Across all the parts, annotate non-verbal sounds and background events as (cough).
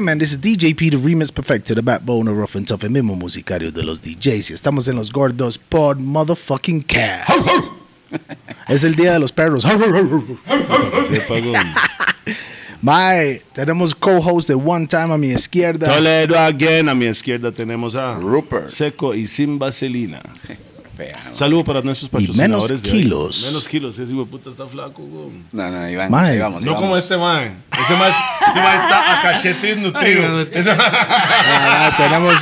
Yeah, man, this is DJ P, the remix perfecto, the backbone of Rough and Tough, el mismo musicario de los DJs. Y estamos en los gordos por motherfucking cast. (laughs) es el día de los perros. Se pagó. (laughs) Mae, tenemos co-host de One Time a mi izquierda. Toledo again. A mi izquierda tenemos a Rupert. Seco y sin vaselina. (laughs) Fea. Saludo para nuestros Y menos patrocinadores. de hoy. kilos. Menos kilos. Ese hijo de puta está flaco, güey. No, no, Iván, ahí vamos, ahí No vamos. como este man. Ese man, ese man está a cachetes nutrido. Ese man- Ah, tenemos,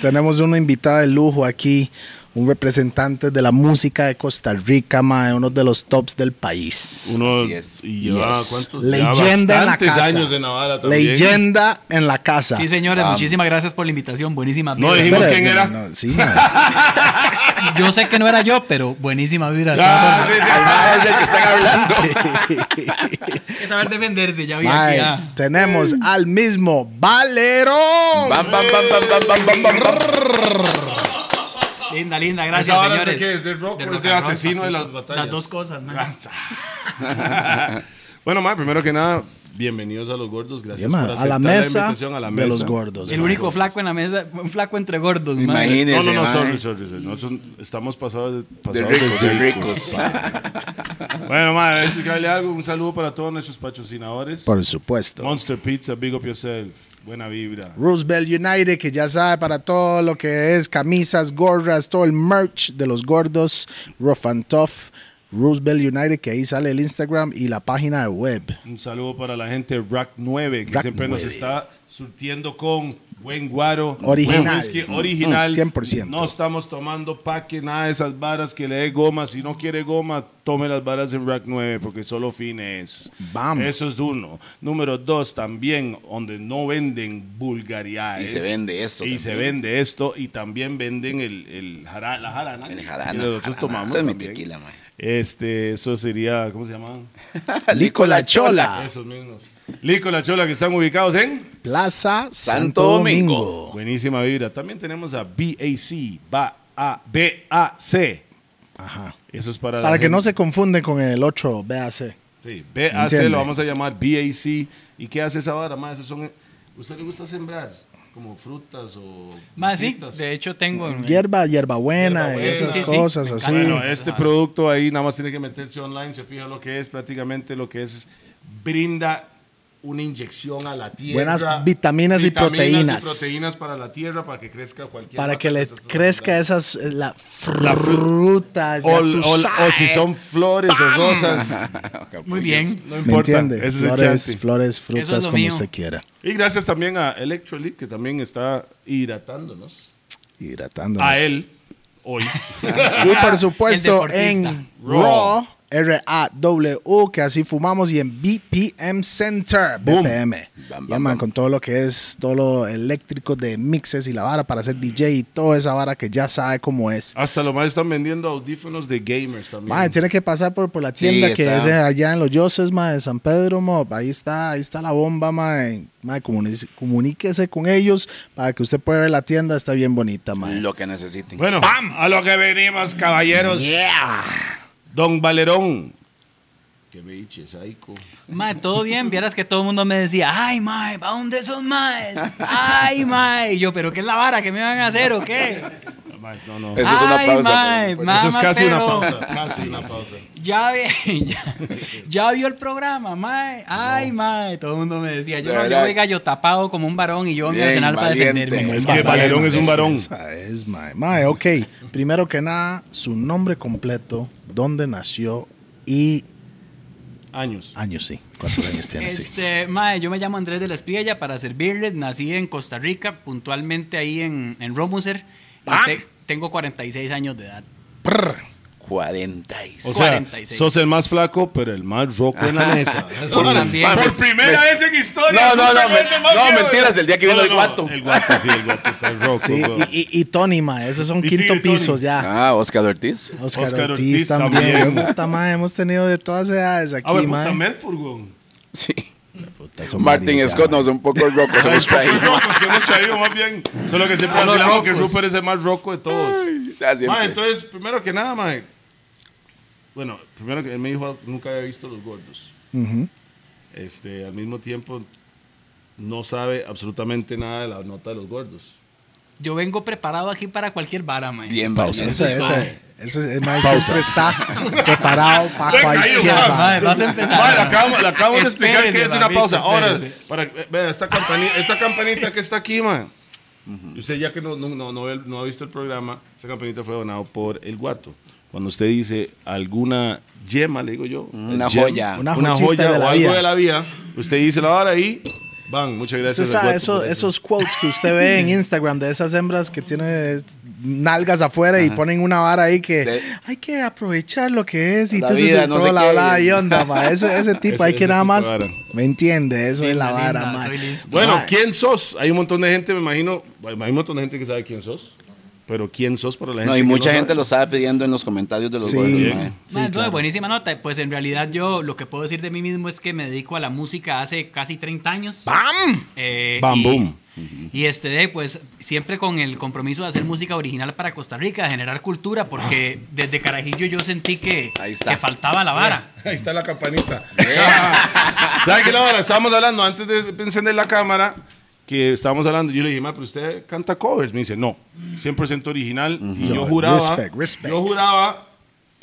tenemos una invitada de lujo aquí, un representante de la música de Costa Rica, mae, uno de los tops del país. Uno Así es. y Yes. cuántos Leyenda en la casa. años en Navarra también. Leyenda en la casa. Sí, señores, muchísimas gracias por la invitación. Buenísima No vibra. dijimos Espera, quién era. no, sí. (laughs) Yo sé que no era yo, pero buenísima vibra. Ah, sí, sí. El mae es el que están hablando. (laughs) Que saber defenderse, ya vi Mae, aquí. ah. tenemos al mismo Valerón. Bam, bam, bam, bam, bam, bam, bam, bam. Linda, linda, ¿Esa gracias, vara es de señores. qué? ¿Es de rock o es de asesino de las batallas? Las dos cosas, man. (laughs) bueno, ma, primero que nada, bienvenidos a los gordos. Gracias Yeah, man, por a aceptar la la mesa, invitación a la de mesa. los gordos. El único flaco en la mesa, un flaco entre gordos, man. No, Imagínese, no, no, mae. sorry, sorry, sorry. Nosotros estamos pasados de, De ricos, de ricos, ricos. pa. Bueno, ma, déjame explicarle algo. Un saludo para todos nuestros patrocinadores. Por supuesto. Monster Pizza, Big Up Yourself. Buena vibra. Roosevelt United, que ya sabe para todo lo que es camisas, gorras, todo el merch de los gordos, Rough and Tough. Roosevelt United, que ahí sale el Instagram y la página de web. Un saludo para la gente de Rack 9, que Rack siempre nos 9. está surtiendo con buen guaro. Original. buen whisky original. Mm, 100%. No estamos tomando paque, nada de esas varas que le dé goma. Si no quiere goma, tome las varas en Rack 9, porque solo fines. Vamos. Eso es uno. Número dos, también, donde no venden vulgaridades. Y se vende esto Y se vende esto. Y también venden el, el jara- la jarana. El jarana. Que nosotros tomamos Ese es mi tequila, mae. Este, eso sería, ¿cómo se llama? (laughs) Lico La Chola, Esos mismos. Lico La Chola que están ubicados en Plaza Santo Santo Domingo. Domingo. Buenísima vibra. También tenemos a BAC, BAC. Ajá. Eso es para la Para que gente- no se confunde con el otro BAC. Sí, BAC Entiende. lo vamos a llamar BAC. ¿Y qué hace esa vara? Más, son ¿Usted le gusta sembrar como frutas o Más sí, de hecho tengo. Hierba, hierbabuena, Hierbabuena. esas Sí, sí, sí. cosas así. Bueno, este producto ahí nada más tiene que meterse online, se fija lo que es, prácticamente lo que es, brinda una inyección a la tierra. Buenas vitaminas y proteínas. y proteínas para la tierra, para que crezca cualquier... para que le crezca esas, eh, la La fru- fruta. ya O, si son flores o rosas, (laughs) Muy bien. no ¿Me importa. entiende? Ese es el Flores, flores, frutas, como mío. usted quiera. Y gracias también a Electrolyte, que también está hidratándonos. Hidratándonos. A él, hoy. Y por (laughs) supuesto en Raw. Raw, que así fumamos, y en BPM Center, Boom. BPM. Bam, Ya, bam, man, bam. con todo lo que es, todo lo eléctrico de mixes y la vara para hacer DJ y toda esa vara que ya sabe cómo es. Hasta lo más están vendiendo audífonos de gamers también. Mae, tiene que pasar por, por la tienda Sí, que es allá en los Yoses, de San Pedro, mo. Ahí está, ahí está la bomba, mae. Mae, comunice- comuníquese con ellos para que usted pueda ver la tienda, está bien bonita, mae. Lo que necesiten. Bueno, a lo que venimos, caballeros. Don Valerón. Qué biche, psycho. Mae, todo bien, vieras que todo el mundo me decía, ay, mae, ¿pa' dónde son maes? Ay, mae. Y yo, ¿pero qué es la vara? ¿Qué me van a hacer o qué? No, no. Eso es una Ay, pausa. mae, pues. mae. Eso es casi una pausa. Casi una pausa. Ya, vi- (laughs) ya, ya vio el programa, mae. Ay, mae. Todo el mundo me decía, yo, De yo gallo tapado como un varón y yo en mi Bien, arsenal para defenderme. Es que Valerón es un varón. Esa es, mae. Mae, ok. Primero que nada, su nombre completo, dónde nació y Años. años, sí. ¿Cuántos años tiene? Sí. Este, mae, yo me llamo Andrés de la Espriella para servirles. Nací en Costa Rica, puntualmente ahí en, en Romuser. Ah. te- tengo 46 años de edad. Prr. 46. O sea, 46. sos el más flaco, pero el más roco en la mesa. (laughs) Eso también. Mae, Por pues, primera pues, vez en historia. No, no, no, me más no, mentiras, el día que vino el guato. El guato, sí, el guato está roco. Sí, bro. y, y, y Tony, mae. Esos son Y quinto piso ya. Ah, Oscar Ortiz. Oscar, Oscar Ortiz, Ortiz también. también. Puta, mae, hemos tenido de todas edades aquí, Ah, bueno, mae. puta Medford, güey. Sí. Martin Scott nos un poco rocos hemos traído. Rocos que hemos traído más bien. Solo que siempre decíamos que. Rupert es el más roco de todos. Siempre. Ma, entonces, primero que nada, ma, bueno, primero que él me dijo nunca había visto los gordos. Ujú. Este, al mismo tiempo, no sabe absolutamente nada de la nota de los gordos. Yo vengo preparado aquí para cualquier vara, mae. Bien, Pausa. ese, el mae siempre está preparado para Venga, cualquier vara. Mae, vas a empezar. Acabamos, le acabamos de explicar que es una pausa. Ahora, para, vea, esta, campanita, esta campanita que está aquí, man. Usted ya que no, no, no, no, ha visto el programa, esa campanita fue donado por el guato. Cuando usted dice alguna yema, le digo yo. Una gem, joya. Una Una, joya de la o algo vida. de la vida. Usted dice la vara ahí. Van, muchas gracias. Usted sabe, eso- esos quotes que usted ve en (laughs) Instagram de esas hembras que tienen nalgas afuera y ponen una vara ahí que hay que aprovechar lo que es y La tú, vida, tú, no la bla y onda, ma. (laughs) Ese, ese tipo Ese- hay que nada más, vara. ¿me entiende? Eso es la Linda, vara, linda, ma. Bueno, ¿quién sos? Hay un montón de gente, me imagino. Hay un montón de gente que sabe quién sos. Pero ¿quién sos para la gente? No, y mucha gente lo estaba pidiendo en los comentarios de los Sí. gordos. Sí, claro. buenísima nota. Pues en realidad yo lo que puedo decir de mí mismo es que me dedico a la música hace casi 30 años. ¡Bam! Eh, Bam, y, boom. Y este, de, pues siempre con el compromiso de hacer música original para Costa Rica, de generar cultura, porque desde Carajillo yo sentí que, Ahí está. que faltaba la vara. Ahí está la campanita. (laughs) ¿Sabe qué la hora? Estábamos hablando antes de encender la cámara que estábamos hablando. Yo le dije, ma, pero usted canta covers. Me dice, no, 100% original. Y yo juraba, respect, respect. yo juraba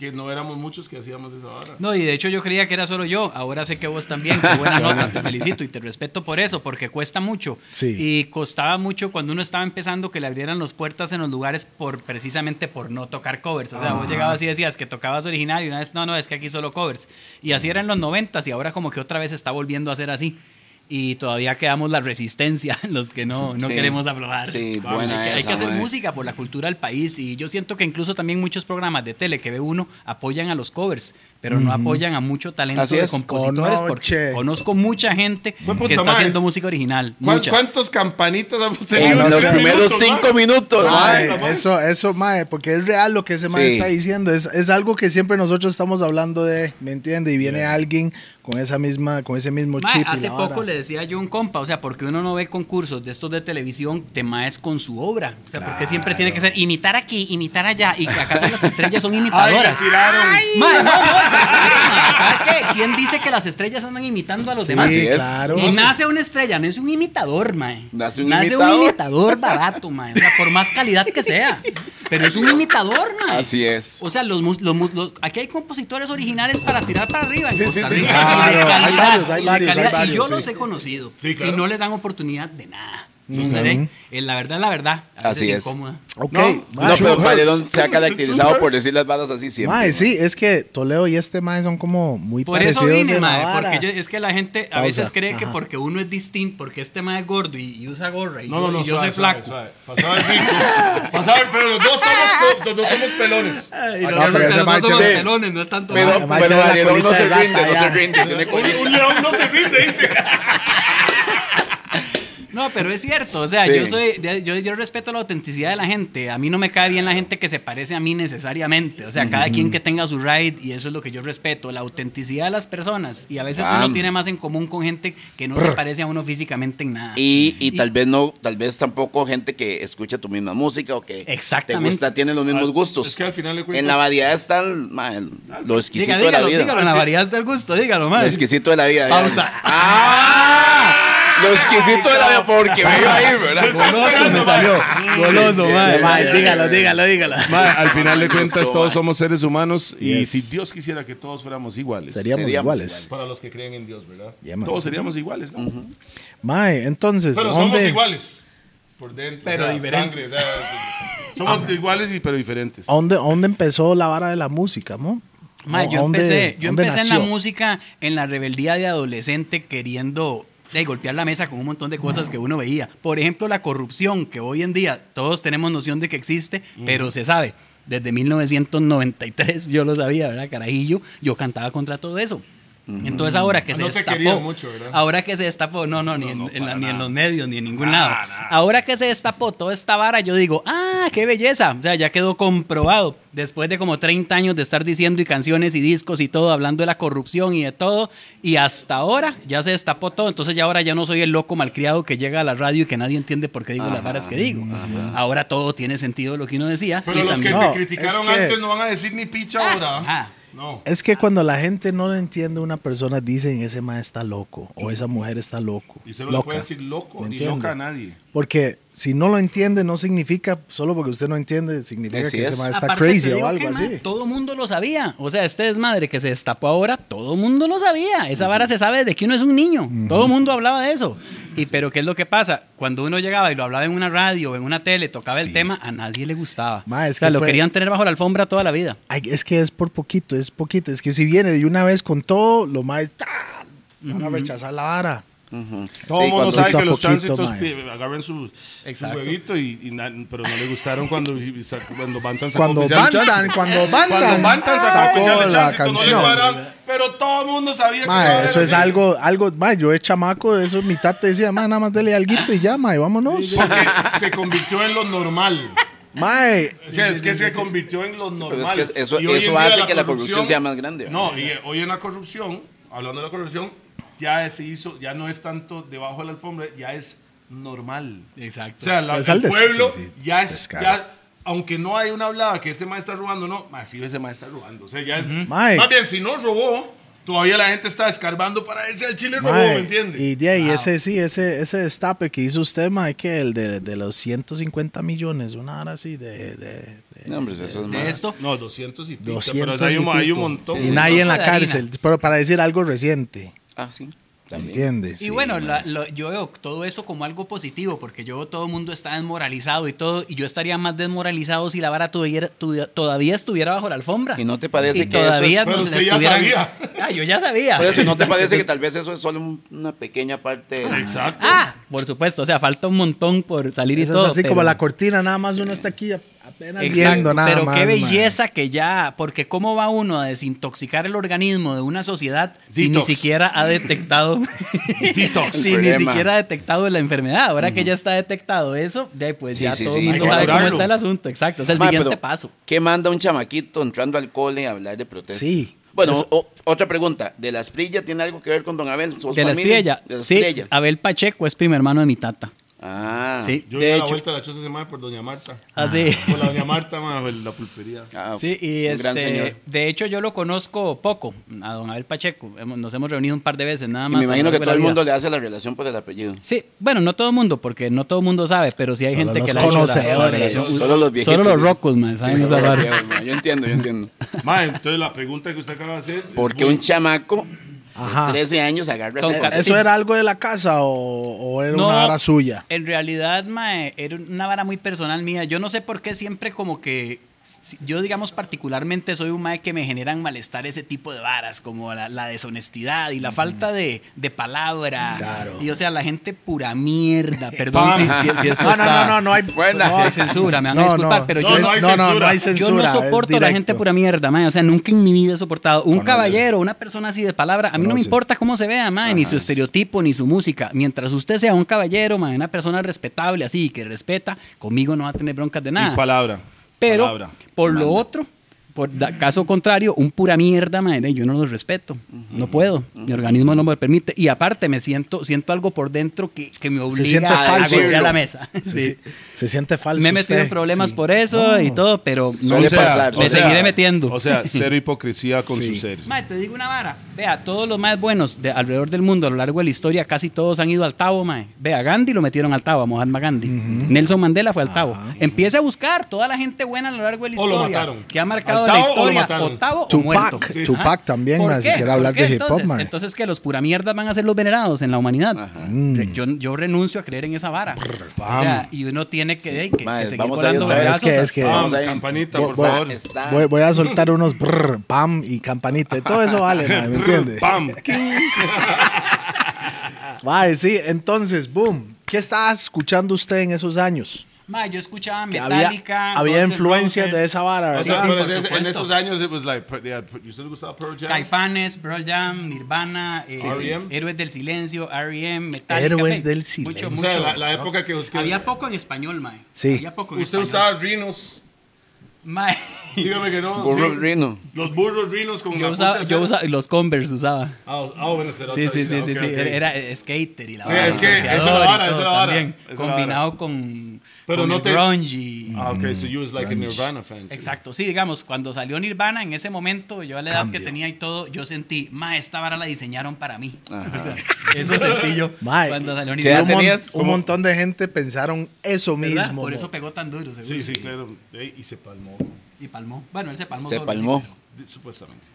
que no éramos muchos que hacíamos esa vara. No, y de hecho yo creía que era solo yo. Ahora sé que vos también. Qué buena (laughs) nota. Te felicito y te respeto por eso, porque cuesta mucho. Sí. Y costaba mucho cuando uno estaba empezando que le abrieran las puertas en los lugares por precisamente por no tocar covers. O sea, vos llegabas y decías que tocabas original y una vez, no, no, es que aquí solo covers. Y así era en los noventas y ahora como que otra vez está volviendo a ser así. Y todavía quedamos la resistencia, los que no, no Sí. queremos aflojar. Sí, buena sí, hay que hacer música por la cultura del país y yo siento que incluso también muchos programas de tele que ve uno apoyan a los covers, pero no apoyan a mucho talento Así de es. compositores porque Conoche. conozco mucha gente punto, que está mae. haciendo música original, ¿Cuán- mucha. ¿Cuántos campanitas hemos tenido? En en los tres primeros minutos, cinco minutos, Mae, mae. eso, eso, mae, porque es real lo que ese mae Sí. está diciendo. Es, es algo que siempre nosotros estamos hablando de, ¿me entiende? Y viene alguien con esa misma, con ese mismo Mae, chip. y hace la poco vara. le decía yo a un compa, o sea, porque uno no ve concursos de estos de televisión de maes con su obra. O sea, porque siempre tiene que ser imitar aquí, imitar allá, y acaso las estrellas son Ay, me imitadoras. tiraron. Mae, no, no, ¿Quién dice que las estrellas andan imitando a los Sí, demás? Así es. claro. Y nace una estrella, no es un imitador, mae. Nace un imitador. imitador barato, mae. O sea, por más calidad que sea. Pero es un imitador, mae. Así es. O sea, los, los aquí hay compositores originales para tirar para arriba en Costa sí, sí. Rica. Claro, y de hay varios, hay y de varios, hay varios, y yo sí. los he conocido. Sí, claro. Y no les dan oportunidad de nada. Entonces, eh, eh, la verdad, la verdad. A veces Así es. incómoda. Ok, No, mae, No, pero Hurts. se ha (laughs) caracterizado por decir las balas así siempre. Mae, sí, es que Toledo y este mae son como muy Por eso parecidos vine, de la mae, porque yo- es que la gente a Pausa. veces cree que Ajá. porque uno es distinto, porque este mae es gordo y, y usa gorra y No, yo, no, no, y yo suave, soy flaco. suave, suave. Pasaba el rico. Pasaba el- pero los dos somos, (laughs) los dos somos pelones. Ay, Ah, los no, dos- pero ese los mae dos somos tiene- pelones, no es tanto Pero, pero no se rinde, no se rinde, un león no se rinde, dice. (laughs) No, pero es cierto, o sea, Sí. yo soy, yo, yo respeto la autenticidad de la gente. A mí no me cae bien la gente que se parece a mí necesariamente. O sea, cada quien que tenga su ride y eso es lo que yo respeto, la autenticidad de las personas. Y a veces Ah. uno tiene más en común con gente que no se parece a uno físicamente en nada. Y, y tal vez no, tal vez tampoco gente que escucha tu misma música o que Exactamente. te gusta, tiene los mismos Ah, gustos. es que al final cuentas- En la variedad está el- ma, el- lo exquisito Diga, de la vida. dígalo, en la variedad del gusto, dígalo, Lo más. exquisito de la vida. Pausa. ¡Ah! Lo exquisito de la vida porque me iba a ir, ¿verdad? Goloso me salió. Goloso, mae. Mae, dígalo, dígalo, dígalo. Al final de cuentas, todos somos seres humanos y Yes. si Dios quisiera que todos fuéramos iguales, Seríamos, Seríamos iguales. para los que creen en Dios, ¿verdad? Todos seríamos iguales, ¿no? Mae, entonces, Pero somos ¿dónde, iguales por dentro, Pero o sea, diferentes. sangre, o sea, (laughs) somos iguales y pero diferentes. ¿a dónde, dónde empezó la vara de la música, mo? Ma, ¿A yo dónde- empecé, yo empecé en la música en la rebeldía de adolescente queriendo de, golpear la mesa con un montón de cosas que uno veía. Por ejemplo, la corrupción, que hoy en día todos tenemos noción de que existe, pero se sabe. Desde 1993 yo lo sabía, ¿verdad? Carajillo, yo cantaba contra todo eso. Entonces ahora que Ah, se no te destapó, mucho, ahora que se destapó, no, no, ni, en, no, en la- para ni en los medios, ni en ningún Nada, lado. nada. Ahora que se destapó toda esta vara, yo digo, ah, qué belleza. O sea, ya quedó comprobado. Después de como 30 años de estar diciendo y canciones y discos y todo, hablando de la corrupción y de todo. Y hasta ahora ya se destapó todo. Entonces ya ahora ya no soy el loco malcriado que llega a la radio y que nadie entiende por qué digo las varas que digo. Ahora todo tiene sentido lo que uno decía. Pero y los que también- No, te criticaron es que- antes no van a decir ni picha ahora. Ah, No. Es que cuando la gente no lo entiende, una persona dice ese mae está loco o esa mujer está loco. Y no le loca. puede decir loco ¿Me ni loca a nadie. Porque si no lo entiende, no significa, solo porque usted no entiende, significa Así que ese es. mae está Aparte, te crazy o algo que, así. todo mundo lo sabía. O sea, este desmadre que se destapó ahora, todo mundo lo sabía. Esa vara se sabe de que uno es un niño. Todo mundo hablaba de eso. Y pero ¿qué es lo que pasa? Cuando uno llegaba y lo hablaba en una radio o en una tele, tocaba el tema, a nadie le gustaba. Ma, es o sea, que lo fue- querían tener bajo la alfombra toda la vida. Ay, es que es por poquito, es poquito. Es que si viene de una vez con todo, lo más ¡ah! van a rechazar la vara. Todo Sí, el mundo sabe que los poquito, tránsitos agarran su, su huevito, y, y na- pero no le gustaron cuando, y cuando Bantan sacó Cuando Bantan, cuando Bantan sacó la no canción. pero todo el mundo sabía que eso es algo, algo, mae, yo de chamaco, eso mi tata decía, mae, nada más dele alguito y ya, mae, vámonos. Porque se convirtió en lo normal. Mae, O sea, es que se convirtió en lo pero normal. es que eso- Y hace que la corrupción sea más grande, No, y hoy en la corrupción, hablando de la corrupción, ya se hizo, ya no es tanto debajo de la alfombra, ya es normal. Exacto. O sea, la- el al des- pueblo sí, sí, ya es, ya, aunque no hay una hablada que este maestro está robando, no, mae, fijo, ese maestro está robando. O sea, ya es, Mae. más bien, si no robó, todavía la gente está escarbando para ver si el chile robó, ¿me entiendes? y de ahí ese sí, ese, ese destape que hizo usted, mae, que el de, de los 150 millones, una hora así de, de, de- No, hombre, eso es más. esto, No, 200 y pico, 200 pero hay un, y hay un montón. Y Sí, nadie en la cárcel, pero para decir algo reciente, Ah, sí. También. ¿entiendes? Y Sí, bueno, mae. la- lo- yo veo todo eso como algo positivo, porque yo veo todo el mundo está desmoralizado y todo, y yo estaría más desmoralizado si la vara tuviera- tu- todavía estuviera bajo la alfombra. ¿Y no te parece Y que eso todavía es- Pero nos usted ya sabía. Ah, yo ya sabía. Por eso, ¿y no te parece que (laughs) tal vez eso es solo un- una pequeña parte? de- Exacto. Ah, por supuesto, o sea, falta un montón por salir y Eso todo. es así pero- como la cortina, nada más uno está aquí Exacto, nada pero más. qué belleza que ya, porque cómo va uno a desintoxicar el organismo de una sociedad si ni siquiera ha detectado, (laughs) Detox. si ni siquiera ha detectado la enfermedad. Ahora que ya está detectado eso, de ahí pues Sí, ya sí, todo sí. el mundo Hay que sabe cómo está el asunto. Exacto, es el siguiente paso. ¿Qué manda un chamaquito entrando al cole a hablar de protesta? Sí. Bueno, o- otra pregunta. ¿De la Esprilla tiene algo que ver con Don Abel? ¿Sos De la familia? estrella, De la sí. Abel Pacheco es primo hermano de mi tata. Ah. Sí, Yo de di la hecho. vuelta a la choza semana por Doña Marta. Así. Por la Doña Marta, ma, por la pulpería. Ah, Sí, y un gran este, señor. de hecho yo lo conozco poco, a don Abel Pacheco. Hemos- nos hemos reunido un par de veces, nada Y más. me a lo imagino que largo de todo la el vida. mundo le hace la relación por el apellido. Sí, bueno, no todo el mundo, porque no todo el mundo sabe, pero sí hay Solo gente los que la ha hecho la- la conocedores. relación. Solo los viejitos. Solo los rocos, man, saben Sí, esa solo los vara. viejos, ma. Yo entiendo, yo entiendo. Ma, entonces la pregunta que usted acaba de hacer. Porque un chamaco Ajá. de 13 años agarra Con ese ca- cosa. ¿Eso era algo de la casa o, o era No, una hora suya? En realidad, mae, era una vara muy personal mía. Yo no sé por qué siempre como que yo digamos particularmente soy un mae que me generan malestar ese tipo de varas, como la, la deshonestidad y la falta de, de palabra. Claro. Y o sea, la gente pura mierda. (laughs) Perdón si, si- si esto (laughs) No, no, está- no, no, no hay. Buena. si hay censura, me van a No, disculpar, no. pero No, yo no no, no, no no soporto a la gente pura mierda, mae. O sea, nunca en mi vida he soportado un caballero, una persona así de palabra. A mí no me importa cómo se vea, mae, ni su estereotipo, ni su música. Mientras usted sea un caballero, mae, una persona respetable así, que respeta, conmigo no va a tener broncas de Y nada. palabra. Pero, Palabra. por lo otro, por da- caso contrario, un pura mierda, mae, yo no lo respeto. No puedo. Mi organismo no me lo permite. Y aparte, me siento, siento algo por dentro que, que me obliga a golpear la mesa. Se, (laughs) Sí. se siente falso. Me he metido en problemas Sí. por eso y todo, pero no Suele sé, pasar, me o sea, seguiré metiendo. O sea, (laughs) cero hipocresía con Sí. sus seres. Mae, te digo una vara. Vea, todos los más buenos de alrededor del mundo a lo largo de la historia, casi todos han ido al Tabo, mae. Vea, Gandhi lo metieron al Tabo, a Gandhi. Nelson Mandela fue al Tabo. Empiece a buscar toda la gente buena a lo largo de la O lo historia. mataron. Que ha marcado ¿Al la Tao o lo historia. mataron? O muerto. Tupac, Tupac también, ¿Por mae, si quiere ¿Por hablar de hip hop, entonces? mae. Entonces, que los pura mierdas van a ser los venerados en la humanidad. Re- Yo, yo renuncio a creer en esa vara. O sea, y uno tiene que, que- que Mae, seguir vamos a ir volando Es que- es que- Vamos Pam, ahí. campanita, Voy- por voy- favor. Voy, voy a soltar unos brr, pam y campanita. y Todo eso vale, ¿me (laughs) entiende? Pam. Mae, sí, entonces, boom. ¿Qué estaba escuchando usted en esos años? Ma, yo escuchaba había, Metallica. había N' influencias Roses, de esa vara, O sea, ¿verdad? Sí, por en- esos años, it was like, yeah, ¿y usted le gustaba Pearl Jam? Caifanes, Pearl Jam, Nirvana, eh, R.E.M.. Héroes del Silencio, R.E.M., Metallica. Héroes del Mucho, Silencio. O mucho. sea, la, la época que. Había poco en español, mae. Sí. Había poco en Usted español. usaba rinos. Mae, Dígame que no. (laughs) Burro sí. Rino. Los burros rinos con yo la usaba, yo usaba, los Converse usaba. Ah, ah, bueno, será Sí, sí, sí, vida. sí, Ok, sí. ok. Era, era skater y la Sí, vara, es que esa es la vara, esa es la vara, Combinado con. Pero con no el te-. Ah, ok, so you was like a. Nirvana fan. Exacto, sí, digamos, cuando salió Nirvana, en ese momento, yo a la edad Cambio. que tenía y todo, yo sentí, ma, esta vara la diseñaron para mí. (laughs) O sea, eso sentí yo (laughs) Mae, cuando salió ¿qué Nirvana. mon- tenías? un ¿Cómo? montón de gente pensaron eso ¿verdad? mismo. Por eso pegó tan duro, seguro. Sí, sí, claro. Y se palmó, Y palmó. Bueno, él se palmó Se solo, palmó. sí, supuestamente.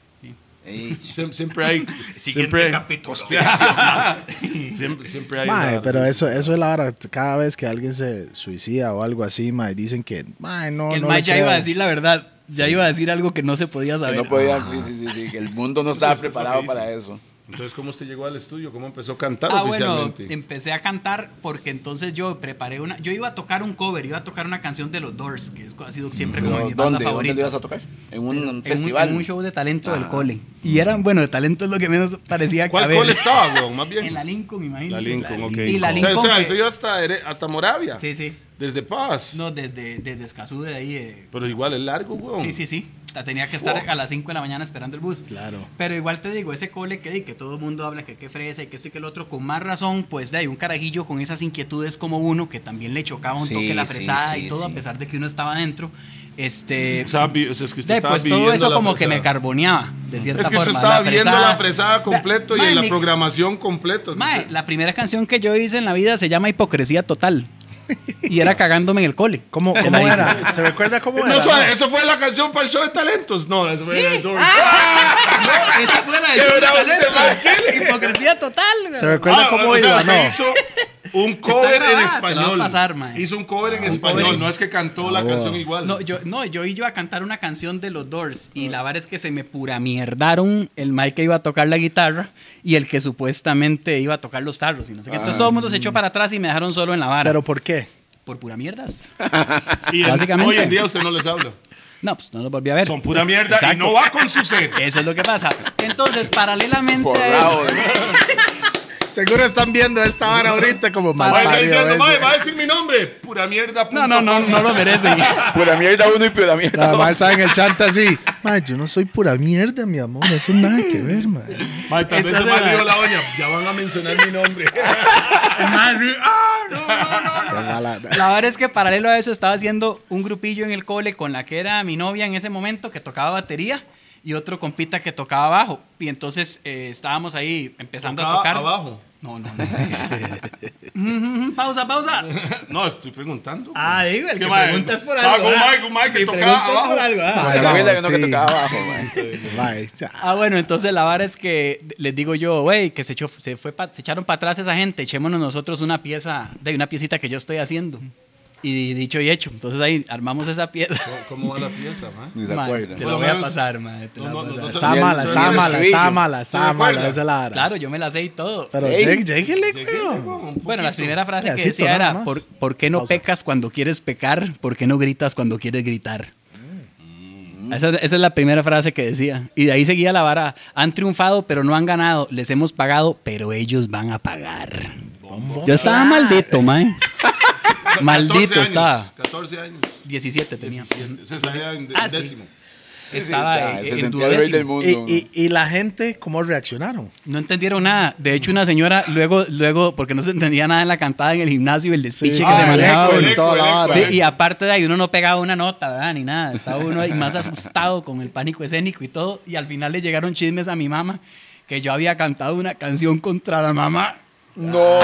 Siempre hay. (laughs) Siguiente siempre, capítulo. (laughs) siempre, siempre hay. Mae, una- pero eso, eso es la hora. Cada vez que alguien se suicida o algo así, mae, dicen que, mae, no, Que el no mae ya creo. iba a decir la verdad. Ya iba a decir algo que no se podía que saber. no podía, sí, sí, sí, sí, que el mundo no estaba preparado que para eso. Entonces, ¿cómo usted llegó al estudio? ¿Cómo empezó a cantar Ah, bueno, oficialmente? empecé a cantar porque entonces yo preparé una. Yo iba a tocar un cover, iba a tocar una canción de los Doors, que es, ha sido siempre como Pero, mi banda ¿Dónde? ¿Dónde favorita. lo ibas a tocar? ¿En un, En un, festival? en un show de talento del Ah. cole. Y eran, bueno, de talento es lo que menos parecía ¿Cuál cole estaba, weón? Más bien. En la Lincoln, imagínate. La Lincoln, ok. Y la O sea, Lincoln. o sea, que- eso iba hasta, hasta Moravia. Sí, sí. Desde Paz. No, desde, desde Escazú de ahí. eh, Pero igual es largo, weón. Sí, sí, sí. La tenía que estar Fuck. a las 5 de la mañana esperando el bus. Claro. Pero igual te digo, ese cole que, di, que todo el mundo habla que qué fresa y que esto y que el otro, con más razón, pues de ahí un carajillo con esas inquietudes como uno, que también le chocaba un Sí, toque la sí, fresada sí, y todo, sí. a pesar de que uno estaba adentro. Este. O sea, o sea, es que usted de, estaba pues todo eso como que me fresada. carboneaba, de cierta Es que forma. usted estaba la viendo fresada. la fresada completo y en la mae, mi- programación completo. Mae, la primera canción que yo hice en la vida se llama Hipocresía Total. (laughs) Y era cagándome en el cole. ¿Cómo, cómo era? ¿Se recuerda cómo No, era? eso, eso fue la canción para el show de talentos. No, eso fue el Doors. (laughs) Esa fue la de Hipocresía Total. güey. ¿Se recuerda Ah, cómo o sea, iba? usted No. hizo un cover en grabada, te la va a español. pasar, mae. hizo un cover en Un español. cover. No es que cantó la Ah, canción igual. No, yo, no, yo iba a cantar una canción de los Doors y la verdad es que se me pura mierdaron el Mike que iba a tocar la guitarra y el que supuestamente iba a tocar los tarros y no sé qué. Entonces todo el mundo se echó para atrás y me dejaron solo en la vara. ¿Pero por qué? por pura mierdas. (laughs) y en- básicamente. hoy en día usted no les habla. No, pues no los volví a ver. Son pura mierda y Exacto. no va con su ser. Eso es lo que pasa. Entonces, paralelamente Por a eso, bravo. (laughs) Seguro están viendo esta vara ahorita como Va a mal estar diciendo, "Mae, va a decir mi nombre. Pura mierda. No, no, no, no lo merecen. (laughs) Pura mierda uno y pura mierda Nada dos. más saben el chanta así. Ma, yo no soy pura mierda, mi amor. Eso nada que ver, ma. Mae, tal vez se me mae. la doña. Ya van a mencionar mi nombre. (laughs) Más, sí, ah, no, no, no. La verdad es que paralelo a eso estaba haciendo un grupillo en el cole con la que era mi novia en ese momento que tocaba batería y otro compita que tocaba bajo. Y entonces eh, estábamos ahí empezando a Tocaba tocar. abajo. No, no, no. (laughs) pausa, pausa. No, estoy preguntando. Ah, digo, el ¿Qué que mae? pregunta es por Ah, algo. con ¿ah? Mike, Mike, que tocaba preguntas abajo. por algo. ah. Ma, Me acuerdo que uno que sí. tocaba abajo. Mae. Ah, bueno, entonces la vara es que les digo yo, güey, que se, echó, se, fue pa- se echaron para atrás esa gente, echémonos nosotros una pieza, de una piecita que yo estoy haciendo. Y dicho y hecho. Entonces ahí armamos esa pieza. ¿Cómo va la pieza, man? Ni se acuerda. te lo voy a pasar, la No, no, no, el- mala, el mala, estaba mala, recuerda? mala. Esa es la vara. Claro, yo me la sé y todo. Pero lléguele, Bueno, la primera frase que decía era. ¿por, por qué no Pausa. pecas cuando quieres pecar? ¿Por qué no gritas cuando quieres gritar? Esa, esa es la primera frase que decía. Y de ahí seguía la vara. Han triunfado, pero no han ganado. Les hemos pagado, pero ellos van a pagar. Yo estaba maldito, man. (laughs) 14 Maldito años, estaba. 14 años. 17 tenía. 17. Se salía en Ah, sí. décimo. Estaba Sí, en- se en del mundo. Y, y, y la gente, ¿cómo reaccionaron? No entendieron nada. De hecho, una señora, luego, luego, porque no se entendía nada en la cantada en el gimnasio, el despiche Sí. que Ah, se el manejaba. eco y toda la y aparte de ahí, uno no pegaba una nota, ¿verdad? Ni nada. Estaba uno ahí más asustado con el pánico escénico y todo. Y al final le llegaron chismes a mi mamá que yo había cantado una canción contra la mamá. No.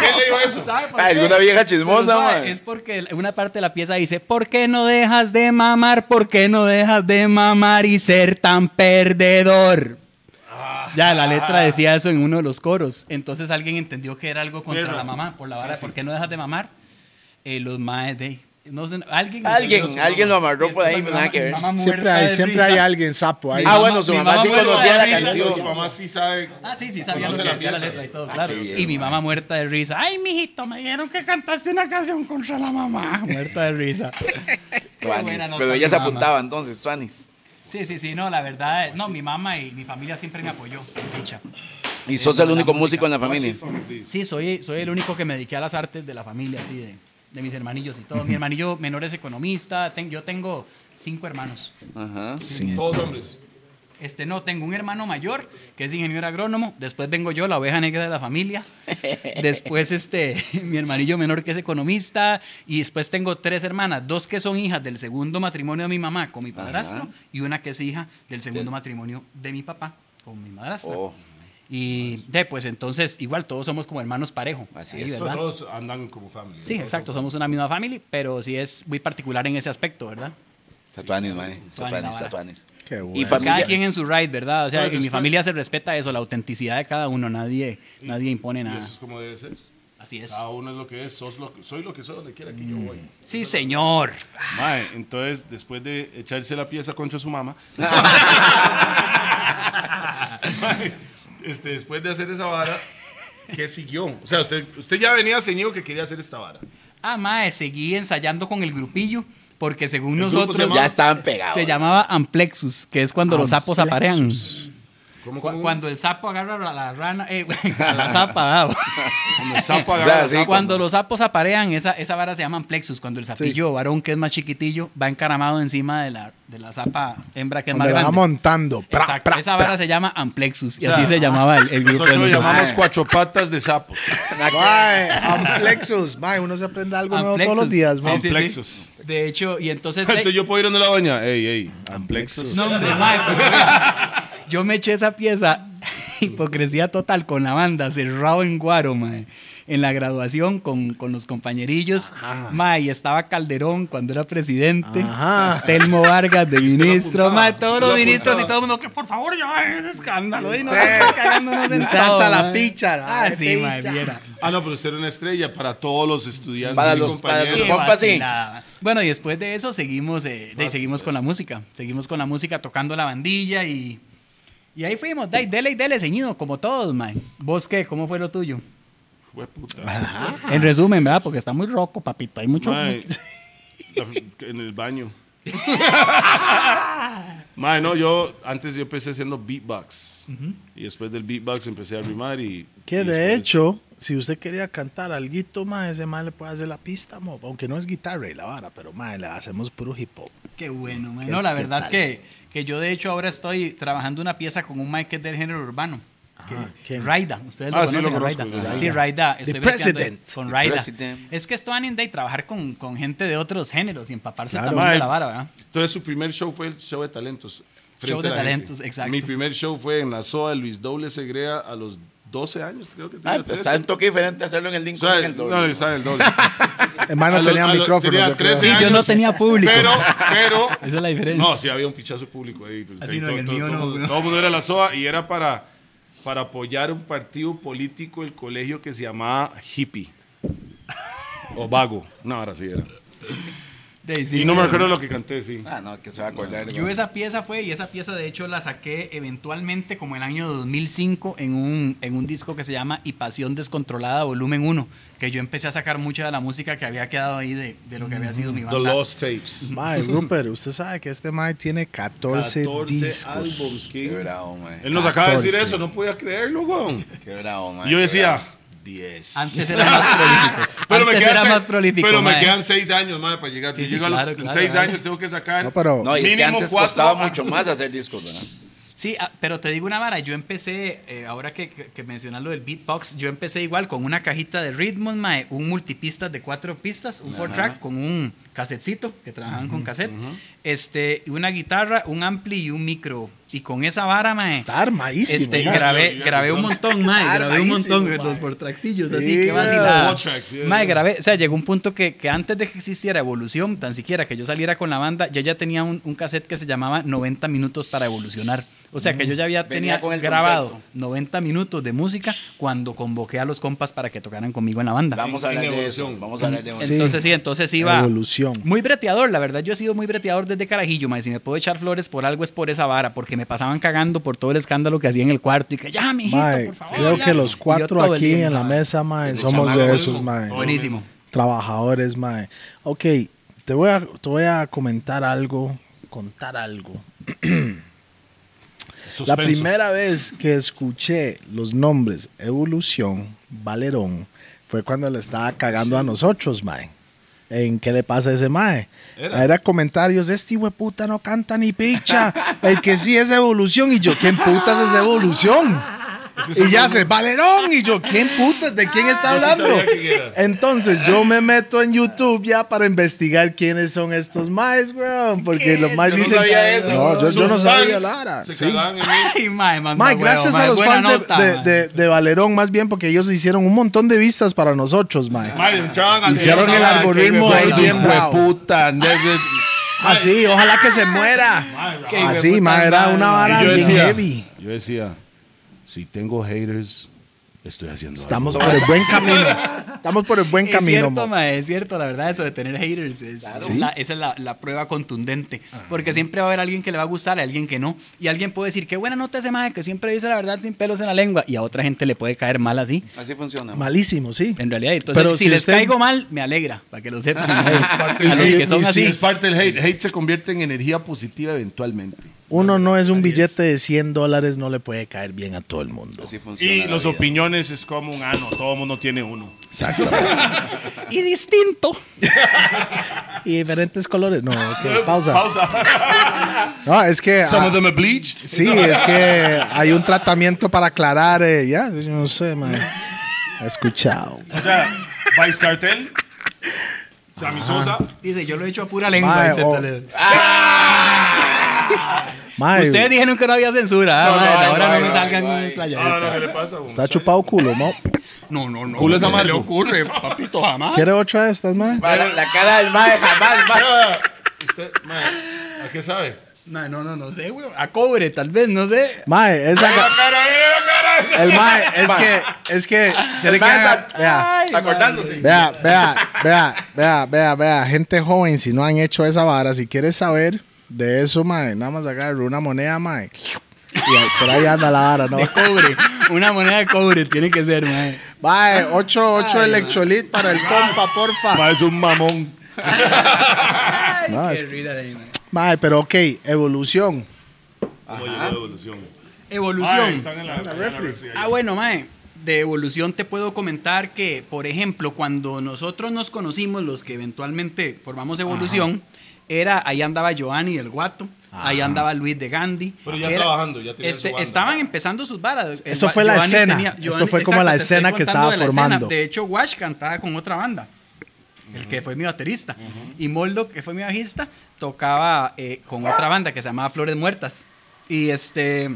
¿Quién le dijo eso? ¿Sabe por Ah, qué? alguna vieja Pero, chismosa, ¿sabe? man. Es porque una parte de la pieza dice, ¿por qué no dejas de mamar? ¿Por qué no dejas de mamar y ser tan perdedor? Ya, la letra decía eso en uno de los coros. Entonces alguien entendió que era algo contra Pero- la mamá, por la vara, ¿por qué no dejas de mamar? Eh, los maes de... No sé, alguien... Alguien, alguien lo amarró por ahí, pero mamá- nada que ver. Siempre hay, siempre hay alguien sapo ahí. Ah, bueno, su mamá mamá sí conocía la canción. Su mamá sí sabe. Ah, sí, sí, sabía lo que la decía la letra y todo, Ah, claro. y mi mamá muerta de risa. Ay, mijito, me dijeron que cantaste una canción contra la mamá. (laughs) Muerta de risa. Tuanis. Pero ella se apuntaba entonces, Tuanis. Sí, sí, sí, no, la verdad, eh, no, mi mamá y mi familia siempre me apoyó, dicha. Y sos el único músico en la familia. Sí, soy, soy el único que me dediqué a las artes de la familia, así de, de mis hermanillos y todo. Mi hermanillo menor es economista, ten- yo tengo cinco hermanos. Ajá. Todos hombres. Este, no, tengo un hermano mayor que es ingeniero agrónomo. Después vengo yo, la oveja negra de la familia. (laughs) Después, este, (laughs) mi hermanillo menor que es economista. Y después tengo tres hermanas, dos que son hijas del segundo matrimonio de mi mamá con mi padrastro Ajá. y una que es hija del segundo matrimonio de mi papá con mi madrastra. Oh. Y de, pues entonces, igual todos somos como hermanos parejo. Así ahí, es. ¿verdad? Todos andan como familia. Sí, exacto, somos una misma familia, pero sí es muy particular en ese aspecto, ¿verdad? Satuanis, mae. Satuanis, satuanis. Qué Y bueno. familia. Cada quien en su ride, ¿verdad? O sea, en mi familia se respeta eso, la autenticidad de cada uno, nadie, nadie impone Y nada. eso es como debe ser. Así es. Cada uno es lo que es, sos lo que- soy lo que soy donde quiera que yo voy. Sí, señor. Mae, entonces, después de echarse la pieza contra su mamá, (laughs) (laughs) Mae, este, después de hacer esa vara, ¿qué siguió? O sea, usted, usted ya venía ceñido que quería hacer esta vara. Ah, mae, seguí ensayando con el grupillo, porque según ¿El grupo se nosotros llamaba? Ya estaban pegados. se llamaba Amplexus, que es cuando los sapos aparean. Amplexus. ¿Cómo, Cu- cómo? Cuando el sapo agarra a la rana, eh, (laughs) a la zapa. Cuando el sapo (laughs) O sea, agarra la sí, zapa. Cuando los sapos aparean, esa, esa vara se llama amplexus. Cuando el sapillo varón, que es más chiquitillo, va encaramado encima de la, de la zapa hembra, que es más Donde va grande. montando. Pra, Exacto. pra, esa vara pra. se llama amplexus. Y O sea, así se llamaba el, el grupo. Nosotros lo nosotros. llamamos cuatro patas de sapo. Mae, Amplexus. Mae, uno se aprende algo nuevo todos los Amplexus. días, Sí, sí, sí. Amplexus. De hecho, y entonces. (laughs) Entonces yo puedo ir donde la doña. Ey, ey, amplexus. No, hombre, mae, yo me eché esa pieza, (laughs) hipocresía total, con la banda, cerrado en Guaro, mae. En la graduación con, con los compañerillos. Mae, y estaba Calderón cuando era presidente. Ajá. Telmo Vargas de (laughs) lo ministro. apuntaba, Mae, todos los lo ministros y todo el mundo que por favor ya ese escándalo. Y (laughs) cagándonos en usted todo, hasta la picha, Ah, sí, mae, viera. Ah, no, pero usted era una estrella para todos los estudiantes Para y los- para compañeros. los Qué compas. Bueno, y después de eso seguimos, eh, de ahí seguimos con la música. Seguimos con la música tocando la bandilla y, y ahí fuimos. Dale, dele y dele, ceñido, como todos, man. ¿Vos qué? ¿Cómo fue lo tuyo? Hueputa. En resumen, ¿verdad? Porque está muy roco, papito. Hay mucho. Mae, (laughs) en el baño. (laughs) Mae, no, yo antes yo empecé haciendo beatbox. Y después del beatbox empecé a rimar y. Que y de hecho, si usted quería cantar algo más, ese mae le puede hacer la pista, mo, aunque no es guitarra y la vara, pero mae, le hacemos puro hip hop. Qué bueno. ¿Qué- No, la verdad tal? que, que yo de hecho ahora estoy trabajando una pieza con un Mike que es del género urbano. ¿Quién? Raida, ustedes lo Ah, sí, conocen, lo conozco, Raida. sí. Sí, Raida. The President. Con The Raida. President. Es que esto Annie Day trabajar con, con gente de otros géneros y empaparse Claro. también de la vara, ¿verdad? Entonces su primer show fue el show de talentos. Show de gente. talentos, exacto. Mi primer show fue en la SOA de Luis Doble Segrea a los 12 años, creo que tenía. Ah, pues 13. está un toque diferente hacerlo en el Dinko O sea, que en el doble. no, estaba en el doble. (laughs) Hermano, tenía micrófono. tenía yo creo. 13 Sí, yo no tenía público. Pero, pero. (laughs) Esa es la diferencia. No, sí había un pichazo de público ahí. pues, Así ahí no, todo, en el todo- mío todo no, mundo- güey. todo el mundo era la SOA y era para, para apoyar un partido político del colegio que se llamaba Hippie. O Vago. No, ahora sí era. Sí, y no me acuerdo lo que canté, sí. Ah, no, que se va a acordar. Yo güey. esa pieza fue, y esa pieza de hecho la saqué eventualmente como el año 2005 en un, en un disco que se llama Y Pasión Descontrolada Volumen 1, que yo empecé a sacar mucha de la música que había quedado ahí de, de lo que había sido mi The banda. Lost Tapes. Mae, Rupert, usted sabe que este mae tiene 14, 14 discos. álbums, Qué bravo, man. Él nos acaba de decir 14. eso, no podía creerlo, weón. Qué bravo, man. Y yo decía, bravo. 10. Antes (laughs) era más prolífico. Pero me Antes quedan era seis- más prolífico. Pero me mae. quedan 6 años, madre, para llegar. Sí, Si sí, llego a los claro, 6 claro. años tengo que sacar. No, pero No, y es que Mínimo antes cuatro- costaba mucho más hacer discos, ¿verdad? Sí, ah, pero te digo una vara, yo empecé, eh, ahora que, que, mencionas lo del beatbox, yo empecé igual con una cajita de ritmos, mae, un multipistas de cuatro pistas, un four track con un casetcito, que trabajaban con cassette, este, una guitarra, un ampli y un micro. Y con esa vara, mae, Está armadísimo. este, ya, grabé, ya, ya, grabé un ya. montón, (laughs) mae, grabé un montón, armadísimo, los mae. por traxillos, así, Sí, que vacilada. Yeah. Mae, grabé, o sea, llegó un punto que, que antes de que existiera Evolución, tan siquiera que yo saliera con la banda, yo ya tenía un, un cassette que se llamaba 90 minutos para evolucionar. O sea, que yo ya había Venía tenía con el grabado concepto. 90 minutos de música cuando convoqué a los compas para que tocaran conmigo en la banda. Vamos a En hablar de eso. evolución. Vamos a hablar de eso. Sí. Entonces sí, entonces iba Muy breteador, la verdad yo he sido muy breteador desde carajillo, mae, si me puedo echar flores por algo es por esa vara, porque me pasaban cagando por todo el escándalo que hacía en el cuarto y que ya, mijito, Mae, por favor. creo ya". que los cuatro aquí día, en la mesa, mae, somos de esos, eso. mae. Buenísimo. Trabajadores, mae. Ok, te voy a, te voy a comentar algo, contar algo. (clears throat) La primera vez que escuché los nombres Evolución, Valerón, fue cuando le estaba cagando a nosotros, mae. En qué le pasa a ese mae. Era. Era, comentarios, este hijo de puta no canta ni picha. El que sí es evolución. Y yo, ¿quién putas es evolución? Y ya se, Valerón. Y yo, ¿quién putas? ¿De quién está hablando? Entonces yo me meto en YouTube ya para investigar quiénes son estos maes, weón. Porque los maes Yo no dicen. sabía eso, no, yo, no sabía Lara. Se Sí. en mí. Ay, mae, manda Mae, gracias mae, a los fans de- nota, de, mae. de- de Valerón, más bien, porque ellos hicieron un montón de vistas para nosotros, mae. Al- Hicieron el algoritmo ahí bien puta. Así, ojalá que se muera. Qué Así, de mae, era una mae. vara bien heavy. yo decía, si tengo haters, estoy haciendo Estamos por el buen camino. (laughs) Estamos por el buen Es camino, cierto, mae, es cierto, la verdad, eso de tener haters, es, Sí. la- esa es la, la prueba contundente. Porque siempre va a haber alguien que le va a gustar, a alguien que no. Y alguien puede decir, qué buena nota ese mae, que siempre dice la verdad sin pelos en la lengua. Y a otra gente le puede caer mal así. Así funciona. Malísimo, sí. En realidad, entonces, Pero si, si les usted- caigo mal, me alegra, para que lo sepan. (laughs) a Y los si- que son y si así. es parte del hate. Hate se convierte en energía positiva eventualmente. Uno no es un billete de 100 dólares, no le puede caer bien a todo el mundo. Así funciona. Y la los opiniones es como un ano. Todo el mundo tiene uno. Exacto. (laughs) Y distinto. y diferentes colores. No, ok, pausa. Pausa. (laughs) No, es que. Some ah, of them are bleached. Sí, es que hay un tratamiento para aclarar. eh, ya, yo no sé, man. He escuchado. O sea, Vice Cartel. Sammy Sosa. Dice, yo lo he hecho a pura lengua. Mae, dice o- Toledo. Mae, Ustedes dijeron que no había censura. ah, No, no mae, ahora no me salgan playadas. Ah, no, ¿qué le pasa? güey? está chupado culo, ¿no? No, no, no. Culo es no se le ocurre, papito, jamás. ¿Quiere otra de estas, man? Ma, La, la cara del mae jamás, ma. Ah, Usted, mae, ¿a qué sabe? No, no, no, no sé, güey. A cobre, tal vez, no sé. Mae, esa. ¡Mira la cara, la cara! El mae, es que. Es que. tiene que mae haga- está- vea, Ay, Acordándose. vea, vea, vea, vea, vea, vea. Gente joven, si no han hecho esa vara, si quieres saber de eso, mae, nada más agarre una moneda, mae. Y ahí- por ahí anda la vara, ¿no? De cobre. Una moneda de cobre tiene que ser, mae. Mae, 8, 8 electrolit para el compa, porfa. Mae, es un mamón. No, es- de ahí, mae. Mae, pero ok, evolución. ¿Cómo llegó evolución? Evolución. Ah, están en la, en la refri. Ah, bueno, mae. De evolución te puedo comentar que, por ejemplo, cuando nosotros nos conocimos, los que eventualmente formamos evolución, era ahí andaba Giovanni del Guato, ahí andaba Luis de Gandhi. Pero ya Era- trabajando, ya tenía este, su banda. Estaban empezando sus varas. Eso fue la Giovanni escena. Eso fue como la escena que estaba de la escena. formando. De hecho, Wash cantaba con otra banda. El que fue mi baterista. Y Moldo, que fue mi bajista, tocaba eh, con otra banda que se llamaba Flores Muertas. Y este.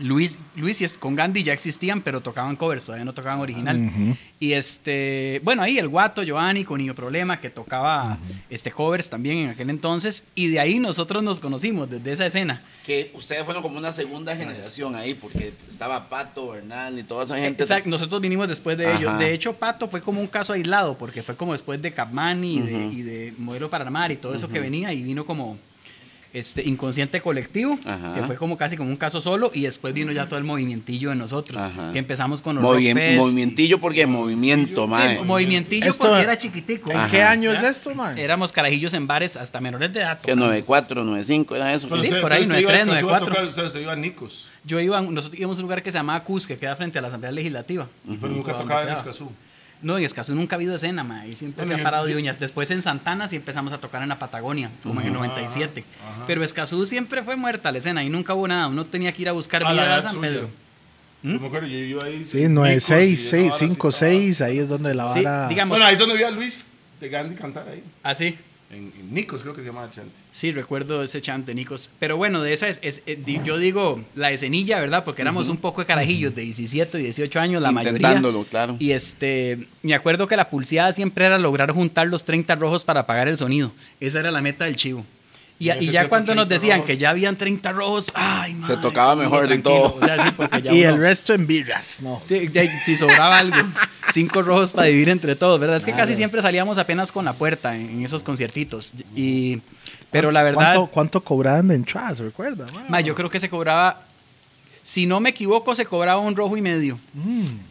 Luis, Luis y es- con Gandhi ya existían, pero tocaban covers, todavía no tocaban original. Y este, bueno, ahí el Guato, Giovanni, con Niño Problema, que tocaba este covers también en aquel entonces. Y de ahí nosotros nos conocimos, desde esa escena. Que ustedes fueron como una segunda generación ahí, porque estaba Pato, Bernal y toda esa gente. Exacto, nosotros vinimos después de Ajá. ellos. De hecho, Pato fue como un caso aislado, porque fue como después de Capmani y, de, y de Modelo y todo eso que venía, y vino como este inconsciente colectivo, Ajá. que fue como casi como un caso solo, y después vino ya todo el movimientillo de nosotros, Ajá. que empezamos con los Fest. movimientillo porque movimiento, Sí, mae. movimientillo Esto- porque era chiquitico. ¿En qué año es esto, man? Éramos carajillos en bares hasta menores de edad. Que 94, 95, era eso. Sí, usted- por ahí, usted iba a 93, Escazú a 94. tocar, Ustedes se iban a Nicos. Yo iba, nosotros íbamos a un lugar que se llamaba Cus, que queda frente a la Asamblea Legislativa. Pero nunca ¿Dónde tocaba en? Escazú. No, en Escazú nunca ha habido escena, ma. Y siempre Bueno, se ha parado de uñas. Después en Santana sí empezamos a tocar en la Patagonia, como en el 97. Pero Escazú siempre fue muerta la escena y nunca hubo nada. Uno tenía que ir a buscar A vida a San suya. Pedro. ¿Mm? Yo me acuerdo, yo iba ahí. Sí, 9, Nicos 6, y esa 6, vara sí 5, estaba- 6, ahí es donde la Sí, vara... digamos, Bueno, ahí es donde vi a Luis de Gandhi cantar ahí. así. En, en Nicos creo que se llamaba Chante. Sí, recuerdo ese chante, Nicos. Pero bueno, de esa es, es- eh, di- yo digo la escenilla, ¿verdad? Porque éramos un poco de carajillos de 17, 18 años, la mayoría. Intentándolo, claro. Y este, me acuerdo que la pulseada siempre era lograr juntar los 30 rojos para apagar el sonido. Esa era la meta del chivo. Y, ya cuando nos 30 decían rojos. que ya habían 30 rojos, ay, Se madre, tocaba mejor de todo. O sea, sí, porque ya (laughs) Y uno- el resto en birras, no. Sí, ya- si sobraba algo. Cinco rojos para dividir entre todos, ¿verdad? Es que casi siempre salíamos apenas con la puerta en, en esos conciertitos. Y, pero la verdad, ¿Cuánto, cuánto cobraban de entradas, recuerda? man? ma, yo creo que se cobraba, si no me equivoco, se cobraba un rojo y medio.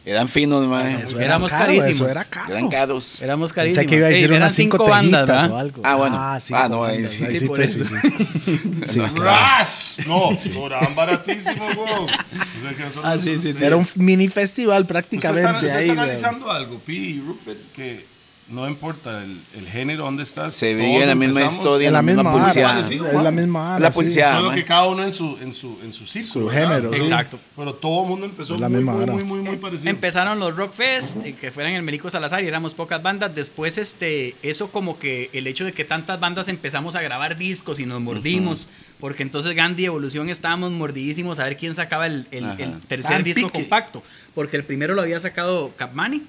Eran finos, mae. Eso era éramos caro, carísimos. Eso era caro. Eran caros. Éramos Pensé carísimos. que iba a Ey, decir eran unas cinco, bandas, ¿verdad? o algo. Ah, bueno. cinco Ah, no, ahí bandas. sí. Ahí Sí, sí, por eso. sí, (laughs) sí. Sí. ¡Ras! No, cobraban baratísimo. O sea, nosotros- Ah, sí, sí, sí. Era un mini festival Usted está, prácticamente usted ahí. está güey. analizando algo, Pi y Rupert, que no importa el, el género donde estás. Se veía la misma historia, Es la misma pulseada. vara. Sí, Es la misma vara. La sí. pulseada. Solo man. que cada uno en su, en su, en su círculo. Su ¿verdad? género, sí. Exacto. Pero todo el mundo empezó la muy, misma muy, muy, muy, muy parecido. Empezaron los Rock Fest, eh, que fueran el Melico Salazar y éramos pocas bandas. Después, este, eso como que el hecho de que tantas bandas empezamos a grabar discos y nos mordimos. Porque entonces Gandhi Evolución estábamos mordidísimos a ver quién sacaba el, el- Ajá. el tercer disco pique. compacto. Porque el primero lo había sacado Capmani,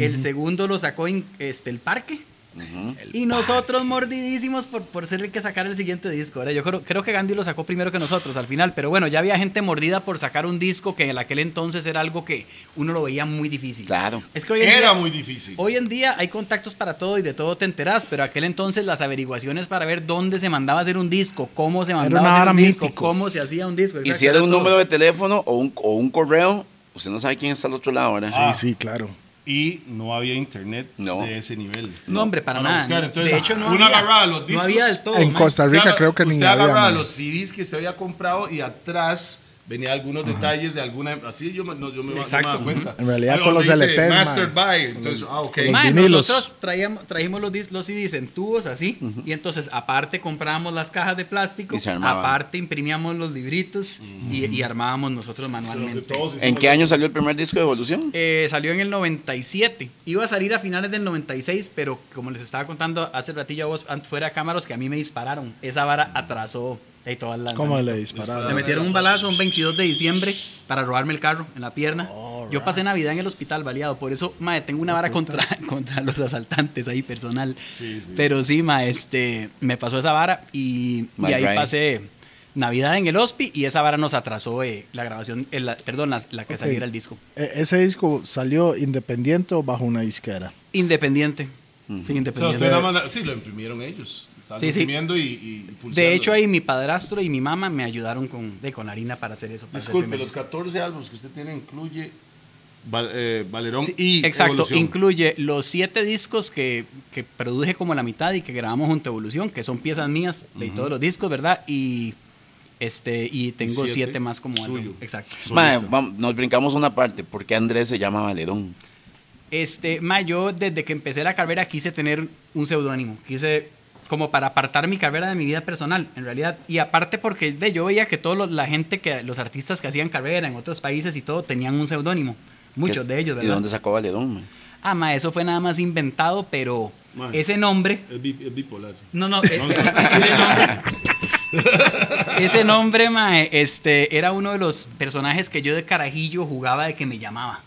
el segundo lo sacó en, este, el Parque. Y nosotros mordidísimos por, por ser el que sacar el siguiente disco. ¿verdad? Yo creo, creo que Gandhi lo sacó primero que nosotros al final, pero bueno, ya había gente mordida por sacar un disco que en aquel entonces era algo que uno lo veía muy difícil. Claro. Es que hoy en, Era día, muy difícil. hoy en día hay contactos para todo y de todo te enterás, pero aquel entonces las averiguaciones para ver dónde se mandaba a hacer un disco, cómo se mandaba a hacer un disco, mítico. cómo se hacía un disco. Y si era un todo. número de teléfono o un, o un correo, usted no sabe quién está al otro lado, ¿verdad? Ah. Sí, sí, claro. Y no había internet No. de ese nivel. No, hombre, para Para nada. buscar, entonces, de hecho, no uno había, agarraba los no discos. había del todo. En man. Costa Rica Usted creo que ni usted había. agarraba man. los CDs que usted había comprado y atrás venía algunos detalles de alguna así yo me, no, yo me, me Exacto. daba cuenta En realidad con los dice LPs, Master man. by entonces ah ok Los Mae, vinilos. nosotros traíamos, trajimos los, los CDs en tubos así, y entonces aparte comprábamos las cajas de plástico, Y se armaban. aparte imprimíamos los libritos y, y armábamos nosotros manualmente. ¿En qué año salió el primer disco de Evolución? Eh, salió en el 97. Iba a salir a finales del 96, pero como les estaba contando hace ratillo a vos fuera de cámaras que a mí me dispararon. Esa vara atrasó el ¿Cómo le Le dispararon? metieron un balazo un 22 de diciembre para robarme el carro en la pierna. Yo pasé Navidad en el hospital baleado, por eso, mae, tengo una vara contra, (laughs) contra los asaltantes ahí personal. Sí, sí. Pero sí, ma, este, me pasó esa vara y, y ahí pasé Navidad en el hospi y esa vara nos atrasó eh, la grabación, el- la- perdón, la, la que Ok. saliera el disco. E- ¿Ese disco salió independiente o bajo una disquera? Independiente. Sí, O sea, independiente. sí lo imprimieron ellos Estaban Sí, sí. y, y. De hecho, ahí mi padrastro y mi mamá me ayudaron con, de, con la harina para hacer eso. para disculpe los disco. 14 álbumes que usted tiene incluye Val- eh, Valerón Sí, y exacto, Evolución. incluye los siete discos que, que produje como la mitad y que grabamos junto a Evolución, que son piezas mías de todos los discos, ¿verdad? Y este y tengo siete siete, más como suyo. álbum. Exacto. Vam- nos brincamos una parte. ¿Por qué Andrés se llama Valerón? Este, ma, yo desde que empecé la carrera quise tener un seudónimo, quise como para apartar mi carrera de mi vida personal, en realidad. Y aparte porque yo veía que toda la gente, que los artistas que hacían carrera en otros países y todo, tenían un seudónimo. ¿Qué Muchos es- de ellos, ¿Y ¿verdad? dónde sacó Valerón? mae? Ah, ma, eso fue nada más inventado, pero Ma. ese nombre... Es, bi- es bipolar. No, no, (laughs) e- ese nombre... Ese nombre, mae, este, era uno de los personajes que yo de carajillo jugaba de que me llamaba.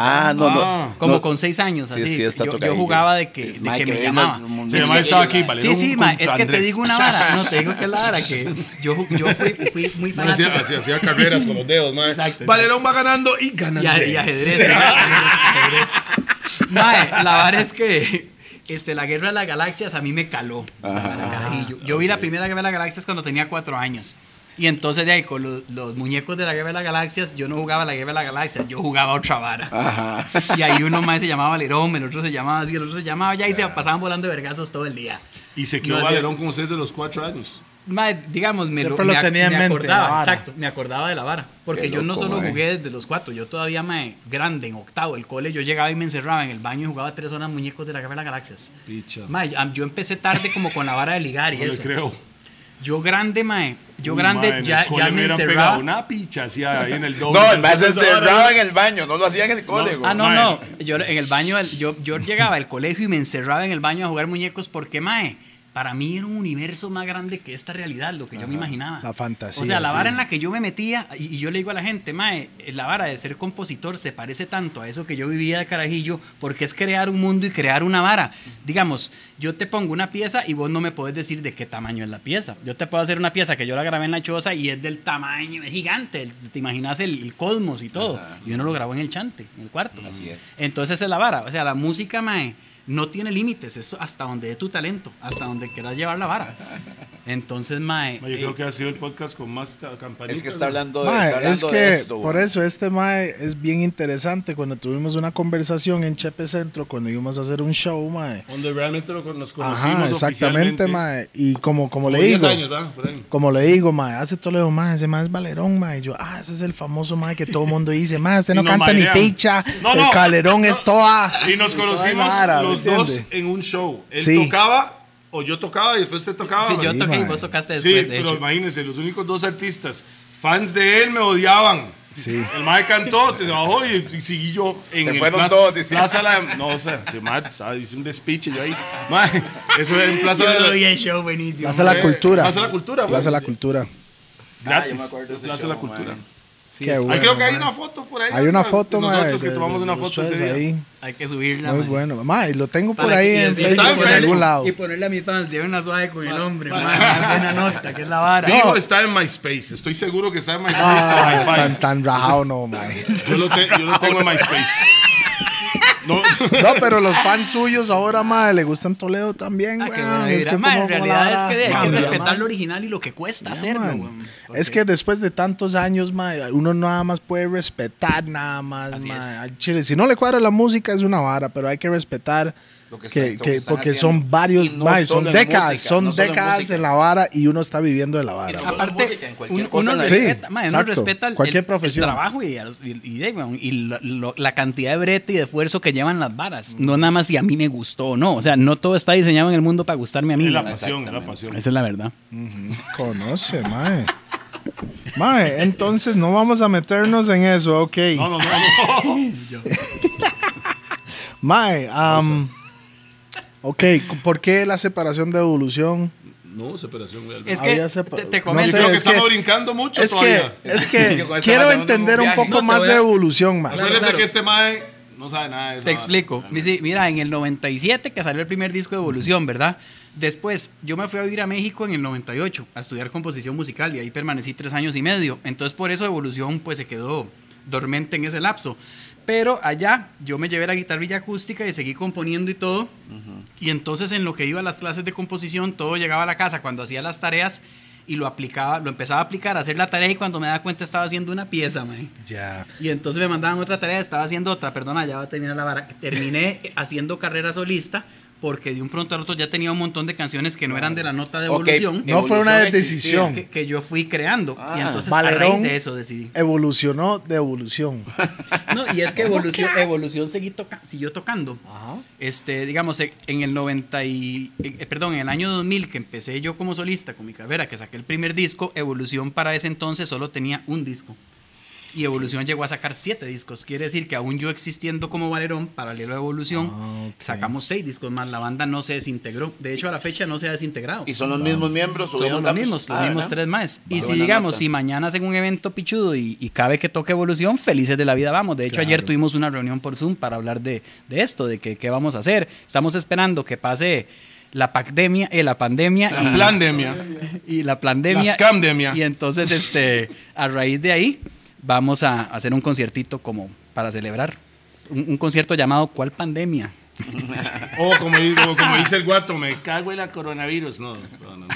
Ah, no, Ah. no. Como no, con seis años, Sí, así. sí, está yo, yo jugaba de que, Sí, de mae, que me llamaba. llama que- estaba aquí, Valerón Sí, sí, ma, es que te Andrés. digo una vara. No, te digo que es la vara que (laughs) yo, yo fui, fui muy fanático. hacía- hacía carreras con los dedos, man. Exacto, Valerón va ganando y gana. Y, y ajedrez. ajedrez. Mae, la vara es que este, la Guerra de las Galaxias a mí me caló. esa vara, carajillo. Yo vi la primera Guerra de las Galaxias cuando tenía cuatro años. Y entonces de ahí, con los, los muñecos de la Guerra de las Galaxias, yo no jugaba la Guerra de las Galaxias, yo jugaba otra vara. Ajá. Y ahí uno más se llamaba Valerón, el otro se llamaba así, el otro se llamaba ya y se pasaban volando de vergazos todo el día. Y se No quedó hacía- Valerón con ustedes de los cuatro años. Mae, digamos, me Siempre lo, lo me, tenía en me mente, acordaba, exacto, me acordaba de la vara. Porque Qué yo no loco, solo mae. jugué desde los cuatro, yo todavía me grande, en octavo, el cole, yo llegaba y me encerraba en el baño y jugaba tres horas muñecos de la Guerra de las Galaxias. Am- yo empecé tarde como con la vara de ligar y No le eso. creo. Yo grande, mae, yo Uy, grande mae, en ya, ya me encerraba. Una picha hacía ahí en el doble. No, el mae se encerraba en el baño, no lo hacía en el cole, güey. Ah, no, Mae. no. Yo en el baño, yo, yo llegaba al colegio y me encerraba en el baño a jugar muñecos porque, mae, para mí era un universo más grande que esta realidad, lo que yo me imaginaba. La fantasía, O sea, la vara sí. en la que yo me metía, y, y yo le digo a la gente, mae, la vara de ser compositor se parece tanto a eso que yo vivía de carajillo, porque es crear un mundo y crear una vara. Digamos, yo te pongo una pieza y vos no me podés decir de qué tamaño es la pieza. Yo te puedo hacer una pieza que yo la grabé en la choza y es del tamaño, es gigante. el- te imaginas el, el cosmos y todo. Y uno lo grabó en el chante, en el cuarto. Así es. Entonces es la vara. O sea, la música, mae, no tiene límites. Es hasta donde dé tu talento, hasta donde quieras llevar la vara. Entonces, mae. Yo eh, creo que ha sido el podcast con más ta- campanitas. Es que está hablando, de, Mae, está hablando es de que esto. por eso este mae es bien interesante. Cuando tuvimos una conversación en Chepe Centro, cuando íbamos a hacer un show, mae. Donde realmente lo- nos conocimos Ajá, exactamente, mae. Y como, como Como le 10 digo, años, como le digo, mae, hace Toledo, mae, ese mae es Valerón, mae. Yo, ah, ese es el famoso mae que todo el mundo dice, mae, (laughs) usted no nos canta ni mailean. picha, No, el no, Calerón no. es toa. Y nos toda conocimos ¿me los dos en un show. Él Sí. tocaba, o yo tocaba, y después usted tocaba. Sí, yo Sí, toqué y vos tocaste Sí, después, de pero hecho. imagínense, los únicos dos artistas, fans de él me odiaban. Sí. El mae cantó, se bajó y, y seguí yo en Se el fueron plaza, todos, dice. Plaza La... No, o sea, se sabe, hice un despiche yo ahí. Mae, eso es en Plaza Yo de lo la... vi el show buenísimo. Plaza la Eh, Cultura. Plaza la Cultura. Plaza la Cultura. Gratis. Ah, yo me acuerdo de ese Plaza de la show, Cultura. mae. Sí, Qué bueno. Creo que hay una foto por ahí. Hay una foto, mae. Nosotros que de- tomamos de una los foto ese día. ahí. Hay que subirla. Muy mae. bueno. Mae, lo tengo por Para ahí que- en sí, está Facebook en Facebook. algún lado. Y ponerle a mi fans, lleve una suave con el hombre, mae, buena nota, que es la vara. Fijo No. está en MySpace. Estoy seguro que está en MySpace Ah, o hi tan, tan rajado no, mae. Yo lo, te- yo lo tengo en MySpace. No, (laughs) No, pero los fans suyos ahora, mae, le gustan Toledo también, Ah, weón. buena Es que como- en como realidad la es que hay que respetar lo original y lo que cuesta Ya, hacerlo. man. weón. Es que después de tantos años, mae, uno nada más puede respetar nada más, al chile. Si no le cuadra la música es una vara, pero hay que respetar Lo que lo porque haciendo. son varios, no mae, son décadas, música, son no solo en décadas en la vara y uno está viviendo de la vara. no Aparte, uno, respeta, uno el, Cualquier el- profesión. el trabajo y, a los- y- y de- weón, y lo- lo- la cantidad de brete y de esfuerzo que llevan las varas. No nada más si a mí me gustó o no. O sea, no todo está diseñado en el mundo para gustarme a mí. es la pasión, es la pasión. Esa es la verdad. Conoce, mae. Mae, entonces no vamos a meternos en eso, ok. No, no, no, no. (laughs) Mae, um, ok, ¿por qué la separación de evolución? No, separación, güey. Es Había que sepa- te, te no sé, Creo que es estamos que- brincando mucho Es que, todavía. es (laughs) que Es quiero entender un poco No, más de a- evolución. Acuérdense claro. que este mae no sabe nada de eso. Te explico. Dice, mira, en el 97 que salió el primer disco de Evolución, ¿verdad? Después, yo me fui a vivir a México en el 98 a estudiar composición musical y ahí permanecí tres años y medio. Entonces, por eso Evolución pues se quedó dormente en ese lapso. Pero allá yo me llevé la guitarrilla acústica y seguí componiendo y todo. Y entonces en lo que iba a las clases de composición, todo llegaba a la casa cuando hacía las tareas y lo aplicaba, lo empezaba a aplicar, a hacer la tarea y cuando me daba cuenta estaba haciendo una pieza, mae. Ya. Y entonces me mandaban otra tarea, estaba haciendo otra, perdona, ya va a terminar la vara. Terminé haciendo carrera solista porque de un pronto al otro ya tenía un montón de canciones que no eran de la nota de evolución No fue una decisión. que, que yo fui creando. y Ah. entonces a raíz de eso decidí. evolucionó de evolución. (laughs) No, y es que evolución, evolución seguí toca- siguió tocando. Este, digamos, en el 90 y, eh, perdón, en el año 2000 que empecé yo como solista con mi carrera, que saqué el primer disco, Evolución para ese entonces solo tenía un disco. Y Evolución llegó a sacar siete discos. Quiere decir que aún yo existiendo como Valerón, paralelo a Evolución, Ah, sacamos seis discos más. La banda no se desintegró. De hecho, a la fecha no se ha desintegrado. Y son los mismos miembros. Somos los mismos, los Ah, mismos ¿verdad? tres más. Y si digamos, nota. si mañana hacen un evento pichudo y, y cabe que toque evolución, felices de la vida vamos. De hecho, ayer tuvimos una reunión por Zoom para hablar de, de esto, de que, qué vamos a hacer. Estamos esperando que pase la pandemia, eh, la pandemia La y, plandemia. y la pandemia. La scamdemia. Y entonces, este, a raíz de ahí, vamos a hacer un conciertito como para celebrar. Un, un concierto llamado ¿Cuál pandemia? (laughs) O como, di- como- como dice el guato, me cago en la coronavirus. No, no, no.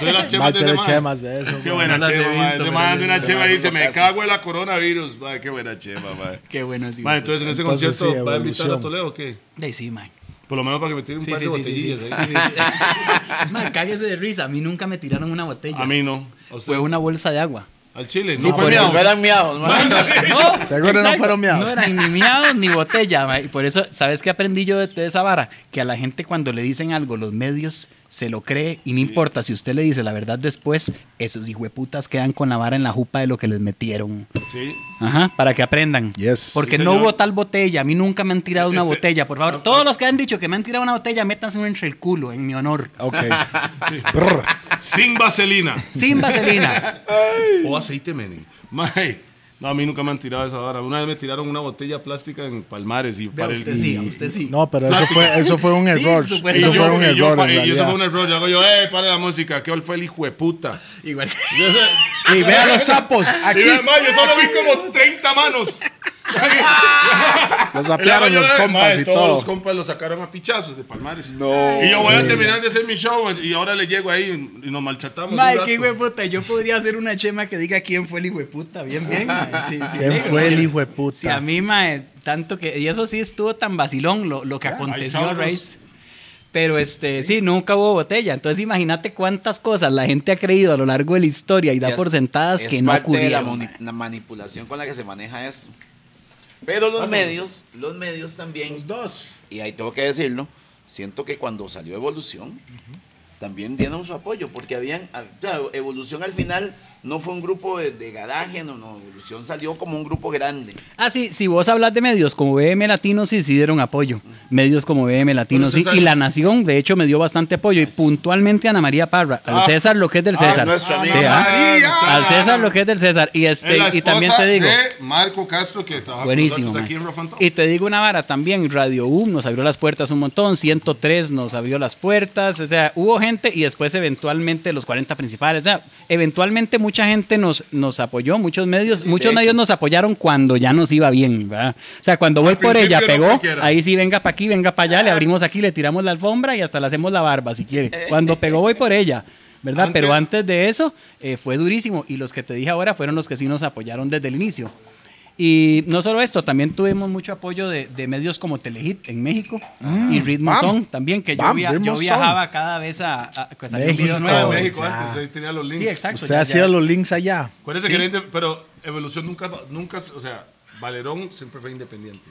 de las chemas de ese chemas de eso. Qué buena No chema, visto, anda una chema y dice, me cago en la coronavirus. Qué buena chema, mae. Qué bueno, sí. Mae, entonces en ese Entonces, concierto sí, va a invitar a. Toledo o qué? De sí, man. Por lo menos para que me tire un Sí, par sí, de sí, sí, sí. ¿eh? (laughs) Man, cáguese de risa. A mí nunca me tiraron una botella. A mí no. A. Fue una bolsa de agua. Al chile. Sí, No fue miau. fueran miados, man. No, Seguro no exacto. fueron miados. No eran ni miados ni botella. Y por eso, ¿sabes qué aprendí yo de, de esa vara? Que a la gente cuando le dicen algo, los medios se lo cree y no importa si usted le dice la verdad después, esos hijueputas quedan con la vara en la jupa de lo que les metieron. Sí. Ajá, para que aprendan. Yes. Porque Sí, no hubo tal botella. A mí nunca me han tirado una Este- botella. Por favor, todos los que han dicho que me han tirado una botella, métanse entre el culo, en mi honor. Ok. (laughs) Sin vaselina. Sin vaselina. (laughs) o aceite menem. Mae. No, a mí nunca me han tirado esa vara. Una vez me tiraron una botella plástica en Palmares y Vea, para usted el... sí, a usted sí. No, pero eso fue, eso fue un Sí, error. supuesto. eso Y fue yo- un y yo error. en y eso fue un error. Yo hago yo, eh, para la música. ¿Qué fue el hijo de puta? Igual. (laughs) Yo Y vea los sapos. (laughs) Y Aquí. ve, mae, yo solo vi como 30 manos. (laughs) Los apiaron los compas y todos todo. los compas los sacaron a pichazos de Palmares. No. Y yo voy a terminar de hacer mi show y ahora le llego ahí y nos maltratamos. Mae, qué hijo de puta. Yo podría hacer una chema que diga quién fue el hijo de puta. Bien, bien. (laughs) mae. Sí, sí, ¿Quién fue el mae. hijo de puta? Sí, a mí, mae, tanto que. Y eso sí estuvo tan vacilón lo, lo que aconteció a raíz. Pero este, sí, nunca hubo botella. Entonces imagínate cuántas cosas la gente ha creído a lo largo de la historia y da Es- por sentadas es que no parte de la, ocurrieron. mani- la manipulación con la que se maneja esto. Pero los medios, los medios también, Los dos. y ahí tengo que decirlo, siento que cuando salió Evolución, también dieron su apoyo, porque habían, ah, Evolución al final no fue un grupo de, de garaje, no, no, Evolución salió como un grupo grande. Ah, sí, si vos hablas de medios como BM Latino, sí, sí dieron apoyo. Medios como BM Latino, sí. Y La Nación, de hecho, me dio bastante apoyo. Y puntualmente Ana María Parra. Al Ah. César lo que es del Ah, César. Sí, ah. Al César lo que es del César. Y, Es este, y también te digo. de Marco Castro, que trabaja Buenísimo. con aquí en. Y te digo una vara también, Radio U nos abrió las puertas un montón, 103 nos abrió las puertas, o sea, hubo gente y después eventualmente los 40 principales, o sea, eventualmente mucha gente nos, nos apoyó, muchos medios, muchos medios hecho. nos apoyaron cuando ya nos iba bien, ¿verdad? O sea, cuando voy Al por ella, no pegó, ahí sí venga para aquí, venga para allá, le abrimos aquí, le tiramos la alfombra y hasta le hacemos la barba si quiere. Cuando pegó voy por ella. ¿Verdad? Antes- Pero antes de eso eh, fue durísimo y los que te dije ahora fueron los que sí nos apoyaron desde el inicio. Y no solo esto, también tuvimos mucho apoyo de, de medios como Telehit en México y Ritmo bam. Son también, que yo, via- yo viajaba cada vez a, a pues, a un México. nuevo. Ya. antes, ahí tenía los links. Sí, exacto. Usted ya- hacía ya- los links allá. Sí. que pero Evolución nunca, nunca, o sea, Valerón siempre fue independiente.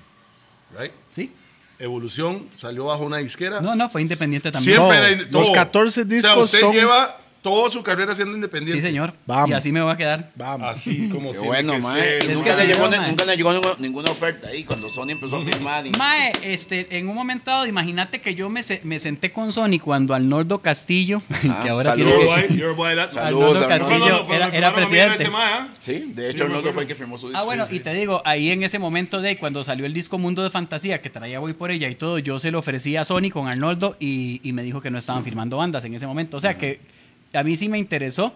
Right? Sí. Evolución salió bajo una disquera. No, no, fue independiente también. Siempre No, era inde- los todo. 14 O sea, discos usted son- lleva toda su carrera siendo independiente. Sí, señor. Vamos. Y así me voy a quedar. Vamos. Así como Qué tiene bueno, que mae. ser. Y Es nunca, que le sí, llegó, mae. nunca le llegó ninguna, ninguna oferta ahí cuando Sony empezó a firmar. y- Mae, este, en un momento dado, imagínate que yo me, se- me senté con Sony cuando Arnoldo Castillo, (laughs) que ahora saludos. tiene... Saludos, Arnoldo. Castillo era, presidente. ese mae, ¿ah? Sí, de hecho Arnoldo fue el que firmó su disco. Ah, bueno, sí. y te digo, ahí en ese momento de cuando salió el disco Mundo de Fantasía, que traía Voy por ella y todo, yo se lo ofrecí a Sony con Arnoldo y, y me dijo que no estaban firmando bandas en ese momento. O sea que a mí sí me interesó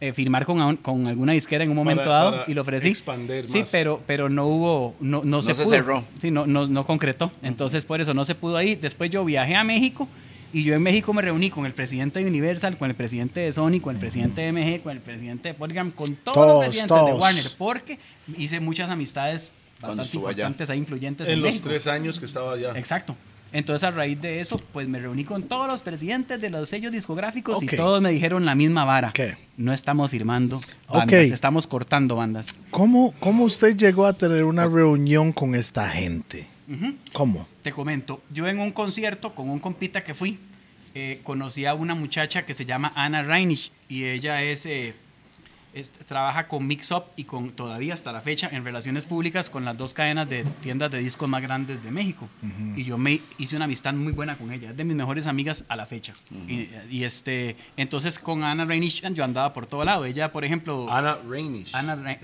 eh, firmar con, con alguna disquera en un momento Para- dado para y lo ofrecí. expander sí, más. pero, pero no hubo, no, no, se, se pudo. cerró. Sí, no, no, no concretó. Entonces por eso no se pudo ahí. Después yo viajé a México. Y yo en México me reuní con el presidente de Universal, con el presidente de Sony, con el presidente de MG, con el presidente de Polygram, con todos, Todos, los presidentes de. Warner, porque hice muchas amistades bastante estuvo allá. importantes, ahí influyentes en, En los México. tres años que estaba allá. Exacto. Entonces a raíz de eso, pues me reuní con todos los presidentes de los sellos discográficos y todos me dijeron la misma vara. ¿Qué? No estamos firmando bandas, estamos cortando bandas. ¿Cómo, ¿Cómo usted llegó a tener una reunión con esta gente? ¿Cómo? Te comento, yo en un concierto con un compita que fui, eh, conocí a una muchacha que se llama Ana Reinisch y ella es, eh, es- trabaja con Mix Up y con todavía hasta la fecha en relaciones públicas con las dos cadenas de tiendas de discos más grandes de México. Y yo me hice una amistad muy buena con ella, es de mis mejores amigas a la fecha. y, y, este, entonces con Ana Reinisch yo andaba por todo lado. Ella, por ejemplo, Ana Reinish. Ana Re-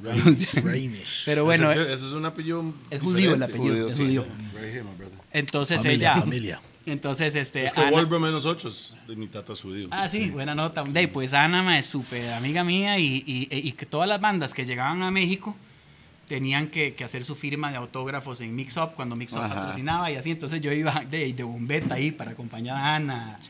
pronuncia. (laughs) Reinish. Pero bueno, Ese- eh, es un apellido. es judío el diferente. apellido, Judío, es sí. judío. Right here, my brother. Entonces Familia, ella, familia. Entonces este, Es que Ana- Wolverine de nosotros, de mi tata judío. Ah, sí, buena nota. De, pues Ana ma, es súper amiga mía y, y- y que todas las bandas que llegaban a México tenían que, que hacer su firma de autógrafos en Mix Up cuando Mix Up patrocinaba y así. Entonces yo iba de, de bombeta ahí para acompañar a Ana.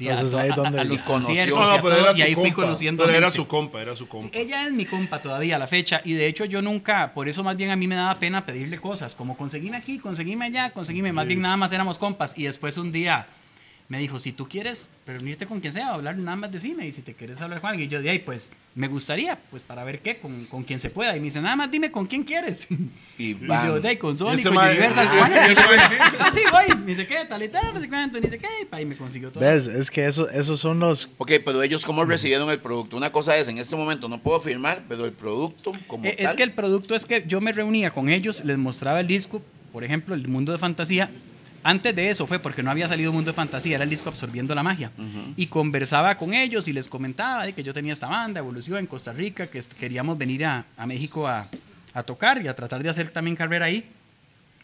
Entonces, a, ahí donde a los conoció. conciertos No, y, a no, pero todo, era y su ahí fui compa. conociendo Pero era su compa, era su compa. Ella es mi compa todavía a la fecha y de hecho yo nunca, por eso más bien a mí me daba pena pedirle cosas, como conseguime aquí, conseguime allá, conseguime, más bien nada más éramos compas y después un día me dijo, si tú quieres reunirte con quien sea, hablar nada más decime y si te quieres hablar con alguien, y yo de ahí pues me gustaría, pues para ver qué, con, con quien se pueda y me dice, nada más dime con quién quieres. (laughs) Y Y yo de ahí con Sony, con Universal, mae- (laughs) ah sí, voy, ni sé qué, tal y tal, no sé cuánto, ni sé qué, y y me consiguió todo. ¿Ves? Es que eso, esos son los... Ok, pero ellos cómo recibieron el producto. Una cosa es, en este momento no puedo firmar, pero el producto como Eh, Es tal. que el producto es que yo me reunía con ellos, les mostraba el disco, por ejemplo, el Mundo de Fantasía. Antes de eso fue porque no había salido Mundo de Fantasía, era el disco Absorbiendo la Magia. Y conversaba con ellos y les comentaba de que yo tenía esta banda, Evolución, en Costa Rica, que queríamos venir a, a México a, a tocar y a tratar de hacer también carrera ahí.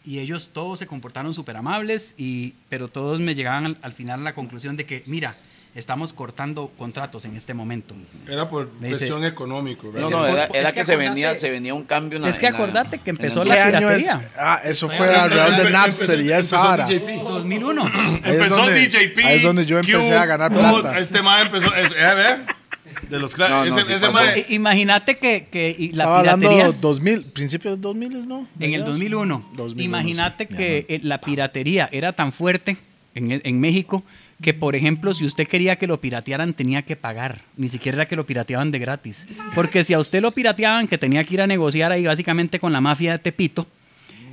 Y ellos todos se comportaron súper amables, y, pero todos me llegaban al, al final a la conclusión de que, mira, estamos cortando contratos en este momento. Era por presión económica, No, no, era, Es era que que, se venía, se venía un cambio en la- Es que acordate que empezó el- la ¿Qué año es? piratería. Ah, eso fue alrededor de Napster y vara. DJP. 2001. Ahí es Empezó donde- DJP. ahí es donde yo empecé Q, a ganar plata. Este mae empezó. es- eh, ve, De los No, no, sí Imagínate que, que y la Estaba hablando piratería 2000, principios de 2000, ¿no? en el 2001. 2001, Imagínate sí. que eh, la piratería era tan fuerte en, en México que, por ejemplo, si usted quería que lo piratearan, tenía que pagar. Ni siquiera era que lo pirateaban de gratis. Porque si a usted lo pirateaban, que tenía que ir a negociar ahí básicamente con la mafia de Tepito,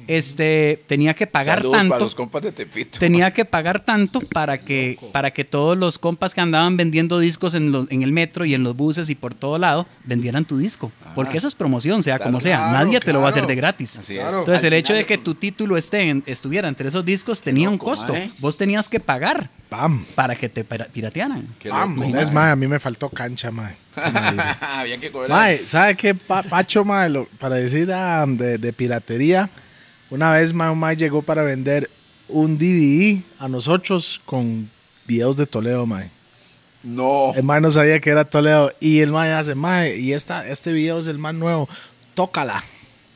este, tenía que pagar Saludos tanto. para los compas de Tepito. tenía que pagar tanto para que, para que todos los compas que andaban vendiendo discos en, en el metro y en los buses y por todo lado vendieran tu disco. Porque eso es promoción, sea como sea. Claro, Nadie te lo va a hacer de gratis. Así es. Entonces, Al el hecho de que tu título esté en- estuviera entre esos discos tenía un costo. Vos tenías que pagar para que te pira- piratearan. Loco, es mae. más, a mí me faltó cancha, mae. (laughs) Había que cobrar. Mae, ¿sabe qué, pa- Pacho, mae? Lo- para decir ah, de, de piratería, una vez, mae llegó para vender un DVD a nosotros con videos de Toledo, mae. No. El mae no sabía que era Toledo. Y el mae hace, mae, y esta, este video es el más nuevo. Tócala.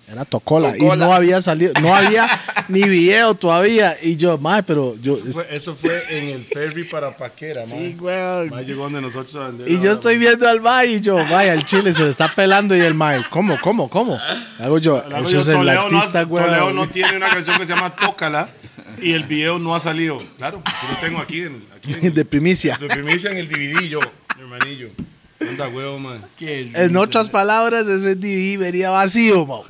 Era Tocola. Y Tocola. no había salido, no había (laughs) ni video todavía. Y yo, mae, pero yo. Eso fue, eso fue en el ferry para Paquera, mae. sí, güey. Mae llegó donde nosotros a vender Y yo estoy mae. viendo al mae y yo, vaya, el chile se le está pelando y el mae, ¿cómo, cómo, cómo? Hago yo, hago eso yo, es el Toledo no artista, güey. Toledo no tiene una canción que se llama Tócala y el video no ha salido. Claro, yo lo tengo aquí en, aquí en (laughs) De primicia. de primicia en el DVD, yo, mi hermanillo. Anda huevo, man. En otras palabras, ese DVD vería vacío, mo.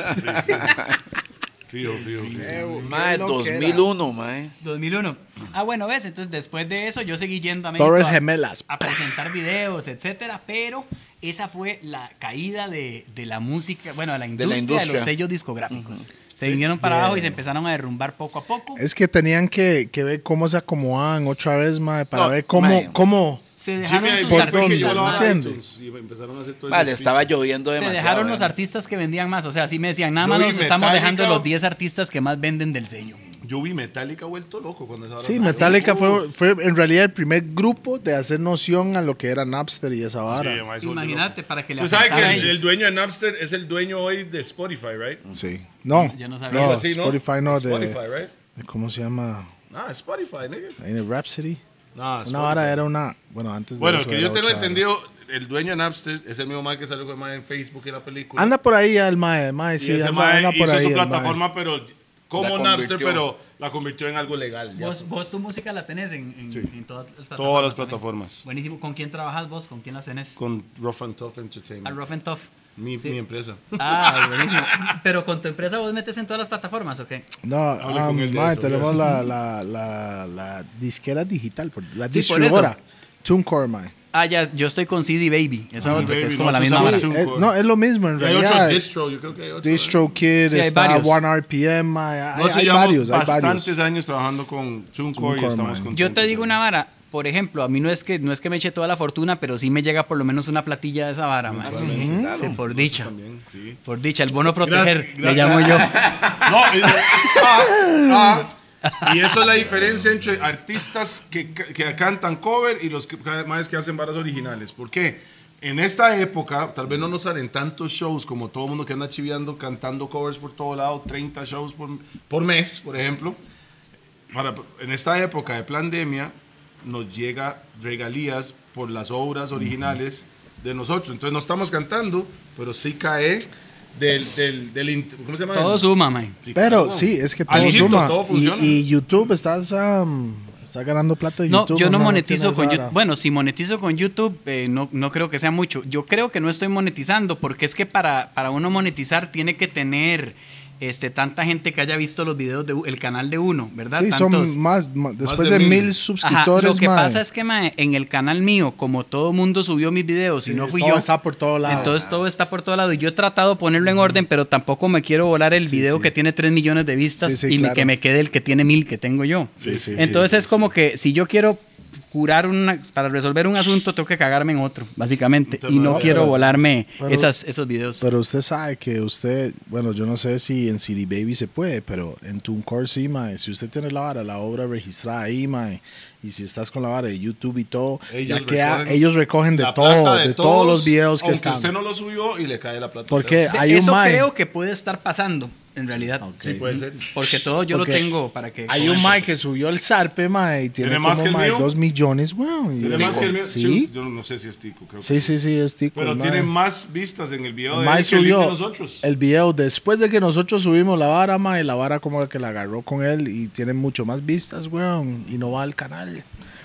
Fijo, fijo, fijo. Mae, Qué loquera. 2001, mae. 2001. Ah, bueno, ves, entonces después de eso yo seguí yendo a México Torres a- Gemelas. a presentar videos, etcétera, pero esa fue la caída de, de la música, bueno, de la industria de, industria. los sellos discográficos. Se vinieron para abajo y se empezaron a derrumbar poco a poco. Es que tenían que, que ver cómo se acomodaban otra vez, mae, para No, ver cómo, mae. cómo. Se dejaron Jimmy sus artistas. y empezaron a hacer todo Mae, ese le estaba lloviendo Se demasiado. dejaron los artistas que vendían más. O sea, sí me decían, nada más nos estamos Metallica. dejando los 10 artistas que más venden del sello. Yo vi Metallica vuelto loco cuando esa Sí. Metallica fue, fue en realidad el primer grupo de hacer noción a lo que era Napster y esa sí, vara. se volvió Imagínate, para que le Usted sabe que el, el dueño de Napster es el dueño hoy de Spotify, right? Sí. No, Yo no sabía. no, así, Spotify no, de, Spotify, right? de- ¿cómo se llama? Ah, Spotify, nigga. Ahí en el Rhapsody. Nah, Una era una, bueno, antes de Bueno, eso que yo tengo entendido, el dueño de Napster es el mismo mae que salió con el mae en Facebook y la película. Anda por ahí ya el mae, el mae, y sí, ese anda, mae anda por hizo ahí. su el mae. plataforma, pero como La Napster, convirtió. pero la convirtió en algo legal. ya. Vos, vos tu música la tenés en, en- en todas las plataformas. Todas las también. plataformas. Buenísimo. ¿Con quién trabajas vos? ¿Con quién las tenés? Con Rough and Tough Entertainment. Al Rough and Tough. Mi, Sí. mi empresa. Ah, (laughs) buenísimo. Pero con tu empresa vos metes en todas las plataformas, ¿ok? No, Hable um, eso, tenemos la, la, la, la disquera digital, la Sí, distribuidora. TuneCore, mae. Ah, ya, yo estoy con CD Baby. Eso Ah, es Baby, como la misma vara. un- Eh, no, es lo mismo en Y hay otro realidad. distro, yo creo que hay otro. DistroKid, Sí, hay está varios. One RPM, hay, Nosotros hay varios, hay bastantes varios. años trabajando con TuneCore y estamos contentos. Yo te digo una vara, por ejemplo, a mí no es que no es que me eche toda la fortuna, pero sí me llega por lo menos una platilla de esa vara, man. Sí, claro. Sí, por dicha. También, sí. Por dicha, el bono proteger, Gracias, le gracias. llamo yo. (laughs) No, ah, ah, y eso es la diferencia entre artistas que, que cantan cover y los que, más que hacen varas originales. ¿Por qué? En esta época, tal vez no nos salen tantos shows como todo el mundo que anda chiviando, cantando covers por todo lado, 30 shows por, por mes, por ejemplo. Para, en esta época de pandemia, nos llega regalías por las obras originales de nosotros. Entonces no estamos cantando, pero sí cae del... del, del ¿Cómo se llama? Todo suma, man. Sí, Pero claro. sí, es que todo suma. todo y, y YouTube, estás, um, estás ganando plata de No, YouTube. yo no ¿o monetizo con YouTube. Bueno, si monetizo con YouTube, eh, no, no creo que sea mucho. Yo creo que no estoy monetizando porque es que para, para uno monetizar tiene que tener este, tanta gente que haya visto los videos del canal de uno, ¿verdad? Sí, Tantos- son más, más- después de de, mil. mil Ajá, suscriptores, lo que mae, pasa es que mae, en el canal mío, como todo mundo subió mis videos sí, y no fui todo yo, está por todo lado. entonces todo está por todo lado. Y yo he tratado de ponerlo en orden, pero tampoco me quiero volar el Sí, video sí. que tiene 3 millones de vistas y claro. que me quede el que tiene mil que tengo yo. Sí, sí, sí, entonces es como que si yo quiero curar una, para resolver un asunto tengo que cagarme en otro, básicamente. Entonces, Y no no, quiero pero- volarme pero- esas, esos videos. Pero usted sabe que usted, bueno, yo no sé si en CD Baby se puede, pero en TuneCore sí, mae. Si usted tiene la vara, la obra registrada ahí, mae, y si estás con la vara de YouTube y todo, Ellos ya queda- recogen ellos recogen de todo, de, todos los videos que aunque están. usted no lo subió y le cae la plata. Porque hay un Eso mae. creo que puede estar pasando, en realidad. Sí, puede ser. Porque todo yo Porque lo tengo para que... Hay un mae que subió el zarpe, mae, y tiene, ¿Tiene más como que el mae, mío? dos millones, weón. y- Tiene más que el mío. Sí, Yo no sé si es Tico. Creo sí, que sí, sí, es tico. Pero el tiene mae. más vistas en el video El de mae él que el link subió de nosotros. el video después de que nosotros subimos la vara, mae, la vara como que la agarró con él y tiene mucho más vistas, weón, y no va al canal.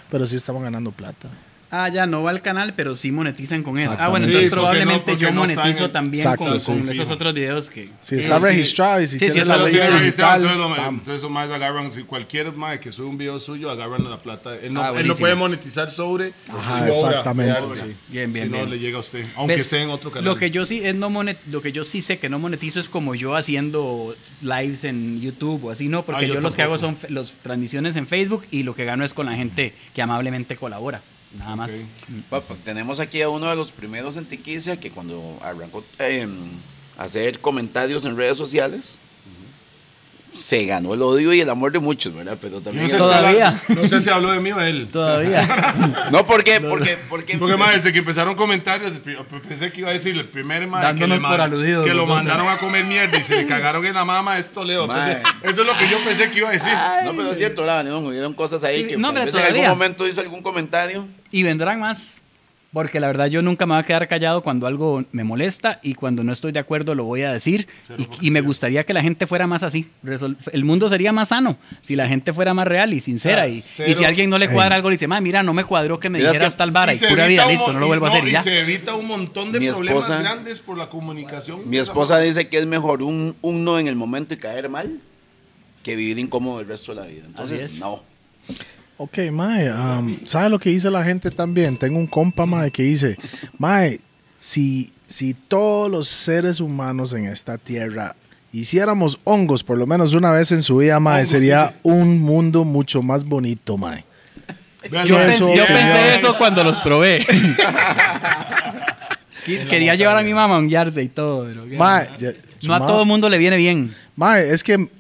Pero sí estamos ganando plata. Ah, ya, no va al canal, pero sí monetizan con eso. Ah, bueno, entonces probablemente no- yo monetizo también Exacto, con, sí. con Fijo. esos otros videos que... Si Sí, está sí. registrado y si Sí, tienes sí, la registrado, digital, entonces, entonces los más agarran, si cualquier mae que sube un video suyo, agarran la plata. Él no, Ah, él no buenísimo. puede monetizar sobre Ajá, su obra exactamente, sí. Bien, bien, si no le llega a usted, aunque ¿Ves? esté en otro canal. Lo que yo sí es no monet- lo que yo sí sé que no monetizo es como yo haciendo lives en YouTube o así, no, porque Ah, yo yo, los que hago son los transmisiones en Facebook y lo que gano es con la gente que amablemente colabora, nada más. Ok. Bueno, pues, tenemos aquí a uno de los primeros en Tiquicia que cuando arrancó eh, a hacer comentarios en redes sociales, se ganó el odio y el amor de muchos, ¿verdad? Pero también... no sé, es- si Todavía. habla- no sé si habló de mí o de él. Todavía. (laughs) No, ¿por qué? Porque, porque, Porque más desde que empezaron comentarios, pensé que iba a decir el primer mae que, por aludidos que lo mandaron a comer mierda y se le cagaron en la mama es Toledo. Entonces, eso es lo que yo pensé que iba a decir. No, pero es cierto. No, hubieron cosas ahí Sí, que no, tal pero vez en algún todavía. momento hizo algún comentario. Y vendrán más. Porque la verdad yo nunca me voy a quedar callado cuando algo me molesta y cuando no estoy de acuerdo lo voy a decir. Y, y me gustaría que la gente fuera más así. Resol- el mundo sería más sano si la gente fuera más real y sincera. Ah, y, y si a alguien no le cuadra algo, le dice, "Ma, mira, no me cuadró que me dijeras que- tal vara y, se pura vida, listo, no lo y vuelvo a hacer y y ya. se evita un montón de Mi problemas esposa- grandes por la comunicación. Mi esposa dice que es mejor un, un no en el momento y caer mal que vivir incómodo el resto de la vida. Entonces, no. Ok, mae, um, ¿sabe lo que dice la gente también? Tengo un compa, mae, que dice, mae, si, si todos los seres humanos en esta tierra hiciéramos hongos por lo menos una vez en su vida, mae, Hongos, sería sí, un mundo mucho más bonito, mae. Yo, mae, eso- pensé, yo pensé eso cuando los probé. (laughs) Quería llevar a mi mamá a un yarse y todo. pero Mae, no a todo el mundo le viene bien. Mae, es que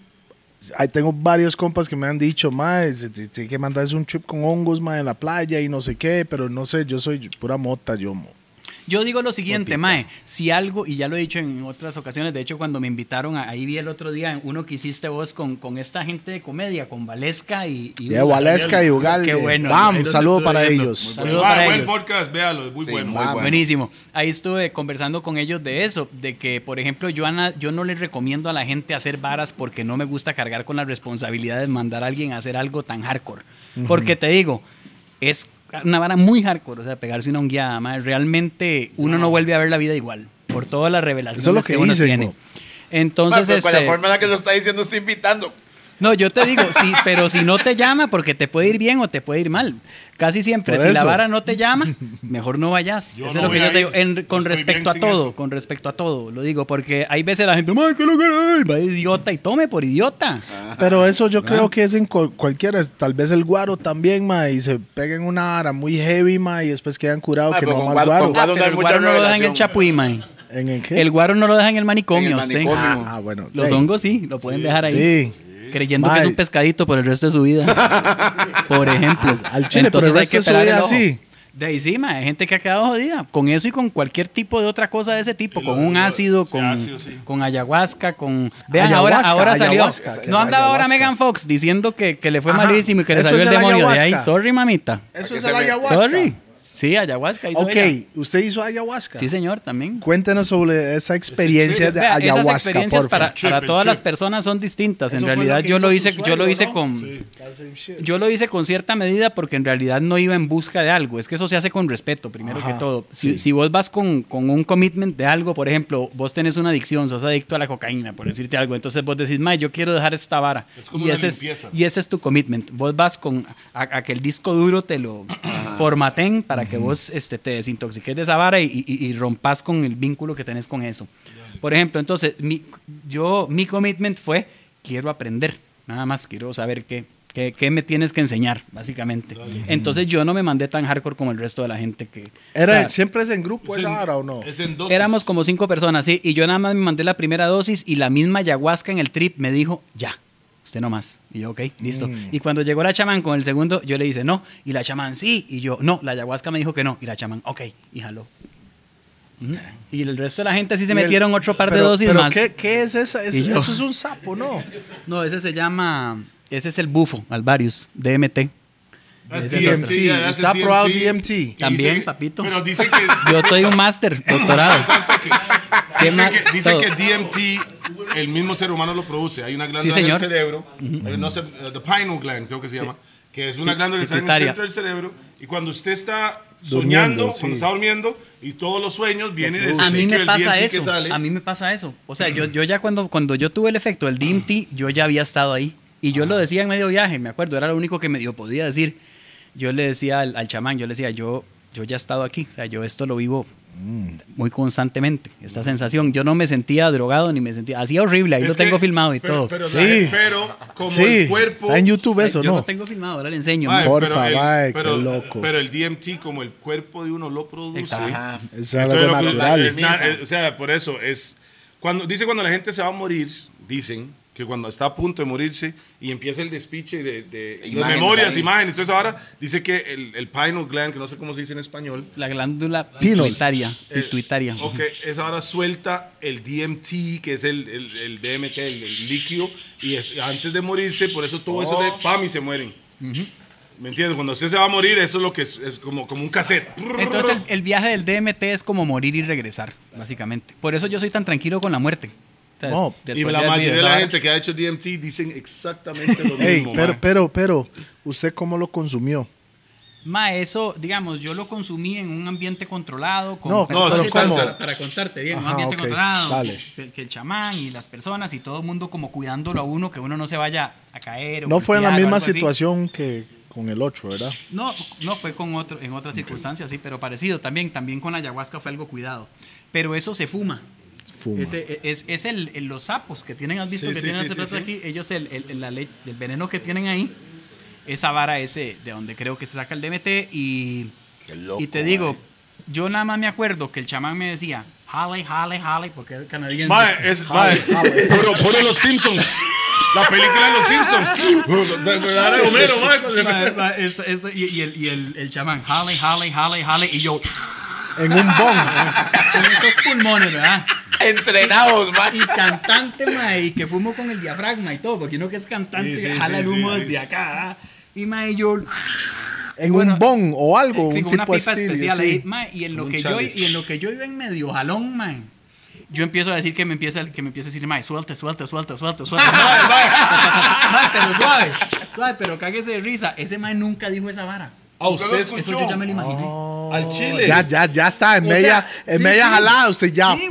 ahí tengo varios compas que me han dicho, se- se- que mandas un trip con hongos, mae, en la playa y no sé qué, pero no sé, yo soy pura mota, yo. Yo digo lo siguiente, Mae, si algo, y ya lo he dicho en otras ocasiones, de hecho cuando me invitaron, a- ahí vi el otro día uno que hiciste vos con, con esta gente de comedia, con Valesca y... y De Waleska y Ugalde. Qué bueno. Bam, saludo para viendo. ellos. Saludo para buen ellos. podcast, véalo, es muy Sí, bueno. muy Ah, bueno. Buenísimo. Ahí estuve conversando con ellos de eso, de que, por ejemplo, yo, ana- yo no les recomiendo a la gente hacer varas porque no me gusta cargar con la responsabilidad de mandar a alguien a hacer algo tan hardcore. Porque te digo, es una vara muy hardcore, o sea, pegarse una hongueada, mae, realmente uno no vuelve a ver la vida igual, por todas las revelaciones Eso es lo que uno dicen, tiene. ¿no? Entonces, con la este, forma en la que lo está diciendo, está invitando. No, yo te digo, sí, pero si no te llama, porque te puede ir bien o te puede ir mal. Casi siempre, si la vara no te llama, (laughs) mejor no vayas. Yo eso no es lo que yo te digo. En- con estoy respecto a todo, eso. con respecto a todo, lo digo, porque hay veces la gente, "Mae, ¿qué lo que hay?", va idiota y tome por idiota. Pero eso yo creo que es en cual- cualquiera, tal vez el guaro también, mae, y se peguen una ara muy heavy, mae, y después quedan curados Mae, que no con más guaro- guaro. Ah, pero el guaro no lo dejan en el chapuí, mae. ¿En el qué? El guaro no lo dejan en el manicomio, En el usted. manicomio. ah, ah, bueno. Los hey. hongos sí, lo pueden dejar ahí. Sí. Creyendo que es un pescadito por el resto de su vida. (laughs) por ejemplo. Al chile, por el Entonces hay que de su vida, ojo. sí. De ahí sí, hay gente que ha quedado jodida. Con eso y con cualquier tipo de otra cosa de ese tipo. Con un lo- ácido, con, ácido, sí. con ayahuasca, con... Vean, ahora, Ayahuasca, ahora salió... ayahuasca, no andaba ahora ayahuasca. Megan Fox diciendo que, que le fue Ajá, malísimo y que le salió el el demonio de ahí. ayahuasca. Sorry, mamita. Eso es el ayahuasca. Sorry. Sí, ayahuasca hizo Ok, ella. usted hizo ayahuasca. Sí, señor, también. Cuéntenos sobre esa experiencia de Vea, ayahuasca, esas experiencias por para. Trip, para todas trip. las personas son distintas. Eso en realidad yo hizo lo hice, yo lo hice ¿no? con... Sí. Yo lo hice con cierta medida porque en realidad no iba en busca de algo. Es que eso se hace con respeto, primero Ajá, que todo. Si, sí. si vos vas con, con un commitment de algo, por ejemplo, vos tenés una adicción, sos adicto a la cocaína, por decirte algo, entonces vos decís, Mae, yo quiero dejar esta vara. Es como y, una ese es, y ese es tu commitment. Vos vas con a, a que el disco duro te lo formaten para que vos este, te desintoxiques de esa vara y, y- y rompas con el vínculo que tenés con eso. Por ejemplo, entonces, mi, yo, mi commitment fue, quiero aprender. Nada más quiero saber qué, ¿Qué, qué me tienes que enseñar, básicamente? Entonces yo no me mandé tan hardcore como el resto de la gente que... Era, o sea, ¿Siempre es en grupo Es esa en- hora o no? Es en dosis. Éramos como cinco personas, sí, y yo nada más me mandé la primera dosis y la misma ayahuasca en el trip me dijo, ya, usted no más. Y yo, ok, listo. Mm. Y cuando llegó la chamán con el segundo, yo le dije, no, y la chamán, sí, y yo, no, la ayahuasca me dijo que no, y la chamán, ok, y jaló. Y el resto de la gente sí se Y el- metieron otro par de dosis pero más. ¿qué, qué es esa? Es- Y yo- eso es un sapo, ¿no? No, ese se llama, ese es el bufo, Alvarius, DMT. Es DMT. DMT, ya, ¿Usted ha es probado DMT. También, dice- papito. Pero dice que... Yo estoy un máster, (laughs) doctorado. ¿Qué Dice, que DMT, el mismo ser humano lo produce. Hay una glándula Sí, en el cerebro, hay no sé, uh, the pineal gland, creo que se llama, que es una glándula que está en el centro del cerebro. Y cuando usted está Durmiendo, soñando, sí. cuando está durmiendo, y todos los sueños vienen de A mí me pasa que eso. sale. A mí me pasa eso. O sea, yo, yo ya cuando, cuando yo tuve el efecto del DMT, yo ya había estado ahí. Y yo lo decía en medio viaje, me acuerdo, era lo único que medio podía decir. Yo le decía al, al chamán, yo le decía, yo, yo ya he estado aquí. O sea, yo esto lo vivo muy constantemente, esta sensación. Yo no me sentía drogado ni me sentía. Hacía horrible, ahí Es lo que- tengo filmado y pero- todo. Pero, Sí. pero como sí, el cuerpo... está en YouTube Ay, eso, yo ¿no? lo tengo filmado, ahora le enseño. Mae, Porfa, pero el- mae, qué pero- loco. Pero el DMT, como el cuerpo de uno lo produce, Ajá. Es algo natural. es na- es- o sea, por eso es. Cuando, dice cuando la gente se va a morir, dicen que cuando está a punto de morirse y empieza el despiche de, de las Imágenes memorias, ahí. imágenes, entonces ahora dice que el, el pineal gland, que no sé cómo se dice en español, La glándula pituitaria. eh, pituitaria. ok, es ahora suelta el DMT, que es el, el, el DMT, el, el líquido, y es, antes de morirse, por eso todo eso de pam y se mueren. ¿Me entiendes? Cuando usted se va a morir, eso es lo que es, es como, como un cassette. Entonces el, el viaje del DMT es como morir y regresar, básicamente. Por eso yo soy tan tranquilo con la muerte. No, y la mayoría de la gente que ha hecho DMT dicen exactamente lo (laughs) mismo. pero, mae. pero, pero, ¿usted cómo lo consumió? Ma, eso, digamos, yo lo consumí en un ambiente controlado. Con No, no, sustancia. para, para contarte bien, un ambiente controlado. dale. Que, que el chamán y las personas y todo el mundo como cuidándolo a uno, que uno no se vaya a caer. o No fue en la misma algo así. situación que con el otro, ¿verdad? No, no fue con otro, en otras circunstancias, sí, pero parecido también. También con la ayahuasca fue algo cuidado. Pero eso se fuma. Fuma. Ese- es es el, el- los sapos que tienen, ¿has visto Sí, que sí, tienen sí, ese sí, plato sí. aquí? Ellos, el, el- la le- el veneno que tienen ahí, esa vara ese, de donde creo que se saca el DMT y, Qué loco, y te digo, yo nada más me acuerdo que el chamán me decía, jale, jale, jale, porque es canadiense. Mae, es, mae, puro, puro los Simpsons. La película de los Simpsons. Y, y el, y el, el chamán, jale, jale, jale, jale, y yo, En un bong. (laughs) con estos pulmones, ¿verdad? (laughs) Entrenados, man. Y cantante, mae, y que fumo con el diafragma y todo, porque uno que es cantante Sí, sí, jala sí, el humo sí, desde sí. acá. ¿ah? Y mae, yo En Bueno, un bong o algo, sí, un con una tipo pipa especial sí. ahí, mae, y en lo que yo y en lo que yo iba en medio jalón, mae. Yo empiezo a decir que me empieza que me empieza a decir, mae, suelte, suelte, suelte, suelte, suelte. (laughs) Mae, pero suave, suave, pero cáguese de risa. Ese mae nunca dijo esa vara. A usted Eso yo ya me lo imaginé. Al chile. Ya, ya, ya está, en O media, sea, en sí, media sí. jalada, usted ya. Sí.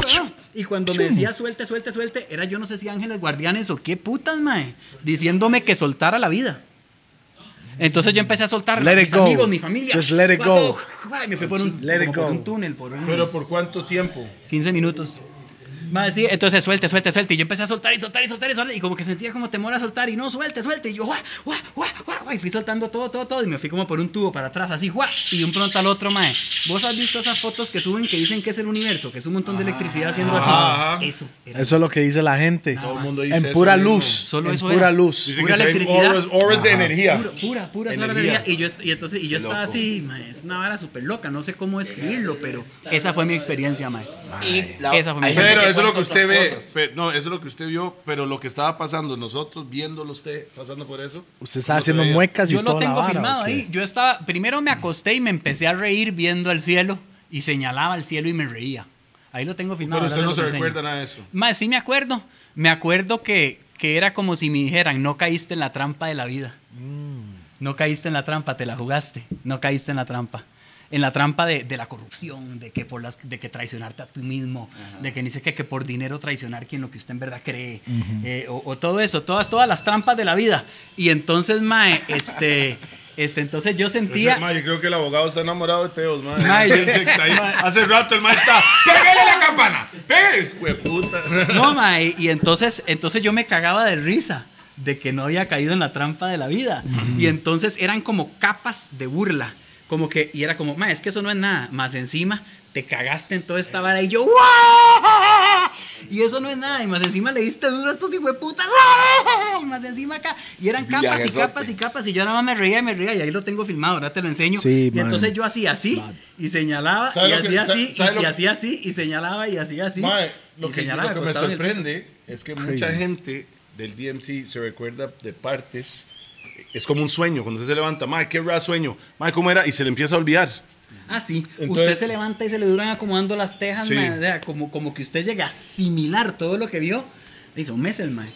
Y cuando me decía suelte, suelte, suelte, era yo no sé si ángeles guardianes o qué putas, mae, diciéndome que soltara la vida. Entonces yo empecé a soltar Let a mis go. amigos, mi familia. Just let it go. ay, me fui por un, Let it como por go. un túnel, por un- Pero ¿por cuánto tiempo? 15 minutos. Mae, sí, entonces suelte, suelte, suelte. Y yo empecé a soltar y soltar y soltar y soltar. Y como que sentía como temor a soltar. Y no, suelte, suelte. Y yo, guau, guau, guau, Y fui soltando todo, todo, todo. Y me fui como por un tubo para atrás, así, guau. Y de un pronto al otro, mae. ¿Vos has visto esas fotos que suben que dicen que es el universo? Que es un montón de electricidad haciendo así. Ajá, ajá. Eso. era Eso es lo que dice la gente. Nada Todo el mundo dice En eso pura mismo. luz. Solo en eso pura era. luz. Dice Pura electricidad. Horas, horas de energía. Pura, pura, pura Energía. energía. Y, yo, y entonces, y yo estaba así, mae, es una vara súper loca. No sé cómo escribirlo, pero esa fue mi experiencia, mae. La- Esa fue mi gente Pero eso es lo que usted ve. no, eso es lo que usted vio, pero lo que estaba pasando, nosotros viéndolo usted pasando por eso. Usted se haciendo veía. Muecas y Yo lo toda la tengo vara, filmado ahí. Yo estaba, primero me acosté y me empecé a reír viendo el cielo y señalaba al cielo y me reía. Ahí lo tengo filmado. Pero usted no se enseño. recuerda nada de eso. Mae, sí me acuerdo. Me acuerdo que, que era como si me dijeran, no caíste en la trampa de la vida. No caíste en la trampa, te la jugaste. No caíste en la trampa. En la trampa de, de la corrupción, de que por las, de que traicionarte a ti mismo, de que dice que, que por dinero traicionar quien lo que usted en verdad cree, eh, o, o todo eso, todas, todas las trampas de la vida. Y entonces, Mae, este, este, entonces yo sentía. Ese, ma, yo creo que el abogado está enamorado de Teos, man. Ma, yo- (laughs) Hace rato el man está. ¡Pégale la campana! ¡Pégale! Puta. (laughs) No, mae, y entonces, entonces yo me cagaba de risa. de que no había caído en la trampa de la vida. Y entonces eran como capas de burla. Como que, y era como, ma, es que eso no es nada. Más encima, te cagaste en toda esta vara. Y yo, ¡guau! Y eso no es nada. Y más encima le diste duro a estos hijueputas. ¡guau! Y más encima acá. Y eran capas y capas y capas. Y yo nada más me reía y me reía. Y ahí lo tengo filmado, ahora te lo enseño. Sí, y man. entonces yo hacía así. Y señalaba. ¿Sabe Y hacía así. Y hacía así. Y señalaba y hacía así. Mae, lo y que, señalaba lo que me sorprende es que Crazy. mucha gente del DMT se recuerda de partes. Es como un sueño. Cuando usted se levanta, Mae, qué raro sueño. Mae, ¿cómo era? Y se le empieza a olvidar. Ah, sí. Entonces- usted se levanta y se le duran acomodando las tejas, Sí. mae, o sea, como, como que usted llega a asimilar todo lo que vio. Y son meses, mae.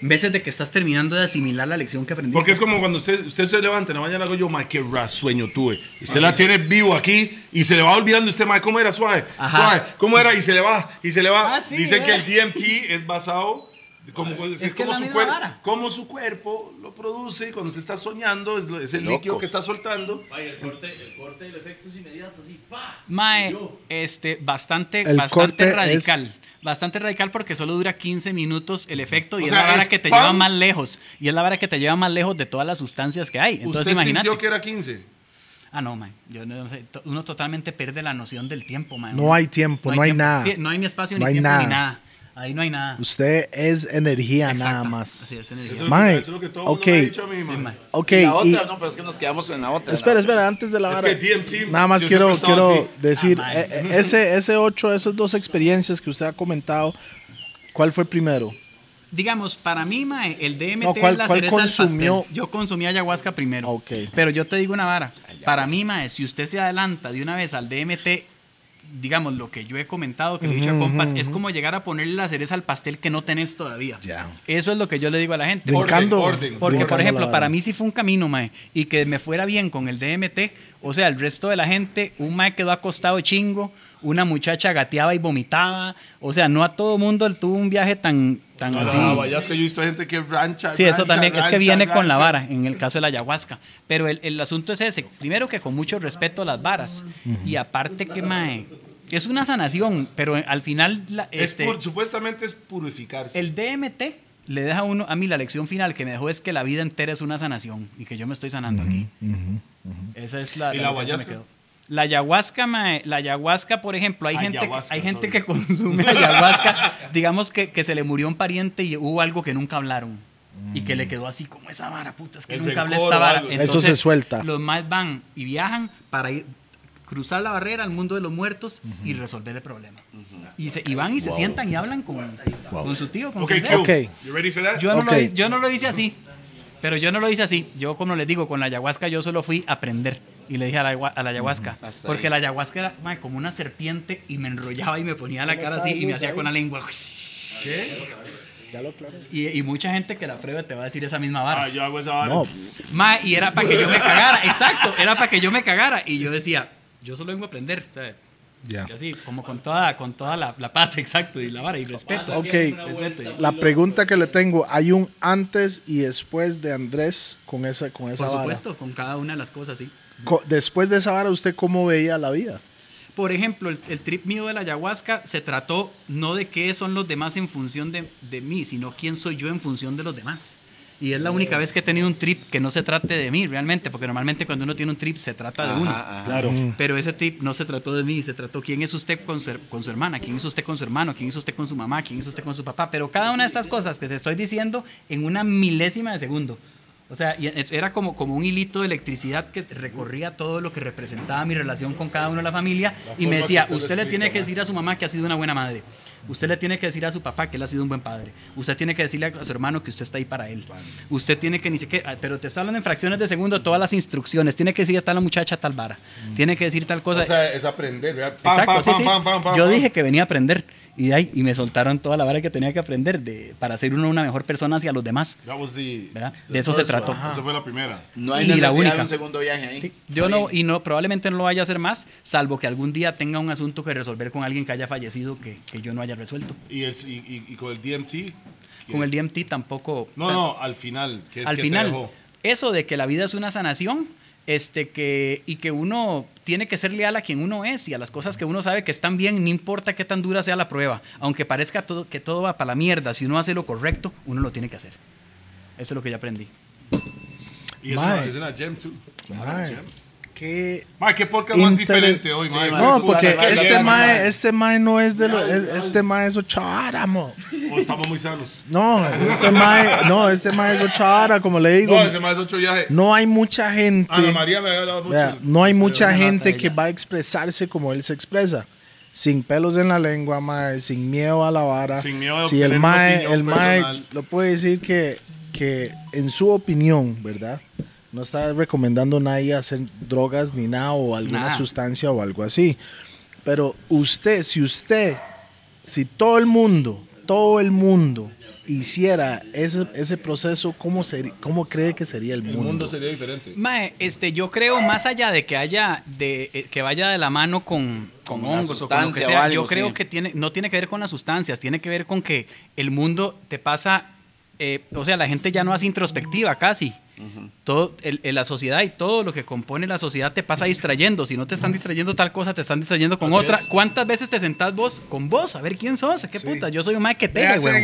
Meses de que estás terminando de asimilar la lección que aprendiste. Porque es como cuando usted, usted se levanta en la mañana, hago yo, Mae, qué raro sueño tuve. Y usted la tiene vivo aquí y se le va olvidando usted, Mae, ¿cómo era? Suave. Ajá. Suave. ¿Cómo era? Y se le va, y se le va. Ah, sí, Dicen que el DMT es basado. Como, es, Es que como su misma cuerpo, vara. como su cuerpo lo produce cuando se está soñando, es, el Loco. líquido que está soltando. El corte, el corte efecto es inmediato, así, ¡pa! Mae, este, bastante, El bastante es- radical. Bastante radical porque solo dura 15 minutos el efecto y O es sea, la vara es que te lleva más lejos. Y es la vara que te lleva más lejos de todas las sustancias que hay. Entonces ¿Usted imagínate. sintió que era 15? Ah, no, mae. Yo no sé. Uno totalmente pierde la noción del tiempo, mae. No hay tiempo, no hay tiempo. nada. Sí, no hay ni espacio, No ni hay tiempo, nada. ni nada. Ahí no hay nada. Usted es energía Exacto. nada más. Así es, energía. Eso es, lo Mae, que, eso es lo que todo el mundo ha dicho a mí, Sí, mae. mae. Ok, Y la y- otra, no, pero es que nos quedamos en la otra. espera, la espera, antes de la Es vara. que DMT, Nada más quiero, quiero así. decir, Ah, eh, eh, ese, ese ocho, esas dos experiencias que usted ha comentado, ¿cuál fue primero? Digamos, para mí, mae, el DMT No, ¿cuál- es la cuál cereza consumió? pastel. Yo consumí ayahuasca primero. Ok. Pero yo te digo una vara. Para mí, mae, si usted se adelanta de una vez al DMT, digamos, lo que yo he comentado, que le he dicho a compas, es como llegar a ponerle la cereza al pastel que no tenés todavía. Ya. Eso es lo que yo le digo a la gente. Brincando. orden. Porque, brincando por ejemplo, para mí sí fue un camino, mae, y que me fuera bien con el DMT, o sea, el resto de la gente, un mae quedó acostado chingo, una muchacha gateaba y vomitaba, o sea, no a todo mundo tuvo un viaje tan, tan A así. la Guayasca yo he visto gente que rancha. Sí, eso rancha, también, es que rancha, viene con la rancha. vara, en el caso de la ayahuasca. Pero el, el asunto es ese, primero que con mucho respeto a las varas, y aparte que, mae, es una sanación, pero al final, la- Es este, pur- supuestamente es purificarse. el DMT le deja a uno, a mí la lección final que me dejó es que la vida entera es una sanación y que yo me estoy sanando aquí. Esa es la, ¿Y la la lección que me ayahuasca? quedó. La ayahuasca, mae, la ayahuasca, por ejemplo, hay gente, que, Ayahuasca, hay gente sorry. que consume ayahuasca, digamos que, que se le murió un pariente y hubo algo que nunca hablaron. Y que le quedó así como esa vara, puta, es que El nunca hablé esta vara. algo. Eso se suelta. Los más van y viajan para ir cruzar la barrera al mundo de los muertos y resolver el problema. Y, se, y van y se sientan y hablan con, con su tío, con Ok, quien sea. Q. Ok. You ready for that? Yo no, Ok. lo, hice- yo no lo hice así. Pero yo no lo hice así. Yo, como les digo, con la ayahuasca yo solo fui a aprender. Y le dije a la, a la ayahuasca. Hasta Porque ahí. la ayahuasca era como una serpiente y me enrollaba y me ponía la cara así y me hacía con la lengua. Y, y mucha gente que la prueba te va a decir esa misma vara. Ah, yo hago esa vara. No, Mae, y era para que yo me cagara. Exacto, era para que yo me cagara. Y yo decía, yo solo vengo a aprender. ¿sabes? ya. Y así, como con toda, con toda la, la paz, exacto, y la vara y respeto. Ok, Respeto. la pregunta que le tengo, ¿hay un antes y después de Andrés con esa, con esa Por vara? supuesto, con cada una de las cosas, sí. Después de esa vara, ¿usted cómo veía la vida? Por ejemplo, el, el trip mío de la ayahuasca se trató no de qué son los demás en función de, de mí, sino quién soy yo en función de los demás. Y es la única vez que he tenido un trip que no se trate de mí realmente, porque normalmente cuando uno tiene un trip se trata de uno. Ajá, ajá. Claro. Pero ese trip no se trató de mí, se trató quién es usted con su, con su hermana, quién es usted con su hermano, quién es usted con su mamá, quién es usted con su papá. Pero cada una de estas cosas que te estoy diciendo en una milésima de segundo. O sea, y era como, como un hilito de electricidad que recorría todo lo que representaba mi relación con cada uno de la familia y me decía, usted le tiene que decir a su mamá que ha sido una buena madre. Usted le tiene que decir a su papá que él ha sido un buen padre. Usted tiene que decirle a su hermano que usted está ahí para él. Usted tiene que ni siquiera, pero te estoy hablando en fracciones de segundo todas las instrucciones. Tiene que decir a tal muchacha tal vara. Tiene que decir tal cosa. O sea, es aprender, ¿verdad? Pam, Exacto, pam, sí, pam, sí. Yo dije que venía a aprender y de ahí y me soltaron toda la vara que tenía que aprender de, para ser uno una mejor persona hacia los demás. That was the- ¿Verdad? the De eso se trató. Esa fue la primera. No hay Y la necesidad única. de un segundo viaje ahí. Sí, Yo no, y no, probablemente no lo vaya a hacer más, salvo que algún día tenga un asunto que resolver con alguien que haya fallecido que, que yo no haya resuelto. Y, el- y, y- y con el DMT. Con el DMT tampoco. No, o sea, no, al final. ¿qué- al qué te final, dejó? eso de que la vida es una sanación, este que y que uno tiene que ser leal a quien uno es y a las cosas que uno sabe que están bien, no importa qué tan dura sea la prueba, aunque parezca todo, que todo va para la mierda, si uno hace lo correcto, uno lo tiene que hacer. Eso es lo que yo aprendí. Y es una, es una gem, too. Mae, qué Mae, qué podcast más Inter- diferente hoy, Sí, mae. mae. No, porque Mae, este mae, mae, mae. este mae no es de lo, este mae es ochara, mo. O estamos muy sanos. No, este mae, no, este mae es ochara, como le digo. No, ese más es otro viaje. No hay mucha gente, Ana María me había hablado mucho. vea, no hay mucha gente que va a expresarse como él se expresa. Sin pelos en la lengua, mae, sin miedo a la vara. Sin miedo a si el mae, el mae lo puede decir que, que en su opinión, ¿verdad? No está recomendando a nadie hacer drogas ni nada o alguna sustancia o algo así. Pero usted, si usted, si todo el mundo, todo el mundo hiciera ese, ese proceso, ¿cómo, seri- ¿cómo cree que sería el El mundo? mundo sería diferente. Mae, este, yo creo más allá de que haya de eh, que vaya de la mano con, con hongos o con lo que sustancia sea, o algo, yo creo sí. que tiene no tiene que ver con las sustancias, tiene que ver con que el mundo te pasa, eh, o sea, la gente ya no hace introspectiva casi. Todo el- el- la sociedad y todo lo que compone la sociedad te pasa distrayendo. Si no te están distrayendo tal cosa, te están distrayendo con Así otra. es. ¿Cuántas veces te sentás vos con vos a ver quién sos? ¿Qué Sí. puta? Yo soy un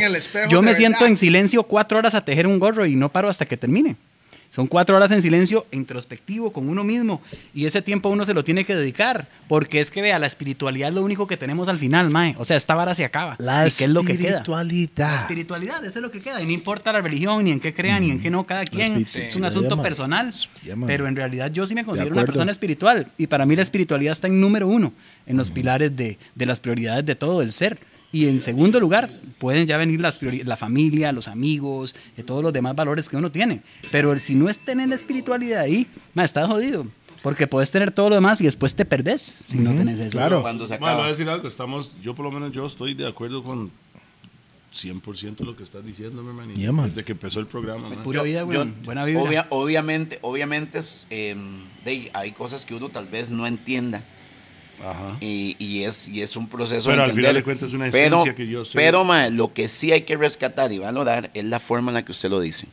el espejo Yo me siento verdad. en silencio cuatro horas a tejer un gorro y no paro hasta que termine. Son cuatro horas en silencio introspectivo con uno mismo. Y ese tiempo uno se lo tiene que dedicar. Porque es que, vea, la espiritualidad es lo único que tenemos al final, Mae. O sea, esta vara se acaba. La ¿Y qué es lo que queda? La espiritualidad. espiritualidad, eso es lo que queda. Y no importa la religión, ni en qué crean, ni en qué no, cada quien. Es un asunto personal. Yeah. Pero en realidad yo sí me considero una persona espiritual. Y para mí la espiritualidad está en número uno, en los pilares de, de las prioridades de todo el ser. Y en segundo lugar, pueden ya venir las la familia, los amigos, de todos los demás valores que uno tiene. Pero si no es tener la espiritualidad ahí, ma, estás jodido. Porque puedes tener todo lo demás y después te perdés si no tenés eso. claro. Cuando se Mae, voy a acaba. decir algo. Estamos, yo por lo menos yo estoy de acuerdo con 100% lo que estás diciendo, mi hermanito. Yeah. Desde que empezó el programa, man. Pura vida, Yo- weón. yo- Buena vibra. obvia- obviamente, obviamente de- hay cosas que uno tal vez no entienda. Ajá. Y, y es, y es un proceso Pero de al final de cuentas es una pero, esencia que yo sé. Pero, mae, lo que sí hay que rescatar y valorar es la forma en la que usted lo dice.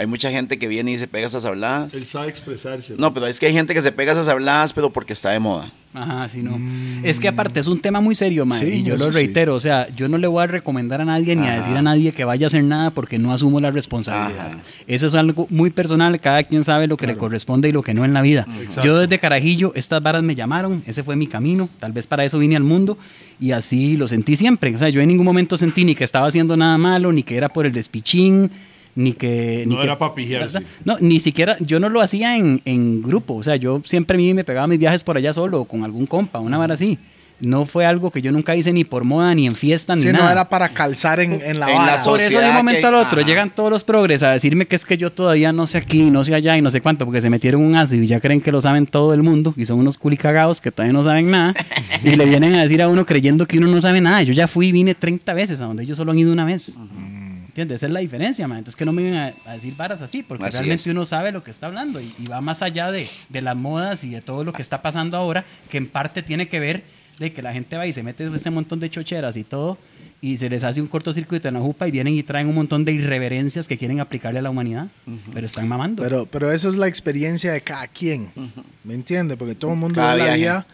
Hay mucha gente que viene y se pega esas habladas. Él sabe expresarse. No, pero es que hay gente que se pega esas habladas, pero porque está de moda. Ajá, sí, no. Es que aparte es un tema muy serio, mae, Sí, y yo lo sí. reitero, o sea, yo no le voy a recomendar a nadie ni a Ajá. decir a nadie que vaya a hacer nada porque no asumo la responsabilidad. Ajá. Eso es algo muy personal, cada quien sabe lo que le corresponde y lo que no en la vida. Exacto. Yo desde Carajillo, estas varas me llamaron, ese fue mi camino, tal vez para eso vine al mundo y así lo sentí siempre. O sea, yo en ningún momento sentí ni que estaba haciendo nada malo, ni que era por el despichín, ni que... Ni No que- era pa' pijearse. No, ni siquiera, yo no lo hacía en, en grupo, o sea, yo siempre a mí me pegaba mis viajes por allá solo, o con algún compa, una vara así. No fue algo que yo nunca hice ni por moda, ni en fiesta, ni Si nada. no era para calzar en, en la En vara. la Por eso de un momento que- al otro ajá. llegan todos los progres a decirme que es que yo todavía no sé aquí, no sé allá y no sé cuánto, porque se metieron un ácido y ya creen que lo saben todo el mundo y son unos culicagados que todavía no saben nada (laughs) y le vienen a decir a uno creyendo que uno no sabe nada. Yo ya fui y vine 30 veces a donde ellos solo han ido una vez. ¿Entiendes? Esa es la diferencia, man. Entonces que no me vengan a, a decir varas así, porque Así realmente es. uno sabe lo que está hablando y, y va más allá de, de las modas y de todo lo que está pasando ahora, que en parte tiene que ver de que la gente va y se mete ese montón de chocheras y todo, y se les hace un cortocircuito en la jupa y vienen y traen un montón de irreverencias que quieren aplicarle a la humanidad, pero están mamando. Pero, pero esa es la experiencia de cada quien. ¿Me entiende? Porque todo el mundo Cada ve la vida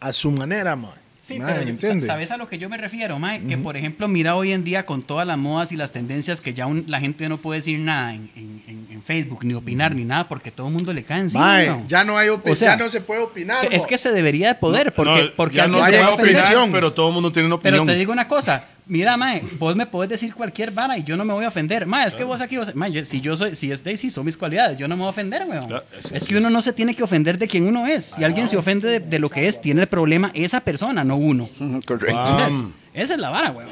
a su manera, man. Sí, pero. ¿sabes a lo que yo me refiero, Mae? Que, por ejemplo, mira hoy en día con todas las modas y las tendencias que ya un- la gente no puede decir nada en, en- Facebook, ni opinar, ni nada, porque todo el mundo le cae encima. Mae, ¿no? ya no hay opi- O sea, ya no se puede opinar. Es que se debería de poder, porque, No, porque ya no hay opinar, expresión. pero todo el mundo tiene una Pero opinión. te digo una cosa, mira, Mae, vos me podés decir cualquier vara y yo no me voy a ofender. Mae, es que vos aquí, vos, mae, yo- si yo soy, si es Daisy, son mis cualidades, yo no me voy a ofender, weón. Claro, es que uno no se tiene que ofender de quien uno es. Si alguien se ofende de, de lo que es, tiene el problema esa persona, no uno. Correcto. Ah. Esa es la vara, weón.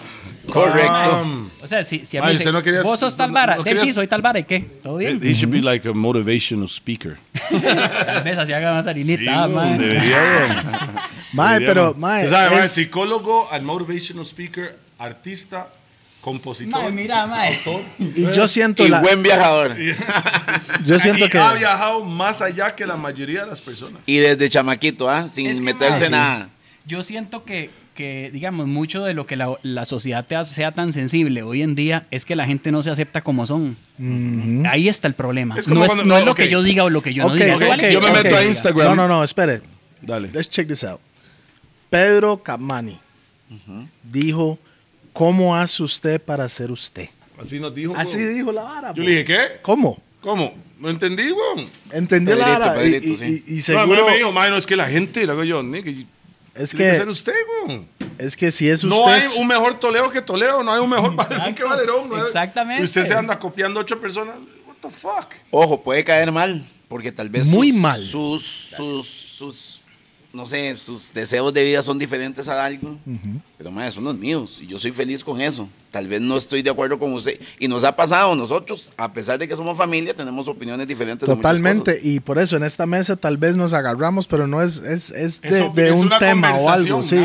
Correcto. Um, O sea, si, si a mí se- no quería- vos sos tal no- vara, no quería- soy tal vara, ¿y qué? ¿Todo bien? he should be like a motivational speaker. Tal vez así haga más harinita, Sí, (laughs) mae. debería, pero, mae, mae, es- psicólogo, al motivational speaker, artista, compositor. Mae, mira, mae. (laughs) Y yo siento Y la, buen viajador. (laughs) yo siento y que ha viajado más allá que la mayoría de las personas. Y desde chamaquito, ¿ah? Sin Es que, meterse en nada. Yo siento que, que, digamos, mucho de lo que la, la sociedad te hace sea tan sensible hoy en día es que la gente no se acepta como son. Ahí está el problema. Es como no es, cuando- no es no, lo ok. que yo diga o lo que yo no diga. ok, Eso vale yo me meto a. Instagram. No, no, no, espere. Dale. Let's check this out. Pedro Capmani dijo, ¿cómo hace usted para ser usted? Así nos dijo. Así dijo la vara. Yo bro. le dije, ¿qué? ¿Cómo? ¿Cómo? No entendí, weón. Entendí la vara. y- Pedrito, y, sí. y- y No, seguro. me dijo, "Mae, no, es que la gente, le hago yo, Es tiene que ser que, usted, weón. es que si es No hay usted. un mejor Toledo que Toledo, no hay un mejor Valerón que Valerón. no hay- Exactamente. Y usted se anda copiando a ocho personas. What the fuck? Ojo, puede caer mal, porque tal vez Muy sus, mal. Sus, sus, sus, no sé, sus deseos de vida son diferentes a algo. Pero, madre, son los míos y yo soy feliz con eso. Tal vez no estoy de acuerdo con usted. Y nos ha pasado, nosotros, a pesar de que somos familia, tenemos opiniones diferentes. de Totalmente, cosas. y por eso en esta mesa tal vez nos agarramos, pero no es, es, es de, Eso de es un tema o algo, sí.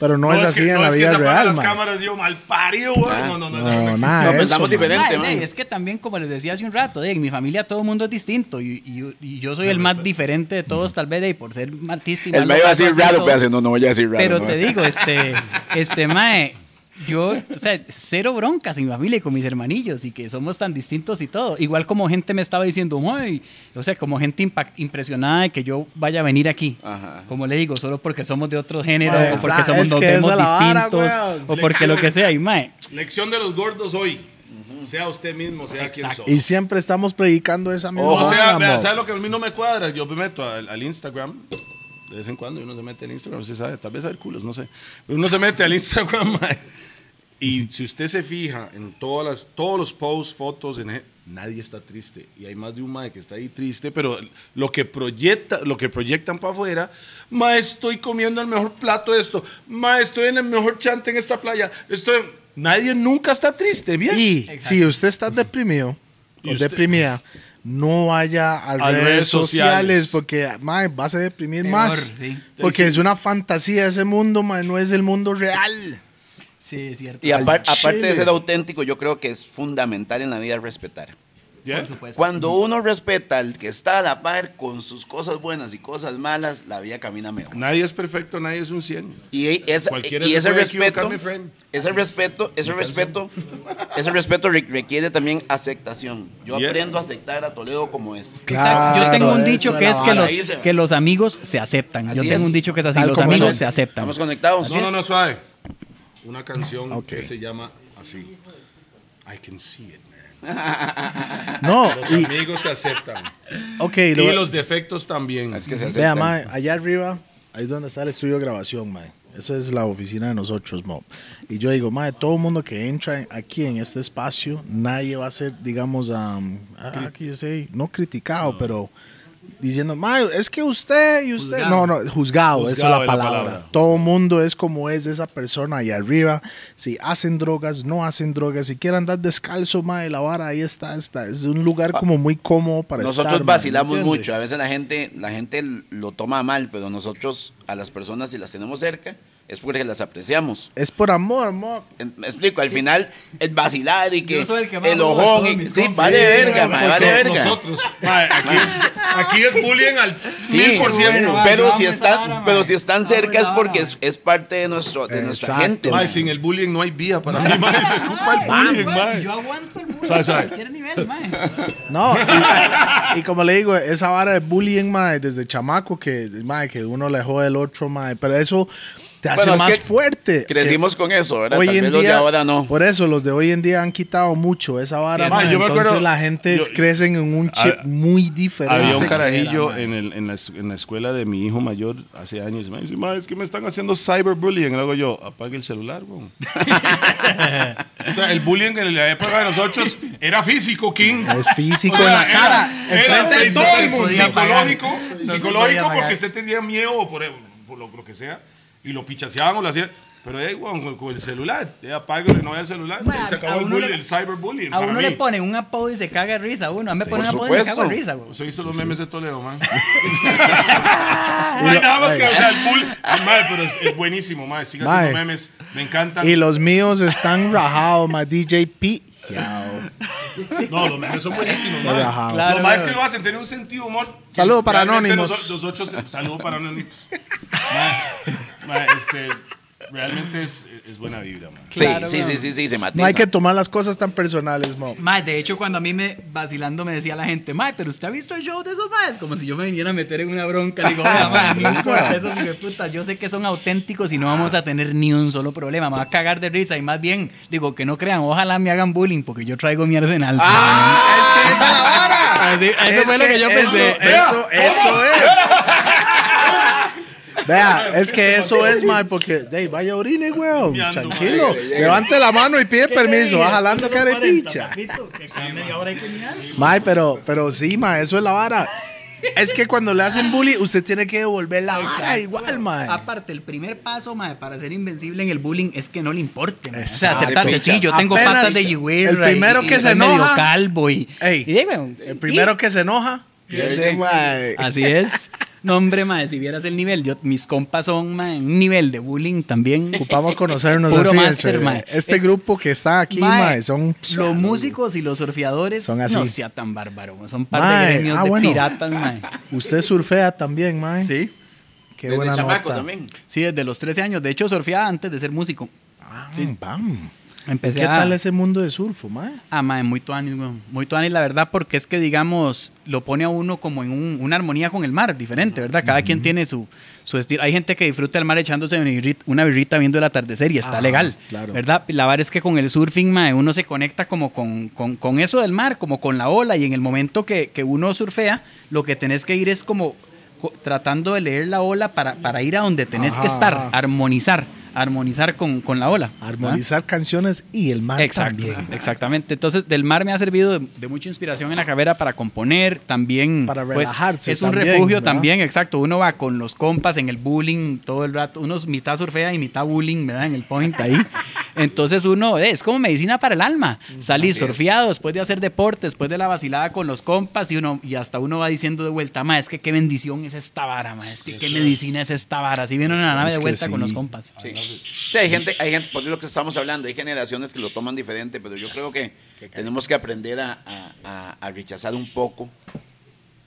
Pero no, es que- así en no la es que vida real, las man. cámaras, yo mal parido, güey. Ah. No, no, no. No, no, nada No, de pensamos eso, man. diferente, Mae, man. ey, es que también, como les decía hace un rato, de, en mi familia todo el mundo es distinto y, y- y yo soy el más diferente de todos, tal vez, de, por ser artista y más me iba a decir raro, pero no, no voy a decir raro. Pero te digo, este, este, mae, yo, o sea, cero broncas en mi familia y con mis hermanillos y que somos tan distintos y todo. Igual como gente me estaba diciendo, "Mae", o sea, como gente impact- impresionada de que yo vaya a venir aquí. Ajá. Como le digo, solo porque somos de otro género, Mae, o porque somos, es nos vemos vara, distintos, o porque lo que sea. Y mae, Lección de los gordos hoy. Sea usted mismo, sea quien Exacto. sos. Y siempre estamos predicando esa misma O sea, vara, vea, mo. ¿sabe lo que a mí no me cuadra? Yo me meto al, al Instagram. De vez en cuando uno se mete al Instagram, usted sabe, tal vez a ver culos, no sé. Pero uno se mete al Instagram, (laughs) mae, y si usted se fija en todas las, todos los posts, fotos, en, nadie está triste. Y hay más de un mae que está ahí triste, pero lo que, proyecta, lo que proyectan para afuera, mae, estoy comiendo el mejor plato de esto, mae, estoy en el mejor chante en esta playa, estoy... Nadie nunca está triste, ¿bien? Y Exacto. si usted está deprimido Y o usted- deprimida, no vaya a, A redes, redes sociales, sociales. porque mae, vas a deprimir Peor, más. sí. Porque es una fantasía ese mundo, mae, no es el mundo real. Sí, es cierto. Y apar- aparte de ser auténtico, yo creo que es fundamental en la vida respetar. ¿Ya? Por supuesto. Cuando uno respeta al que está a la par con sus cosas buenas y cosas malas, la vida camina mejor. Nadie es perfecto, nadie es un 100. Y, es- Cualquiera y se ese respeto, ese respeto, ese respeto, ese respeto re- requiere también aceptación. Yo Yeah. aprendo a aceptar a Toledo como es. Claro, Yo tengo un dicho que es que los, que los amigos se aceptan. Yo Así tengo es. un dicho que es así, Tal los amigos son. se aceptan. Estamos conectados. No, no, no, suave. Una canción Ok. que se llama así. I can see it, man. No, (laughs) Los y, amigos se aceptan. ok, Y lo- los defectos también. Es que se Vea, aceptan. mae, allá arriba, ahí es donde está el estudio de grabación, mae. Eso es la oficina de nosotros, mo. Y yo digo, mae, todo el mundo que entra aquí en este espacio, nadie va a ser, digamos, um, ah, aquí yo sé, no criticado, pero diciendo, mae, es que usted y usted. Juzgado. No, no, juzgado, eso es Juzgado la es la palabra. palabra. Todo el mundo es como es esa persona ahí arriba. Si hacen drogas, no hacen drogas. Si quieren andar descalzo, mae, la vara ahí está, está. Es un lugar como muy cómodo para Nosotros estar. vacilamos mucho. A veces la gente, la gente lo toma mal, pero nosotros a las personas si las tenemos cerca es porque las apreciamos. Es por amor, amor. Me explico, al final es vacilar y que Yo soy el que el ojón y sí, vale Sí, verga, Porque vale verga. Nosotros, aquí, aquí es bullying al Sí, mil por ciento. bueno, pero si están, pero si están cerca es porque es, es parte de nuestro, de nuestra gente. Sin el bullying no hay vía para mí, mae. Se ocupa el bullying, güey, mae. Yo aguanto el bullying a cualquier nivel, mae. No, y, y como le digo, esa vara de bullying, mae, desde chamaco, que, que uno le jode al otro, mae, pero eso te hace Bueno, es más que fuerte. Crecimos con eso, ¿verdad? Hoy Tal en vez los de día, ahora no. por eso los de hoy en día han quitado mucho esa vara, Sí, mae, mae, yo me entonces acuerdo- la gente yo- crecen en un chip Ah, muy diferente. Había un era, carajillo mae. en, el- en la, es- en la escuela de mi hijo mayor hace años. Me dice, "Ma, es que me están haciendo cyberbullying. Y luego yo, apague el celular, (laughs) o sea, el bullying en la época de nosotros era físico, King. Es físico O sea, en la era- cara, era enfrente de todo to el mundo. Psicológico, No psicológico porque usted tenía miedo o por, por lo, lo que sea. Y lo pichaseaban o lo hacían. Pero eh, weón, con, con el celular, ya apague, no vaya el celular. Mae, se acabó el, bullying, le- el cyberbullying. A uno mí. le ponen un apodo y se caga de risa. a Uno, a mí me ponen un apodo y me cago de risa, güey. ¿Usted ha visto los memes de Toledo, man? (laughs) No hay nada más que, o sea, el bull. Mae, pero es, es buenísimo, mae. Siga Mae. haciendo memes. Me encantan. Y los míos están rajados, mae, DJ P. No, los memes son buenísimos, rajado. Claro, lo más es que lo hacen, tener un sentido de humor. Saludo para Anónimos. Los, los ocho, saludo para Anónimos. (laughs) Este. realmente es, es buena vibra, man. Sí, Claro, sí, weón. sí, sí, sí, se matiza. No hay que tomar las cosas tan personales, mo. Mae, de hecho, cuando a mí me vacilando me decía la gente, Mae, pero usted ha visto el show de esos maes, como si yo me viniera a meter en una bronca. Le digo, mae, (laughs) no importa, esos putas, yo sé que son auténticos y no vamos a tener ni un solo problema. Me va a cagar de risa y más bien, digo, que no crean, ojalá me hagan bullying porque yo traigo mi arsenal. ¡Ah! Es que esa es la vara. (laughs) Así- eso Es fue lo que yo eso- pensé. Eso, eso es. Vea, (laughs) es que eso es, mae, porque, hey, vaya orine, weón. Tranquilo. Levante la mano y pide permiso. Va jalando carepicha. Mae, pero, pero sí, mae, eso es la vara. Es que cuando le hacen bullying, usted tiene que devolver la vara igual, mae. Aparte, el primer paso, mae, para ser invencible en el bullying es que no le importe. mae. O sea, aceptarse, sí, yo tengo Apenas patas de yigüera el primero y- y que se soy medio enoja- calvo y... Ey, y dime, El primero y- que se enoja, pierde, mae. Así es. No, hombre, mae, si vieras el nivel, yo, mis compas son, mae, un nivel de bullying también. (laughs) Ocupamos conocernos Puro así. entre- mae. Este Es- grupo que está aquí, Mae, mae, son... Los músicos y los surfeadores Son así. no sea tan bárbaro. Son par Mae, de gremios ah, de bueno. piratas, mae. Usted surfea también, mae. Sí. Qué Desde buena chamaco nota. también. Sí, desde los 13 años. De hecho, surfeaba antes de ser músico. Ah, bam. Empecé ¿Qué a... tal ese mundo de surfo, mae? Ah, mae, muy tuanis, weón. Muy tuanis, la verdad, porque es que, digamos, lo pone a uno como en un- una armonía con el mar, diferente, ¿verdad? Cada quien tiene su, su estilo. Hay gente que disfruta el mar echándose una birrita, una birrita viendo el atardecer y está Ajá, legal, claro. ¿verdad? La verdad es que con el surfing, mae, uno se conecta como con, con- con eso del mar, como con la ola, y en el momento que, que uno surfea, lo que tenés que ir es como co- tratando de leer la ola para, para ir a donde tenés que estar, ajá. armonizar, armonizar con, con la ola. ¿verdad? Armonizar canciones y el mar Exacto, también. exactamente. Entonces, del mar me ha servido de, de mucha inspiración en la carrera para componer, también. Para pues, relajarse es un también, refugio ¿verdad? también, exacto. Uno va con los compas en el bullying todo el rato. Uno es mitad surfea y mitad bullying, ¿verdad? En el point ahí. (laughs) Entonces, uno eh, es como medicina para el alma. Salir Así es. surfeado después de hacer deporte, después de la vacilada con los compas y uno y hasta uno va diciendo de vuelta, ma, es que qué bendición es esta vara, ma, es que qué medicina es esta vara. Así vienen a la nave de vuelta con los compas. Sí. Sí, hay gente, hay gente, por lo que estamos hablando, hay generaciones que lo toman diferente, pero yo creo que tenemos que aprender a, a- a- a rechazar un poco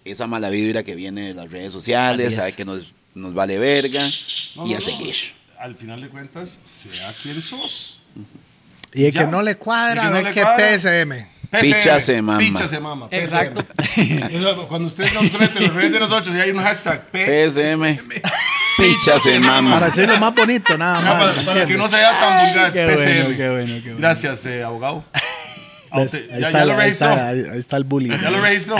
esa mala vibra que viene de las redes sociales, es. sabe que nos, nos vale verga No, y no, a no. seguir. Al final de cuentas, sea quien sos. Y el Ya. que no le cuadra, a no ver le qué cuadra. PSM. Picha se mama. Picha se mama. Exacto. (laughs) Cuando ustedes nos meten los redes de nosotros y hay un hashtag P. PSM. (laughs) Picha se Para mama. decirlo más bonito, nada No, más. para, ¿me para que no se vea tan vulgar. Qué PSM. bueno, qué bueno, qué bueno. Gracias, eh, abogado. (laughs) Ah, Ahí ya, está, ya ahí, está, ahí- ahí está el bullying. Ya lo registró.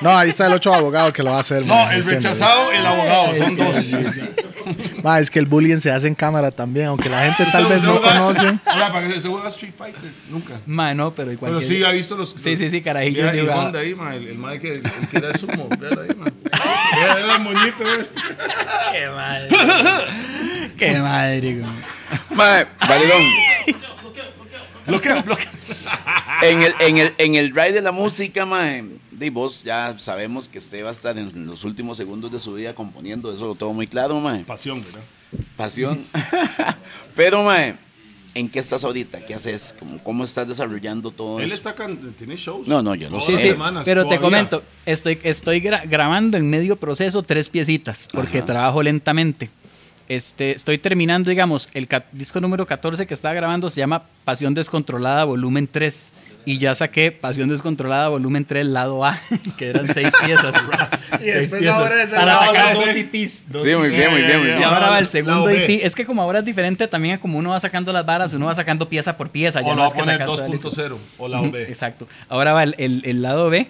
No, ahí está el otro abogado que lo va a hacer. No, man, el rechazado, el abogado. Son dos. (laughs) Ma, es que el bullying se hace en cámara también, aunque la gente tal vez no conoce. (laughs) Hola, para que se juega Street Fighter. Nunca. Ma, no, pero igual. Pero sí ha visto los. Sí, sí, sí, carajillo, Vea sí. Honda ahí, ma, el, el mae que, el que da sumo. Véalo ahí, ma. Vea, vea el moñito, vea. Qué madre. Qué madre, güey. Mae, Valedón, Bloquea, bloquea. en el, en el, en el ride de la música, mae, de vos ya sabemos que usted va a estar en los últimos segundos de su vida componiendo, eso lo tengo muy claro, mae. Pasión, ¿verdad? Pasión. (laughs) Pero, mae, ¿en qué estás ahorita? ¿Qué haces? ¿Cómo, cómo estás desarrollando todo Él eso? está can- tiene shows. No, no, yo lo sé. Sí, semanas, pero te comento, estoy, estoy gra- grabando en medio proceso tres piecitas, porque Ajá. trabajo lentamente. Este, estoy terminando, digamos, el disco número 14 que estaba grabando se llama Pasión Descontrolada Volumen 3. Y ya saqué Pasión Descontrolada Volumen 3, lado A, (laughs) que eran seis piezas. (laughs) Y después ahora es el Para lado sacar B. dos EPs. dos Sí, muy EPs. bien, muy bien, muy Ya, Y bien. ahora va el Lado segundo B. EP. Es que como ahora es diferente también como uno va sacando las varas, uno va sacando pieza por pieza. O Ya no es que poner sacas todo el disco. 2.0 o la OB. Exacto. Ahora va el, el- el lado B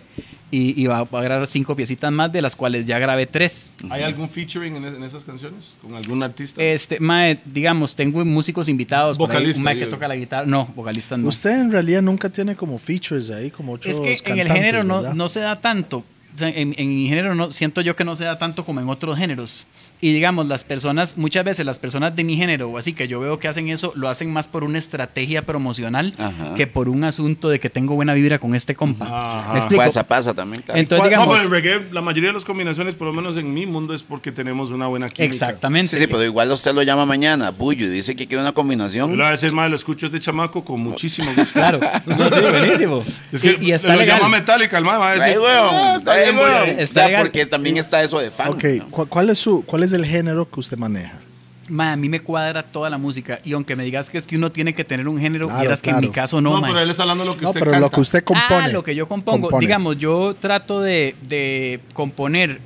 y, y va, va a grabar cinco piecitas más, de las cuales ya grabé tres. ¿Hay algún featuring en, es- en esas canciones? ¿Con algún artista? Este, mae, digamos, tengo músicos invitados. por ahí, Vocalista, un mae que toca la guitarra. No, vocalistas no. Usted en realidad nunca tiene como features ahí, como otros es que en el género no, no se da tanto. En, en mi género no, siento yo que no se da tanto como en otros géneros. Y digamos, las personas, muchas veces las personas de mi género, o así que yo veo que hacen eso, lo hacen más por una estrategia promocional Ajá. que por un asunto de que tengo buena vibra con este compa. Ajá. ¿Me explico? Pasa, pasa también, claro. Entonces, ¿Cuál- No, digamos, pero el reggae, la mayoría de las combinaciones, por lo menos en mi mundo, es porque tenemos una buena química. exactamente. Sí, sí, pero igual usted lo llama mañana, Bullo, y dice que quiere una Yo combinación. voy a decir, madre, lo escucho este chamaco con muchísimo gusto. (laughs) Claro, no, sí, buenísimo. Es que y, y está lo legal. llama Metallica, el madre va a decir. Ay, weón, "Ah, está bien, voy a-". weón. Está Ya, legal. porque también está eso de fan. Ok, ¿no? ¿cu- ¿cuál es, su, ¿cuál es el género que usted maneja? Ma, a mí me cuadra toda la música. Y aunque me digas que es que uno tiene que tener un género, Claro, vieras que en claro. mi caso no, No, pero él está hablando de lo que No, usted pero canta. lo que usted compone. Ah, lo que yo compongo. compone. Digamos, yo trato de, de componer,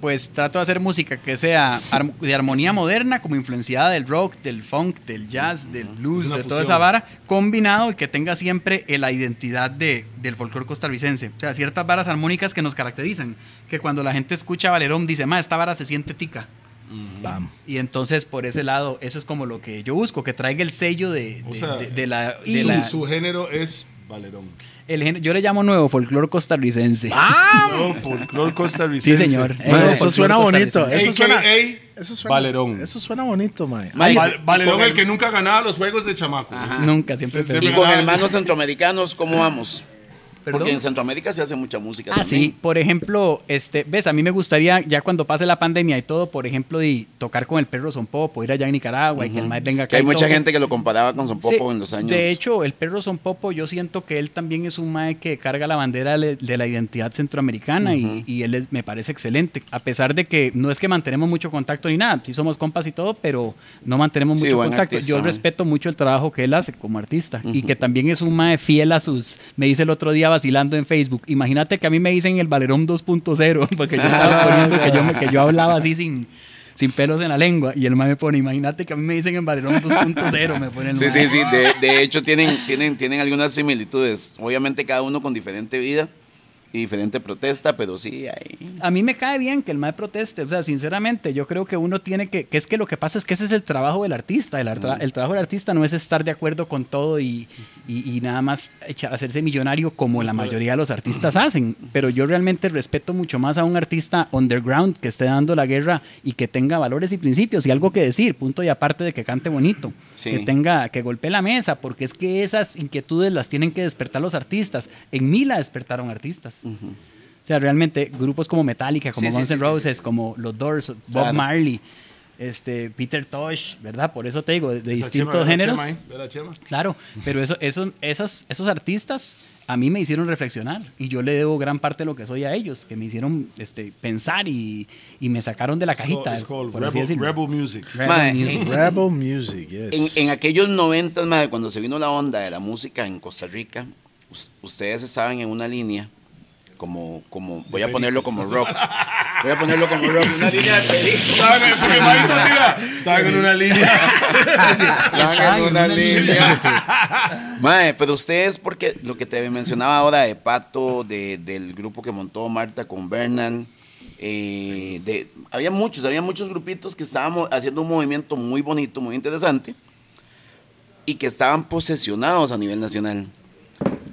pues trato de hacer música que sea de armonía moderna, como influenciada del rock, del funk, del jazz, del blues, Es de toda fusión. esa vara, combinado y que tenga siempre la identidad de, del folclore costarricense. O sea, ciertas varas armónicas que nos caracterizan. Que cuando la gente escucha Valerón dice, ma, esta vara se siente tica. Bam. Y entonces, por ese lado, eso es como lo que yo busco, que traiga el sello de, de- sea, de- de la... de Y la- su género es Valerón. el género- yo le llamo nuevo folclore costarricense. No, folclor Sí, señor. Nuevo eso folclore suena bonito. costarricense. Eso suena, eso suena, Valerón. Eso suena bonito, mae. Val- Valerón, con el que nunca ganaba los juegos de chamaco. Nunca, siempre Sí, fue- Y siempre- con hermanos (laughs) centroamericanos, ¿cómo vamos? ¿Perdón? Porque en Centroamérica se hace mucha música Ah, también. sí. Por ejemplo, este, ves, a mí me gustaría, ya cuando pase la pandemia y todo, por ejemplo, de tocar con el perro Son Popo, ir allá en Nicaragua y que el mae venga acá. Que hay y mucha gente que lo comparaba con Son Popo Sí, en los años. De hecho, el perro Son Popo, yo siento que él también es un mae que carga la bandera de, la identidad centroamericana y, y él es- me parece excelente. A pesar de que no es que mantenemos mucho contacto ni nada, sí somos compas y todo, pero no mantenemos Sí, mucho contacto. artista, yo mae. respeto mucho el trabajo que él hace como artista y que también es un mae fiel a sus. Me dice el otro día vacilando en Facebook. Imagínate que a mí me dicen el Valerón 2.0, (laughs) porque yo estaba poniendo que yo, que yo hablaba así sin. Sin pelos en la lengua. Y el mae me pone, imagínate que a mí me dicen en Valerón 2.0, me el Sí, sí, sí. De, de hecho, tienen, tienen, tienen algunas similitudes. Obviamente, cada uno con diferente vida y diferente protesta, pero sí, hay. A mí me cae bien que el MAE proteste, o sea, sinceramente, yo creo que uno tiene que, que es que lo que pasa es que ese es el trabajo del artista, el, artra- el trabajo del artista no es estar de acuerdo con todo y, y- y nada más echa- hacerse millonario como la mayoría de los artistas hacen, pero yo realmente respeto mucho más a un artista underground que esté dando la guerra y que tenga valores y principios y algo que decir, punto y aparte de que cante bonito, Sí. que tenga, que golpee la mesa, porque es que esas inquietudes las tienen que despertar los artistas, en mí la despertaron artistas. O sea, realmente grupos como Metallica, como Sí, Guns sí, N' sí, sí, Roses, sí. como los Doors, Bob Claro. Marley, este, Peter Tosh, ¿verdad? Por eso te digo, de, de distintos chema, ¿verdad, géneros. Claro, pero eso, eso, esos, esos artistas a mí me hicieron reflexionar y yo le debo gran parte de lo que soy a ellos, que me hicieron este, pensar y, y me sacaron de la cajita, It's called por así Rebel. Rebel Music. Rebel Music. (laughs) Rebel Music, yes. En, en aquellos noventas, madre, cuando se vino la onda de la música en Costa Rica, us- ustedes estaban en una línea como, como, (laughs) voy a ponerlo como rock. Voy a ponerlo como rock, una línea de en- porque hizo así. Estaban en una línea. (laughs) Estaban en una línea. (laughs) Mae, pero ustedes, porque lo que te mencionaba ahora de Pato, de- del grupo que montó Marta con Bernal, eh, de, había muchos, había muchos grupitos que estábamos haciendo un movimiento muy bonito, muy interesante, y que estaban posesionados a nivel nacional.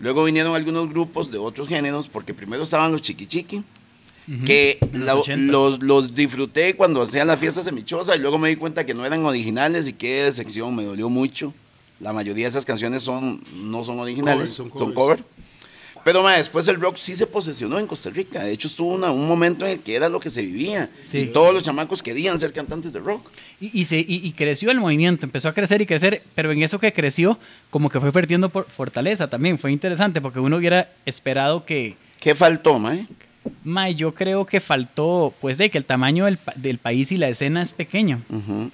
Luego vinieron algunos grupos de otros géneros, porque primero estaban los chiqui chiqui, que En los la- 80s. los, los disfruté cuando hacían las fiestas choza y luego me di cuenta que no eran originales y qué decepción, me dolió mucho. La mayoría de esas canciones son, no son originales, Covers, son son covers. cover. Pero ma, después el rock sí se posesionó en Costa Rica. De hecho, estuvo una- un momento en el que era lo que se vivía. Sí. Y todos los chamacos querían ser cantantes de rock. Y, y se, y, y creció el movimiento, empezó a crecer y crecer, pero en eso que creció, como que fue perdiendo por fortaleza también. Fue interesante porque uno hubiera esperado que, ¿Qué faltó, ma? Mae, yo creo que faltó, pues, de que el tamaño del, pa- del país y la escena es pequeña Ujú.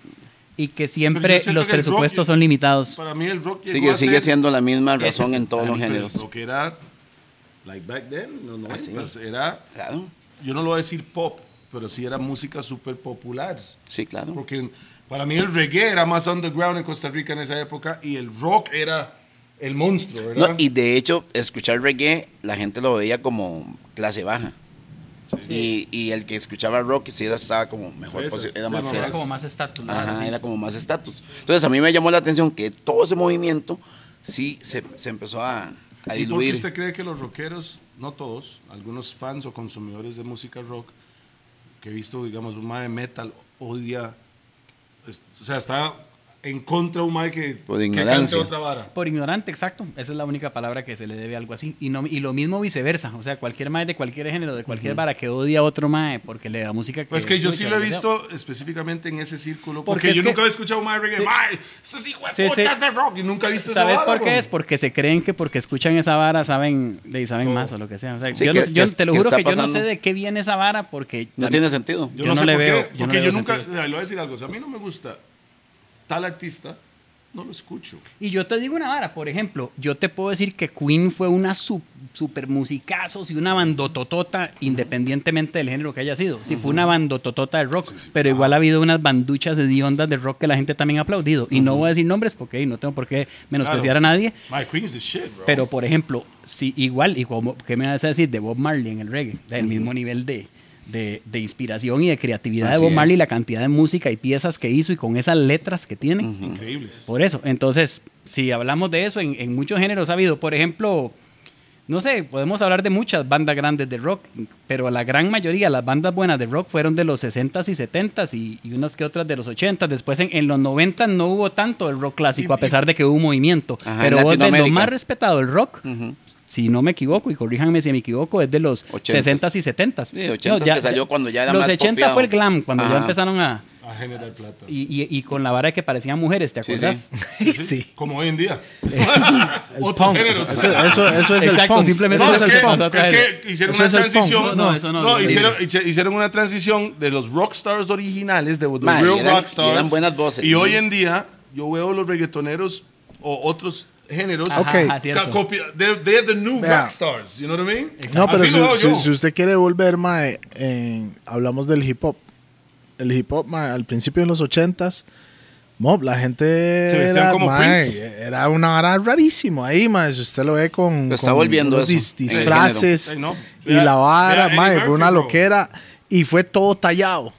y que siempre los que el rock- presupuestos son limitados. Para mí el rock Sigue, sigue ser- siendo la misma razón es- en todos los géneros. Lo que era, like back then, los Ah, sí. 90 era, Claro, yo no lo voy a decir pop, pero sí era música súper popular. sí, claro. Porque para mí el reggae era más underground en Costa Rica en esa época y el rock era el monstruo, ¿verdad? No, y de hecho, escuchar reggae, la gente lo veía como clase baja. Y, y el que escuchaba rock sí estaba como mejor, Fresas, posi- era sí, más Era como más estatus. Sí. era como más estatus. Entonces a mí me llamó la atención que todo ese movimiento sí se, se empezó a, a ¿Y por qué diluir. usted cree que los rockeros, no todos, algunos fans o consumidores de música rock, que he visto, digamos, un de metal, odia, o sea, está en contra de un mae que, Por que ignorancia. otra vara? Por ignorante, exacto. Esa es la única palabra que se le debe a algo así. Y, no, y lo mismo viceversa. O sea, cualquier mae de cualquier género, de cualquier vara que odia a otro mae porque le da música que. Pues que yo sí lo he visto específicamente en ese círculo, Porque porque, es yo nunca he escuchado un mae reggae, Sí. mae, esto es hijo de Sí, sí. de rock, y nunca he visto esa ¿Sabes vara, por qué bro. es? Porque se creen que porque escuchan esa vara saben, de, saben más o lo que sea. O sea, Sí, yo que- no- yo que- te lo juro que yo no sé de qué viene esa vara porque... No tiene sentido. Yo, no, le veo- porque yo nunca, le voy a decir algo, o sea, a mí no me gusta tal artista, no lo escucho. Y yo te digo una vara, por ejemplo, yo te puedo decir que Queen fue una su- super musicazos y una bandototota, independientemente del género que haya sido. Sí, fue una bandototota de rock, pero igual ha habido unas banduchas de ondas de rock que la gente también ha aplaudido. Y no voy a decir nombres porque no tengo por qué menospreciar Claro. a nadie. My Queen's the shit, bro. Pero, por ejemplo, si igual, y como, ¿qué me vas a decir de Bob Marley en el reggae? Del mismo nivel de, de, de inspiración y de creatividad Así de Bob Marley, es. la cantidad de música y piezas que hizo y con esas letras que tiene. Increíbles. Por eso, entonces, si hablamos de eso, en, en muchos géneros ha habido, por ejemplo, no sé, podemos hablar de muchas bandas grandes de rock, pero la gran mayoría, las bandas buenas de rock fueron de los 60s y 70s y, y unas que otras de los 80s. Después en, en los 90 no hubo tanto el rock clásico, a pesar de que hubo un movimiento. Ajá, pero vos ves lo más respetado el rock, Ujú. si no me equivoco, y corríjanme si me equivoco, es de los 80s. 60s y 70s. Sí, 80s que salió cuando ya era Los más 80 popeado. fue el glam, cuando ya Ajá. empezaron a... A generar plata. Y, y- y con la vara que parecían mujeres, ¿te Sí, acuerdas? sí. (laughs) Como hoy en día. El (laughs) Otros punk. géneros. Eso, eso, eso es el Exacto, punk. simplemente No, Eso es, es el que, punk. es que hicieron Eso una el transición. No, no, eso no, no. hicieron, hicieron una transición de los rockstars originales, de los Ma, y real eran- rockstars. y eran buenas voces. Y hoy en día, yo veo los reggaetoneros o otros géneros. Ajá, Ok. ajá, ca- cierto. copia- they're, they're the new Vea. rockstars. You know what I mean? No, pero si, si- si usted quiere volver, mae, en- hablamos del hip hop. El hip hop, mae, al principio de los ochentas, mob, la gente Se era, como era una vara rarísimo ahí, mae, si usted lo ve con, Lo está con volviendo eso, dis- disfraces. Ay, no. y la vara, Eddie fue una bro. loquera y fue todo tallado.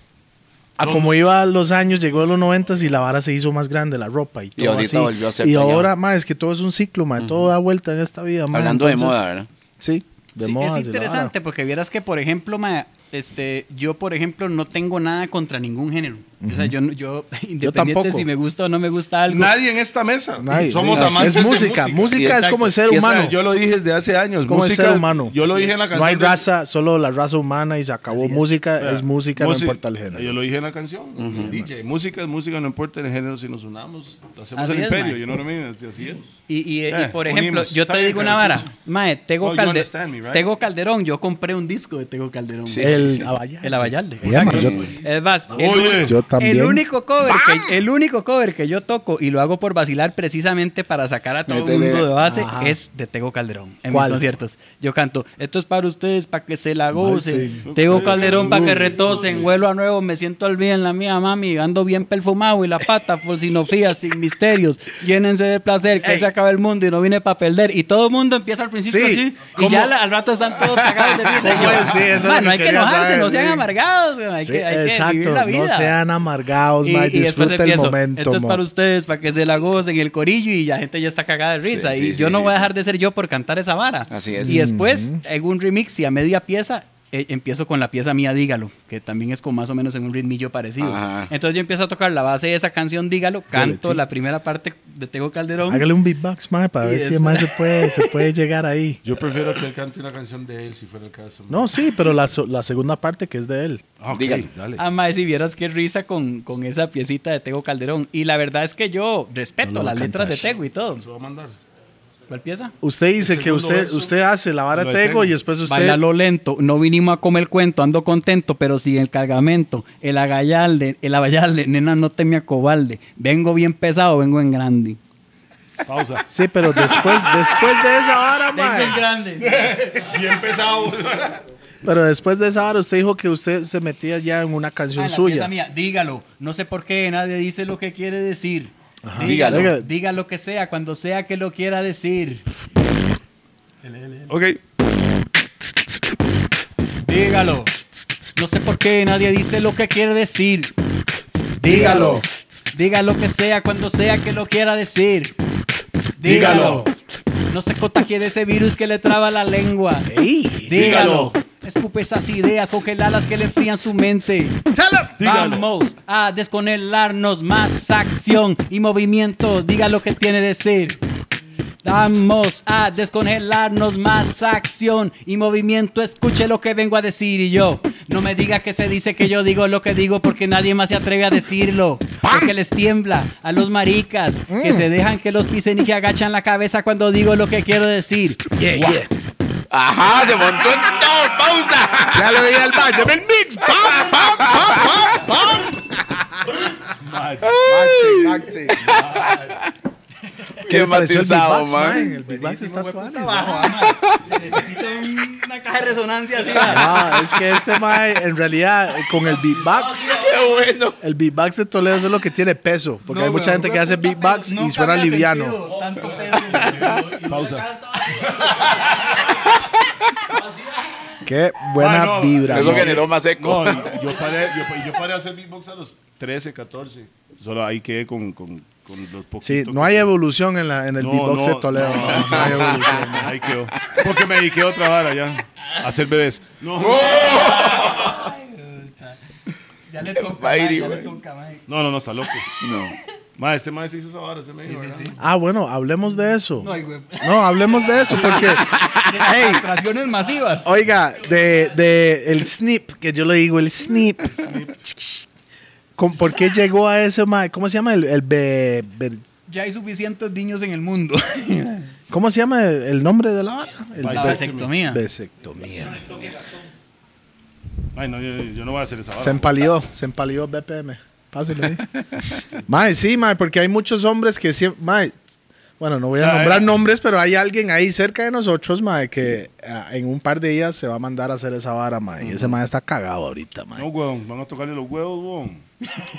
A No. como iba los años, llegó a los noventas y la vara se hizo más grande, la ropa y todo ahorita así. volvió a ser y ahora, mae, es que todo es un ciclo, mae, todo da vuelta en esta vida, mae. Hablando de entonces- moda, ¿verdad? Sí, de Sí, moda. es interesante porque vieras que, por ejemplo, ma, este, yo, por ejemplo, no tengo nada contra ningún género. O sea, yo, no- yo (laughs) independiente tampoco. si me gusta o no me gusta algo. Nadie en esta mesa. Nadie. Somos Es amantes música. de Música, música. es como el ser Y esa- humano. yo lo dije desde hace años. como el música, ser humano. Yo lo dije en la canción. No hay de- raza, solo la raza humana y se acabó. música Vea, es música, no importa el género. Yo lo dije en la canción. DJ, música es música, no importa el género. Si nos unamos, hacemos Así el es, imperio. know what I mean? Así, es. Y, y- y, Eh, por ejemplo, unimos. yo te digo una vara. Mae, Tego? Tego Calderón, yo compré un disco de Tego Calderón. el Abayalde. El Abayalde. Yo- Es más, el, Oye. También. el único cover que, el único cover que yo toco y lo hago por vacilar precisamente para sacar a todo el mundo de base Ajá. es de Tego Calderón en ¿Cuál? mis conciertos. Yo canto, esto es para ustedes, para que se la gocen. sí. Tego Calderón para que retosen, vuelo a nuevo, me siento al bien la mía mami, ando bien perfumado y la pata por si no fías, sin misterios, llénense de placer, que se acaba el mundo y no vine para perder. Y todo el mundo empieza al principio Sí. así, y ya la- al rato están todos cagados de risa. (laughs) Sí, eso es "Ma, lo no hay que enojarse, saber, no sean sí. amargados, hay, Sí, que, hay que exacto, vivir la vida. no sean amargados, Y- mae, y después disfrute el momento. Esto es mo. para ustedes, para que se la gocen el corillo y la gente ya está cagada de risa. Sí, y sí, yo sí, no voy a dejar de ser yo por cantar esa vara. Así es. Y después, en un remix y a media pieza, eh, empiezo con la pieza mía Dígalo, que también es con más o menos en un ritmillo parecido. Ajá. Entonces yo empiezo a tocar la base de esa canción Dígalo, canto la primera parte de Tego Calderón. Hágale un beatbox, mae, para ver si mae se puede, se (laughs) puede llegar ahí. Yo prefiero que él cante una canción de él si fuera el caso. No, sí, pero la, so- la segunda parte que es de él. Ah, Dígalo. dale. Ah, mae, si vieras qué risa con, con esa piecita de Tego Calderón. Y la verdad es que yo respeto No las letras de. Tego y todo. Se va a mandar. ¿Cuál pieza? Usted dice El que usted, verso, usted hace la vara Tego y después usted... Bailalo lento, no vinimos a comer cuento, ando contento, pero sin el cargamento. El agallalde, el abayalde, nena, no te me acobalde. Vengo bien pesado, vengo en grande. Pausa. Sí, pero después, después de esa vara, mae. grande. (laughs) Bien pesado. Pero después de esa hora usted dijo que usted se metía ya en una canción suya. mía, dígalo. No sé por qué nadie dice lo que quiere decir. Dígalo. Dígalo. Diga lo que sea, cuando sea que lo quiera decir. ok. Dígalo. No sé por qué nadie dice lo que quiere decir. Dígalo. Diga lo que sea cuando sea que lo quiera decir. Dígalo. No se contagie de ese virus que le traba la lengua. Ey, Dígalo. Escupe esas ideas congeladas que le enfrían su mente. Dígalo. Vamos a descongelarnos más acción y movimiento. Diga lo que tiene que decir. Vamos a descongelarnos más acción y movimiento. Escuche lo que vengo a decir y yo. No me diga que se dice que yo digo lo que digo porque nadie más se atreve a decirlo. Porque les tiembla a los maricas que se dejan que los pisen y que agachan la cabeza cuando digo lo que quiero decir. Yeah, yeah. Ajá, se montó en todo. Pausa. Ya le veía el baño. El mix. Pam, pam, pam, pam, pam. Pareció el matizado, Big man. El Big Box está ama. Se necesita un- una caja de resonancia así. Ah, es que este mae, en realidad, con el beatbox, (laughs) Qué bueno. el beatbox de Toledo es lo que tiene peso. Porque No, hay mucha gente que hace beatbox y suena liviano. peso. (laughs) Pausa. Qué buena Ah, no, vibra. Eso generó más eco. No, yo paré, yo, yo paré a hacer beatbox a los 13, 14. Solo ahí quedé con, con, con los poquitos. Sí, no hay evolución en, la, en el No, beatbox no, de Toledo. no, No, no hay evolución. Ahí quedó. Porque me dediqué a otra vara ya. A hacer bebés. No, Ya le toca, ya le toca, no, no, no, está loco. No. Ma, este maestro hizo esa vara, se me dijo, ¿verdad? Ah, bueno, hablemos de eso. No, ay, güey. No, hablemos de eso porque, hey, masivas. oiga, de, de el snip, que yo le digo el snip. ¿Con- ¿Por qué llegó a ese mae? ¿Cómo se llama el, el be- be- Ya hay suficientes niños en el mundo. (laughs) ¿Cómo se llama el, el nombre de la vara? El Vasectomía. Vasectomía. vasectomía. Ay, no, yo, yo no voy a hacer esa vara. Se empalió, se empalió BPM. Pásale ahí. (laughs) mae, sí, mae, porque hay muchos hombres que siempre, mae, bueno, no voy a O sea, nombrar eh, nombres, pero hay alguien ahí cerca de nosotros, mae, que ah, en un par de días se va a mandar a hacer esa vara, mae. Y ese mae está cagado ahorita, mae. No, weón, van a tocarle los huevos, weón.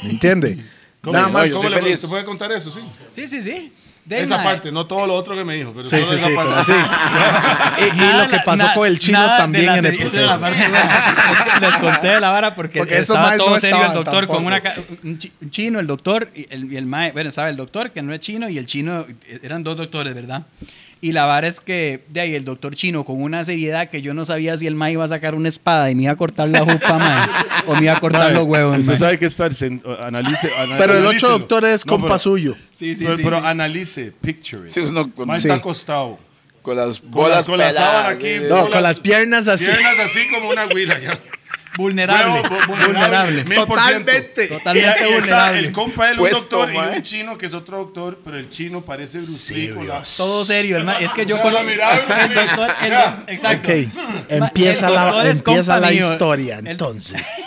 ¿Me entiende? ¿Cómo, Nada no, más. ¿cómo soy le feliz. ¿Se puede contar eso, sí? Sí, sí, sí. Esa parte, no todo lo otro que me dijo, pero Sí, sí, esa sí. parte. pero sí. y, lo que pasó na- con el chino también en el proceso. (laughs) Les conté de la vara porque, Porque estaba todo no serio el doctor con tampoco. una ca- un, chi- un chino, el doctor y el, y el mae, bueno, estaba el doctor que no es chino y el chino eran dos doctores, ¿verdad? Y la vara es que de ahí el doctor chino con una seriedad que yo no sabía si el mae iba a sacar una espada y me iba a cortar la jupa, mae, o me iba a cortar los huevos. Usted sabe que estar, sen- analice, ana- Pero el otro doctor es No, compa pero- suyo. Sí, sí, pero, sí, pero sí. analice, picture it. Sí, con, Sí. está acostado. con las Con bolas las- con la peladas, sábana aquí, eh, No, bolas- con las piernas así. Piernas así como una huila. Vulnerable, Huevo, vulnerable. Totalmente. Totalmente Y- y vulnerable. El compa él, un Puesto, doctor y mae. un chino que es otro doctor, pero el chino parece Bruce Lee con la- Todo serio, mae. Es que yo con la mirada, (laughs) el doctor, el doc- exacto. Ok, empieza el la, doctor es empieza compa la mío. historia El- entonces.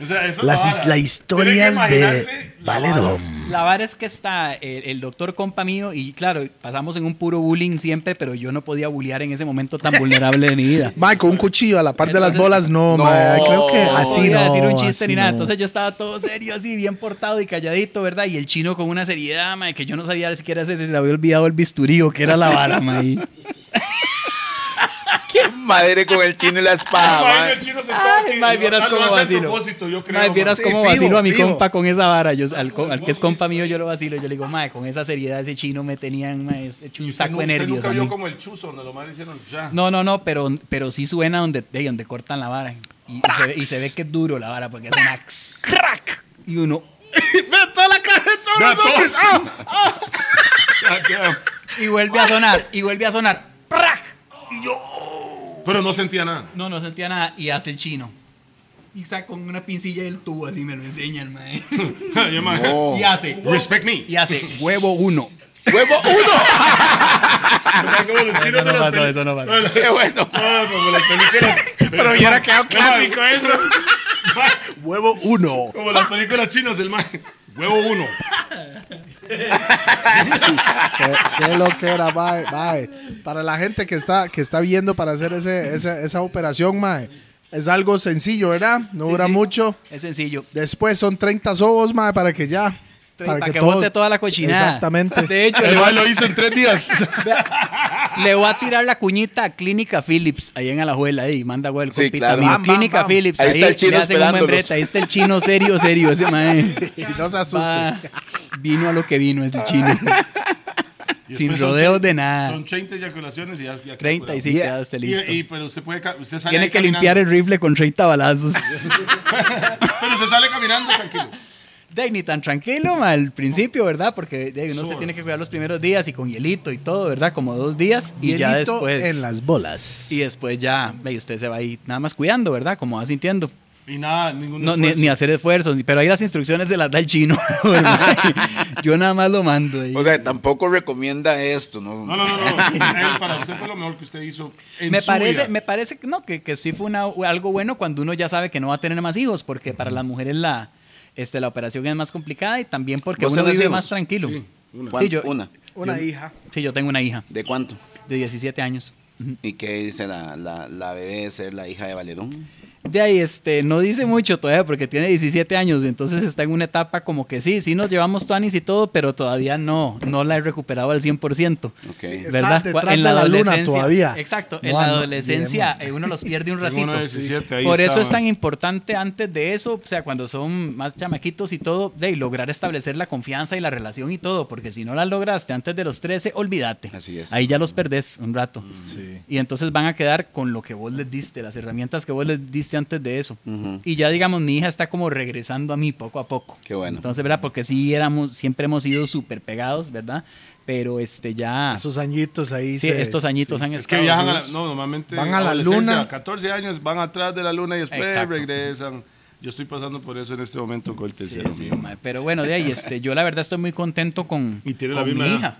O sea, eso es Las, la his- historias de la vara. Valerón. La vara es que está el, el doctor compa mío y claro, pasamos en un puro bullying siempre, pero yo no podía bullear en ese momento tan vulnerable de mi vida. (laughs) Mae, con un cuchillo a la par de las Entonces- bolas, no, No, mae, creo que No así podía no. decir un chiste así ni nada. no. Entonces yo estaba todo serio, así, bien portado y calladito, ¿verdad? Y el chino con una seriedad, mae, que yo no sabía siquiera si se le había olvidado el bisturío, que era la vara, mae. (laughs) Qué madre con el chino y la espada, el chino sentado Ay, mae, vieras cómo vacilo. Mae, vieras Sí, cómo vacilo a mi compa con esa vara. Yo, al, que es compa mío, yo lo vacilo. Yo le digo, mae, con esa seriedad ese chino me tenían mae, hecho un saco de nervios. nunca a vio mí. como el chuzo donde los madres hicieron ya. No, no, no, pero, pero sí suena donde, de, donde cortan la vara. Y, y se ve, y se ve que es duro la vara porque hace max. ¡Crack! Y uno. (laughs) Ve toda la cara de todos los hombres. ¡Ah! (laughs) Ya. Y vuelve a sonar. Y vuelve a sonar. ¡Crack! Y yo. Pero no sentía nada. No, no sentía nada. Y hace el chino. Y saca con una pincilla del tubo, así me lo enseña el mae. (laughs) Mae. No. Y hace. Respect me. Y hace huevo uno. ¡Huevo uno! O sea, como los chinos de las peli- no pasó. ¡Qué bueno! Ah, como las películas. Pero hubiera quedado No, clásico mae. eso. Huevo uno. Como las películas chinas, el man. Huevo uno. Qué, qué lo que era, mae, mae. Para la gente que está, que está viendo para hacer ese, esa, esa operación, mae, es algo sencillo, ¿verdad? No Sí, dura sí. mucho. Es sencillo. Después son 30 sobos, mae, para que ya. Para, que, todos- bote toda la cochinada. Exactamente. De hecho, El lo hizo en tres días. (laughs) le voy a tirar la cuñita a Clínica Philips, ahí en Alajuela, ahí, manda güey el Sí, compita claro. mío. Bam, bam, Clínica bam. Philips, Ahí ahí, está el chino esperándolos. ahí está el chino serio, serio, ese mae. (laughs) Y no se asuste. Va, vino a lo que vino ese chino. Y (laughs) Sin rodeos de nada. Son 30 eyaculaciones y ya, ya queda 30 y sí, Yeah. quedaste Y, listo. y- pero usted puede usted sale Tiene que limpiar el rifle con 30 balazos. Pero usted sale caminando tranquilo. De ahí, ni tan tranquilo, ma, al principio, ¿verdad? Porque de ahí, uno se tiene que cuidar los primeros días y con hielito y todo, ¿verdad? Como dos días y ya después. en las bolas. Y después ya, ve, usted se va ahí nada más cuidando, ¿verdad? Como va sintiendo. Y nada, ningún No, ni, esfuerzo. ni hacer esfuerzos, ni- pero ahí las instrucciones se las da el chino. (laughs) Yo nada más lo mando. ahí. O sea, tampoco recomienda esto, ¿no? No, no, no, no. (laughs) Él, para usted fue lo mejor que usted hizo en me su parece, vida. me parece que no, que, que sí fue una- algo bueno cuando uno ya sabe que no va a tener más hijos, porque para las mujeres la, este, la operación es más complicada y también porque ¿Vos uno vive hijos? más tranquilo. Sí, una. ¿Cuán- yo- Una. Una hija. Sí, yo tengo una hija ¿De cuánto? de 17 años. ¿Y qué dice la, la, la bebé de ser la hija de Valedón? De ahí, este, no dice mucho todavía porque tiene 17 años, entonces está en una etapa como que sí, sí nos llevamos tuanis y todo, pero todavía no, no la he recuperado al 100%. Ok. Sí, Está ¿Verdad? en de la luna adolescencia- todavía. Exacto, No, en la adolescencia eh, uno los pierde un ratito. una de 17, ahí Por eso es tan importante antes de eso, o sea, cuando son más chamaquitos y todo, de lograr establecer la confianza y la relación y todo, porque si no la lograste antes de los 13, olvídate. Así es. Ahí ya los perdés un rato. Sí. Y entonces van a quedar con lo que vos les diste, las herramientas que vos les diste antes de eso. Ujú. Y ya, digamos, mi hija está como regresando a mí poco a poco. Qué bueno. Entonces, ¿verdad? Porque sí éramos, siempre hemos sido súper pegados, ¿verdad? Pero este ya... Esos añitos ahí. sí, se- estos añitos han Es que viajan a la- no, normalmente Van a la luna. 14 años van atrás de la luna y después Exacto. regresan. Yo estoy pasando por eso en este momento con el Sí, tercero. sí, mío. mae. Pero bueno, de ahí, este, yo la verdad estoy muy contento con, Y tiene con la misma mi edad.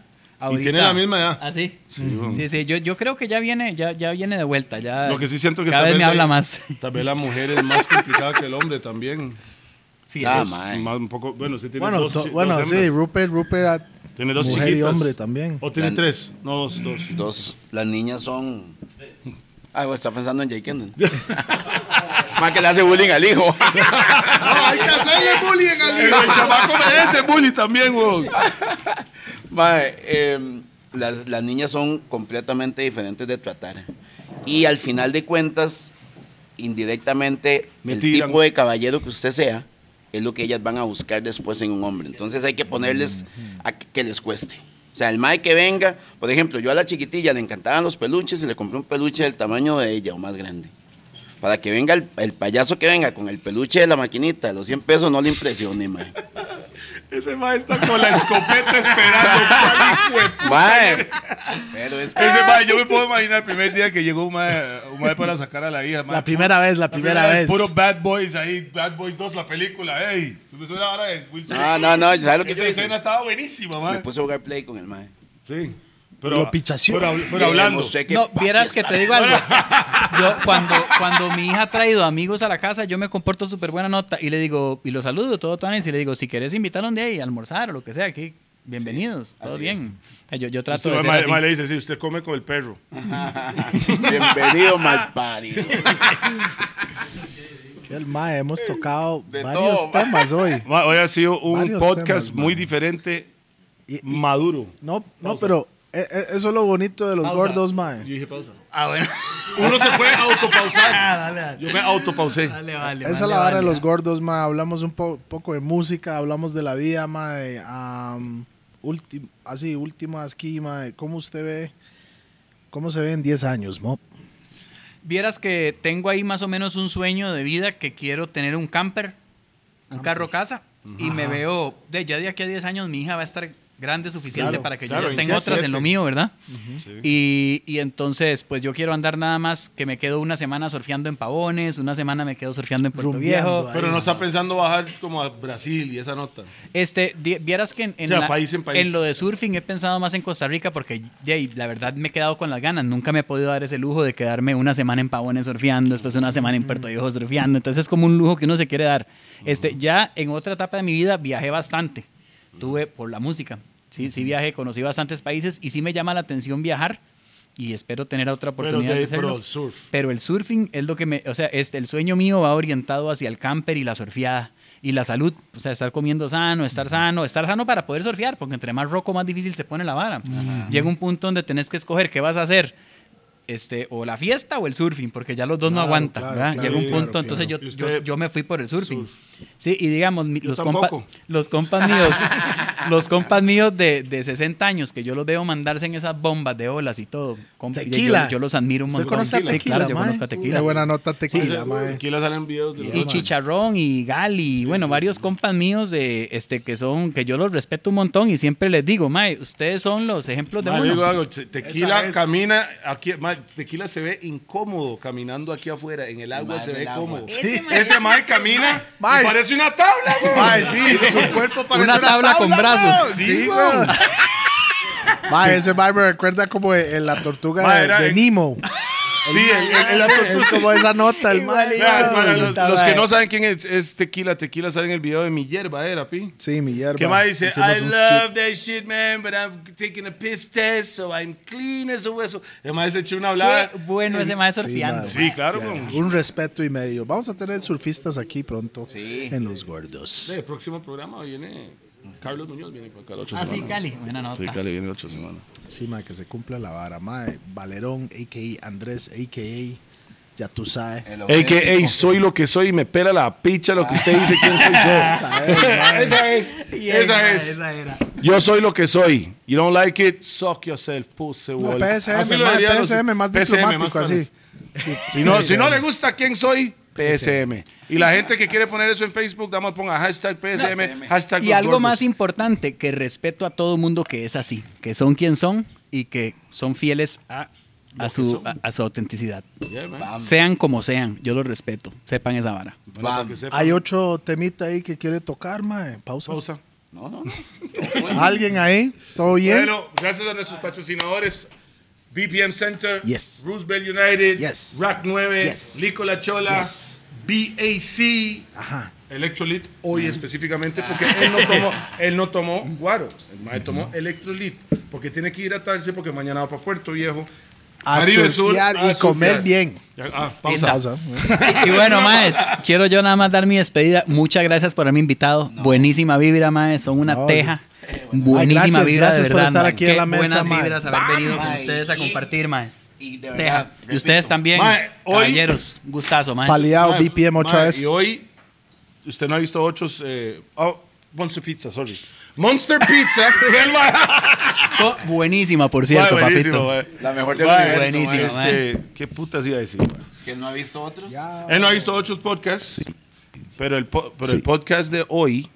Y tiene la misma edad. ¿Ah, sí? Sí, Sí, bueno. sí, Yo, yo creo que ya viene, ya, ya viene de vuelta. Ya, Lo que sí siento que cada vez me hay- habla más. (laughs) Tal vez la mujer es más complicada que el hombre también. Sí, Ah. Más un poco, bueno, sí tiene Bueno, dos, to- bueno dos sí. Rupert, Rupert. ah, Tiene dos mujer y hombre también. O tiene La- tres. No, dos, dos. Dos. Las niñas son. Ah, bueno, está pensando en Jake Kendall. (laughs) Más que le hace bullying al hijo. (laughs) hay que hacerle bullying al El chamaco merece bully también, weón. Mae, em, las, las niñas son completamente diferentes de tratar. Y al final de cuentas, indirectamente, Me el tiran. tipo de caballero que usted sea es lo que ellas van a buscar después en un hombre. Entonces hay que ponerles a que, que les cueste. O sea, el mae que venga, por ejemplo, yo a la chiquitilla le encantaban los peluches y le compré un peluche del tamaño de ella o más grande. Para que venga el, el payaso que venga con el peluche de la maquinita, los 100 pesos no le impresione, mae. Ese mae está con la escopeta esperando. Mae, pero es que... Ese mae, yo me (laughs) puedo imaginar el primer día que llegó un mae, un mae para sacar a la hija. mae. La primera vez, la primera vez. Puro Bad Boys ahí, Bad Boys 2, la película. Ey, me suena ahora de Will Smith. No, no, no, ¿sabes lo que Esa hice? escena estaba buenísima, Me mae. puse a jugar play con el mae. Sí. Lo pichació. Pero, pero Le hablando. No, vieras (laughs) que te digo algo. Yo, cuando, cuando mi hija ha traído amigos a la casa, yo me comporto súper buena nota y le digo, y los saludo, todo tuanis, y le digo, si querés invitarlo un día y almorzar o lo que sea, aquí, bienvenidos, todo bien. Yo, yo trato Usted, de ser así. le dice, sí, usted come con el perro. (laughs) Bienvenido, mal parido. (laughs) El mae, hemos tocado De varios todo, temas hoy. Ma, Hoy ha sido un Varios podcast temas, muy diferente, Y- y- maduro. no, no, Pausa. pero eh, eh, eso es lo bonito de los Pausa. gordos, Yo mae. dije pausa. Ah, bueno. (laughs) Uno se puede autopausar. dale, dale. Yo me autopausé. Dale, vale. Esa es vale, la hora de los gordos, mae. Hablamos un po- poco de música, hablamos de la vida, mae. Ulti- así, últimas aquí, mae. ¿Cómo usted ve? ¿Cómo se ve en 10 años, mo? Vieras que tengo ahí más o menos un sueño de vida que quiero tener un camper, un carro casa, y me veo, de ya de aquí a 10 años mi hija va a estar grande suficiente Claro, para que claro, yo ya esté en 27. otras en lo mío, ¿verdad? Sí. Y, y entonces, pues yo quiero andar nada más que me quedo una semana surfeando en Pavones, una semana me quedo surfeando en Puerto Rumbeando Viejo. ahí. Pero no está pensando bajar como a Brasil y esa nota. Este, vieras que en, en O sea, la- país en país. en lo de surfing he pensado más en Costa Rica porque la verdad me he quedado con las ganas. Nunca me he podido dar ese lujo de quedarme una semana en Pavones surfeando, después una semana en Puerto Viejo surfeando. Entonces es como un lujo que uno se quiere dar. Este, ya en otra etapa de mi vida viajé bastante. Tuve por la música. Sí, sí viajé, conocí bastantes países y sí me llama la atención viajar y espero tener otra Pero, oportunidad de, de hacerlo. pero surf. Pero el surfing es lo que me, o sea, este, el sueño mío va orientado hacia el camper y la surfeada y la salud, o sea, estar comiendo sano, estar sano, estar sano para poder surfear, porque entre más roco más difícil se pone la vara. Llega un punto donde tenés que escoger qué vas a hacer. Este, o la fiesta o el surfing, porque ya los dos no aguantan, claro, ¿verdad? claro, Llega un claro, punto, entonces yo, ¿Y yo, me fui por el surfing. Surf. Sí, y digamos, los, compa- los compas míos, (laughs) los compas míos de, de 60 años, que yo los veo mandarse en esas bombas de olas y todo. compa- Tequila. Yo, yo los admiro un ¿Usted montón. conoce a Sí, Tequila, claro, yo mae? conozco a Tequila. Qué buena nota Sí, Tequila, mae. Aquí la salen videos de los y Chicharrón y Gali, bueno, varios compas míos de este que son que yo los respeto un montón y siempre les digo, mae, ustedes son los ejemplos de Ma, yo uno. digo algo, te- tequila es- camina aquí, ma, tequila se ve incómodo caminando aquí afuera, en el agua Mae se ve agua. cómodo. Sí. Ese mae camina Mae. y parece una tabla, güey. Mae, sí, su cuerpo parece Una tabla con brazos. Sí, Sí, güey. (laughs) Mae, ese mae me recuerda como en la tortuga Mae, de, era de en- Nemo. Sí, el, el, el Es como esa nota, el mae. Vea, para los, que no saben quién es, es Tequila, Tequila sale en el video de Mi Hierba, ¿era, Pi? Sí, mi hierba. ¿Qué más dice? I love skit. that shit, man, but I'm taking a piss test, so I'm clean as a hueso. El más se echó una hablada. Qué bueno ese surfeando. Sí, claro. con- Un respeto y medio. Vamos a tener surfistas aquí pronto Sí. en Los Gordos. El próximo programa viene Carlos Muñoz, viene para acá la otra Ah, sí, semana. Cali. Buena nota. Sí, Cali viene la otra semana. Sí, mae, que se cumpla la vara. Mae, Valerón, a.k.a. Andrés, a.k.a. Ya tú sabes. Ey, soy lo que soy y me pela la picha lo que usted dice quién soy yo. (laughs) esa es, (laughs) esa es. Esa era. Yo soy lo que soy. You don't like it, suck yourself, pussy No. PSM, mae, PSM más diplomático, más así. Si no, si no le gusta quién soy, PSM. Y la gente que quiere poner eso en Facebook, damos ponga hashtag PSM, hashtag Y los algo más importante, que respeto a todo mundo que es así, que son quien son y que son fieles a, a su, a, a su autenticidad. Yeah, Sean como sean, yo lo respeto. Sepan esa vara. Bueno, sepan. Hay otro temita ahí que quiere tocar, mae. Pausa. Pausa. No, no, no. (laughs) ¿Alguien ahí? ¿Todo bien? Bueno, gracias a nuestros patrocinadores. BPM Center, Yes. Roosevelt United, Yes. Rack 9, Yes. Lico La Chola, Yes. BAC, Ajá. Electrolit, hoy específicamente, porque él no tomó, (laughs) él no tomó guaro, el mae tomó Electrolit, porque tiene que hidratarse, porque mañana va para Puerto Viejo. A Caribe Sur, surfear a y comer surfear. bien. Ah, pausa. Pausa. Y, y bueno, Maes, quiero yo nada más dar mi despedida. Muchas gracias por haberme invitado. Buenísima vibra, Maes. Son una No, teja. Ay, Buenísima gracias, vibra gracias de por verdad. estar mae. aquí en Qué la mesa, buenas mae. vibras haber venido con ustedes a compartir, Maes. Y de verdad, ustedes también, Mae, hoy- caballeros. Gustazo, Maes. Paliado BPM otra vez. Y hoy, usted no ha visto otros. Eh, oh, Monster Pizza, sorry. Monster Pizza. (laughs) Buenísima, por cierto, buenísimo, papito. La mejor del Mae, universo, buenísimo, Este, ¿Qué putas iba a decir? Que no ha visto otros. Él no ha visto otros podcasts, pero, el, po- pero Sí. el podcast de hoy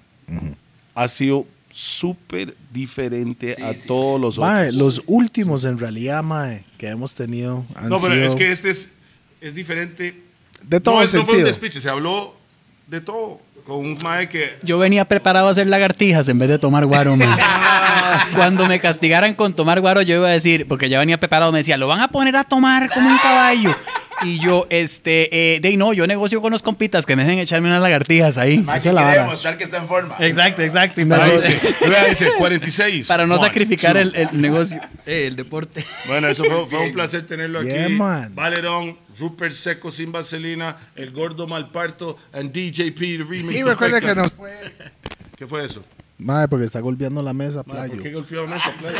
ha sido súper diferente a todos los otros. Mae, los últimos en realidad, mae, que hemos tenido han no, pero sido es que este es, es diferente. de todo no, el es- no fue un sentido. despiche, se habló de todo. Con un mae que. Yo venía preparado a hacer lagartijas en vez de tomar guaro, man. (laughs) Cuando me castigaran con tomar guaro, yo iba a decir, porque ya venía preparado, me decía, lo van a poner a tomar como un caballo. Y yo, este, eh, de no, yo negocio con los compitas que me dejen echarme unas lagartijas ahí. Esa que la quiere vara. demostrar que está en forma. Exacto, exacto. Y para, (laughs) dice, dice 46. para no One, sacrificar two. el, el negocio, eh, el deporte. Bueno, eso fue, fue un placer tenerlo aquí. Yeah, man. Valerón, Rupert Seco sin vaselina, El Gordo Malparto, and DJP, the remix. Y recuerde perfecta. que nos puede... ¿Qué fue eso? Mae, porque está golpeando la mesa, Madre, playo. ¿Por qué golpeó a mesa, playo?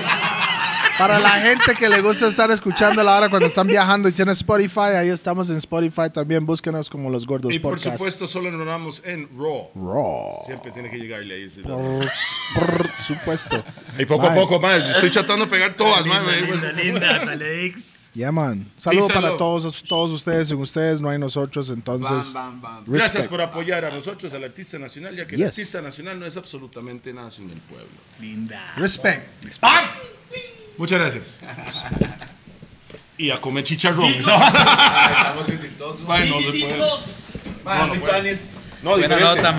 Para la gente que le gusta estar escuchando la hora cuando están viajando y tiene Spotify, ahí estamos en Spotify también. Búsquenos como Los Gordos Y por Podcast. supuesto, solo nos vamos en Raw. Raw. Siempre tiene que llegarle ahí. ese- Por, por supuesto. Y poco a Mae. poco, madre. Estoy tratando de pegar todas, madre. linda, Talix. Yeah, man. Saludo Díselo. para todos, todos ustedes. Sin ustedes no hay nosotros, entonces... Bam, bam, bam. Gracias respect. por apoyar a nosotros, al artista nacional, ya que el Yes. artista nacional no es absolutamente nada sin el pueblo. Linda. Respect. Muchas gracias. Y a comer chicharrón. (laughs) Ah, Estamos en TikTok. Mae, no se puede. Mae, muy tuanis. No, Buena diferente. nota,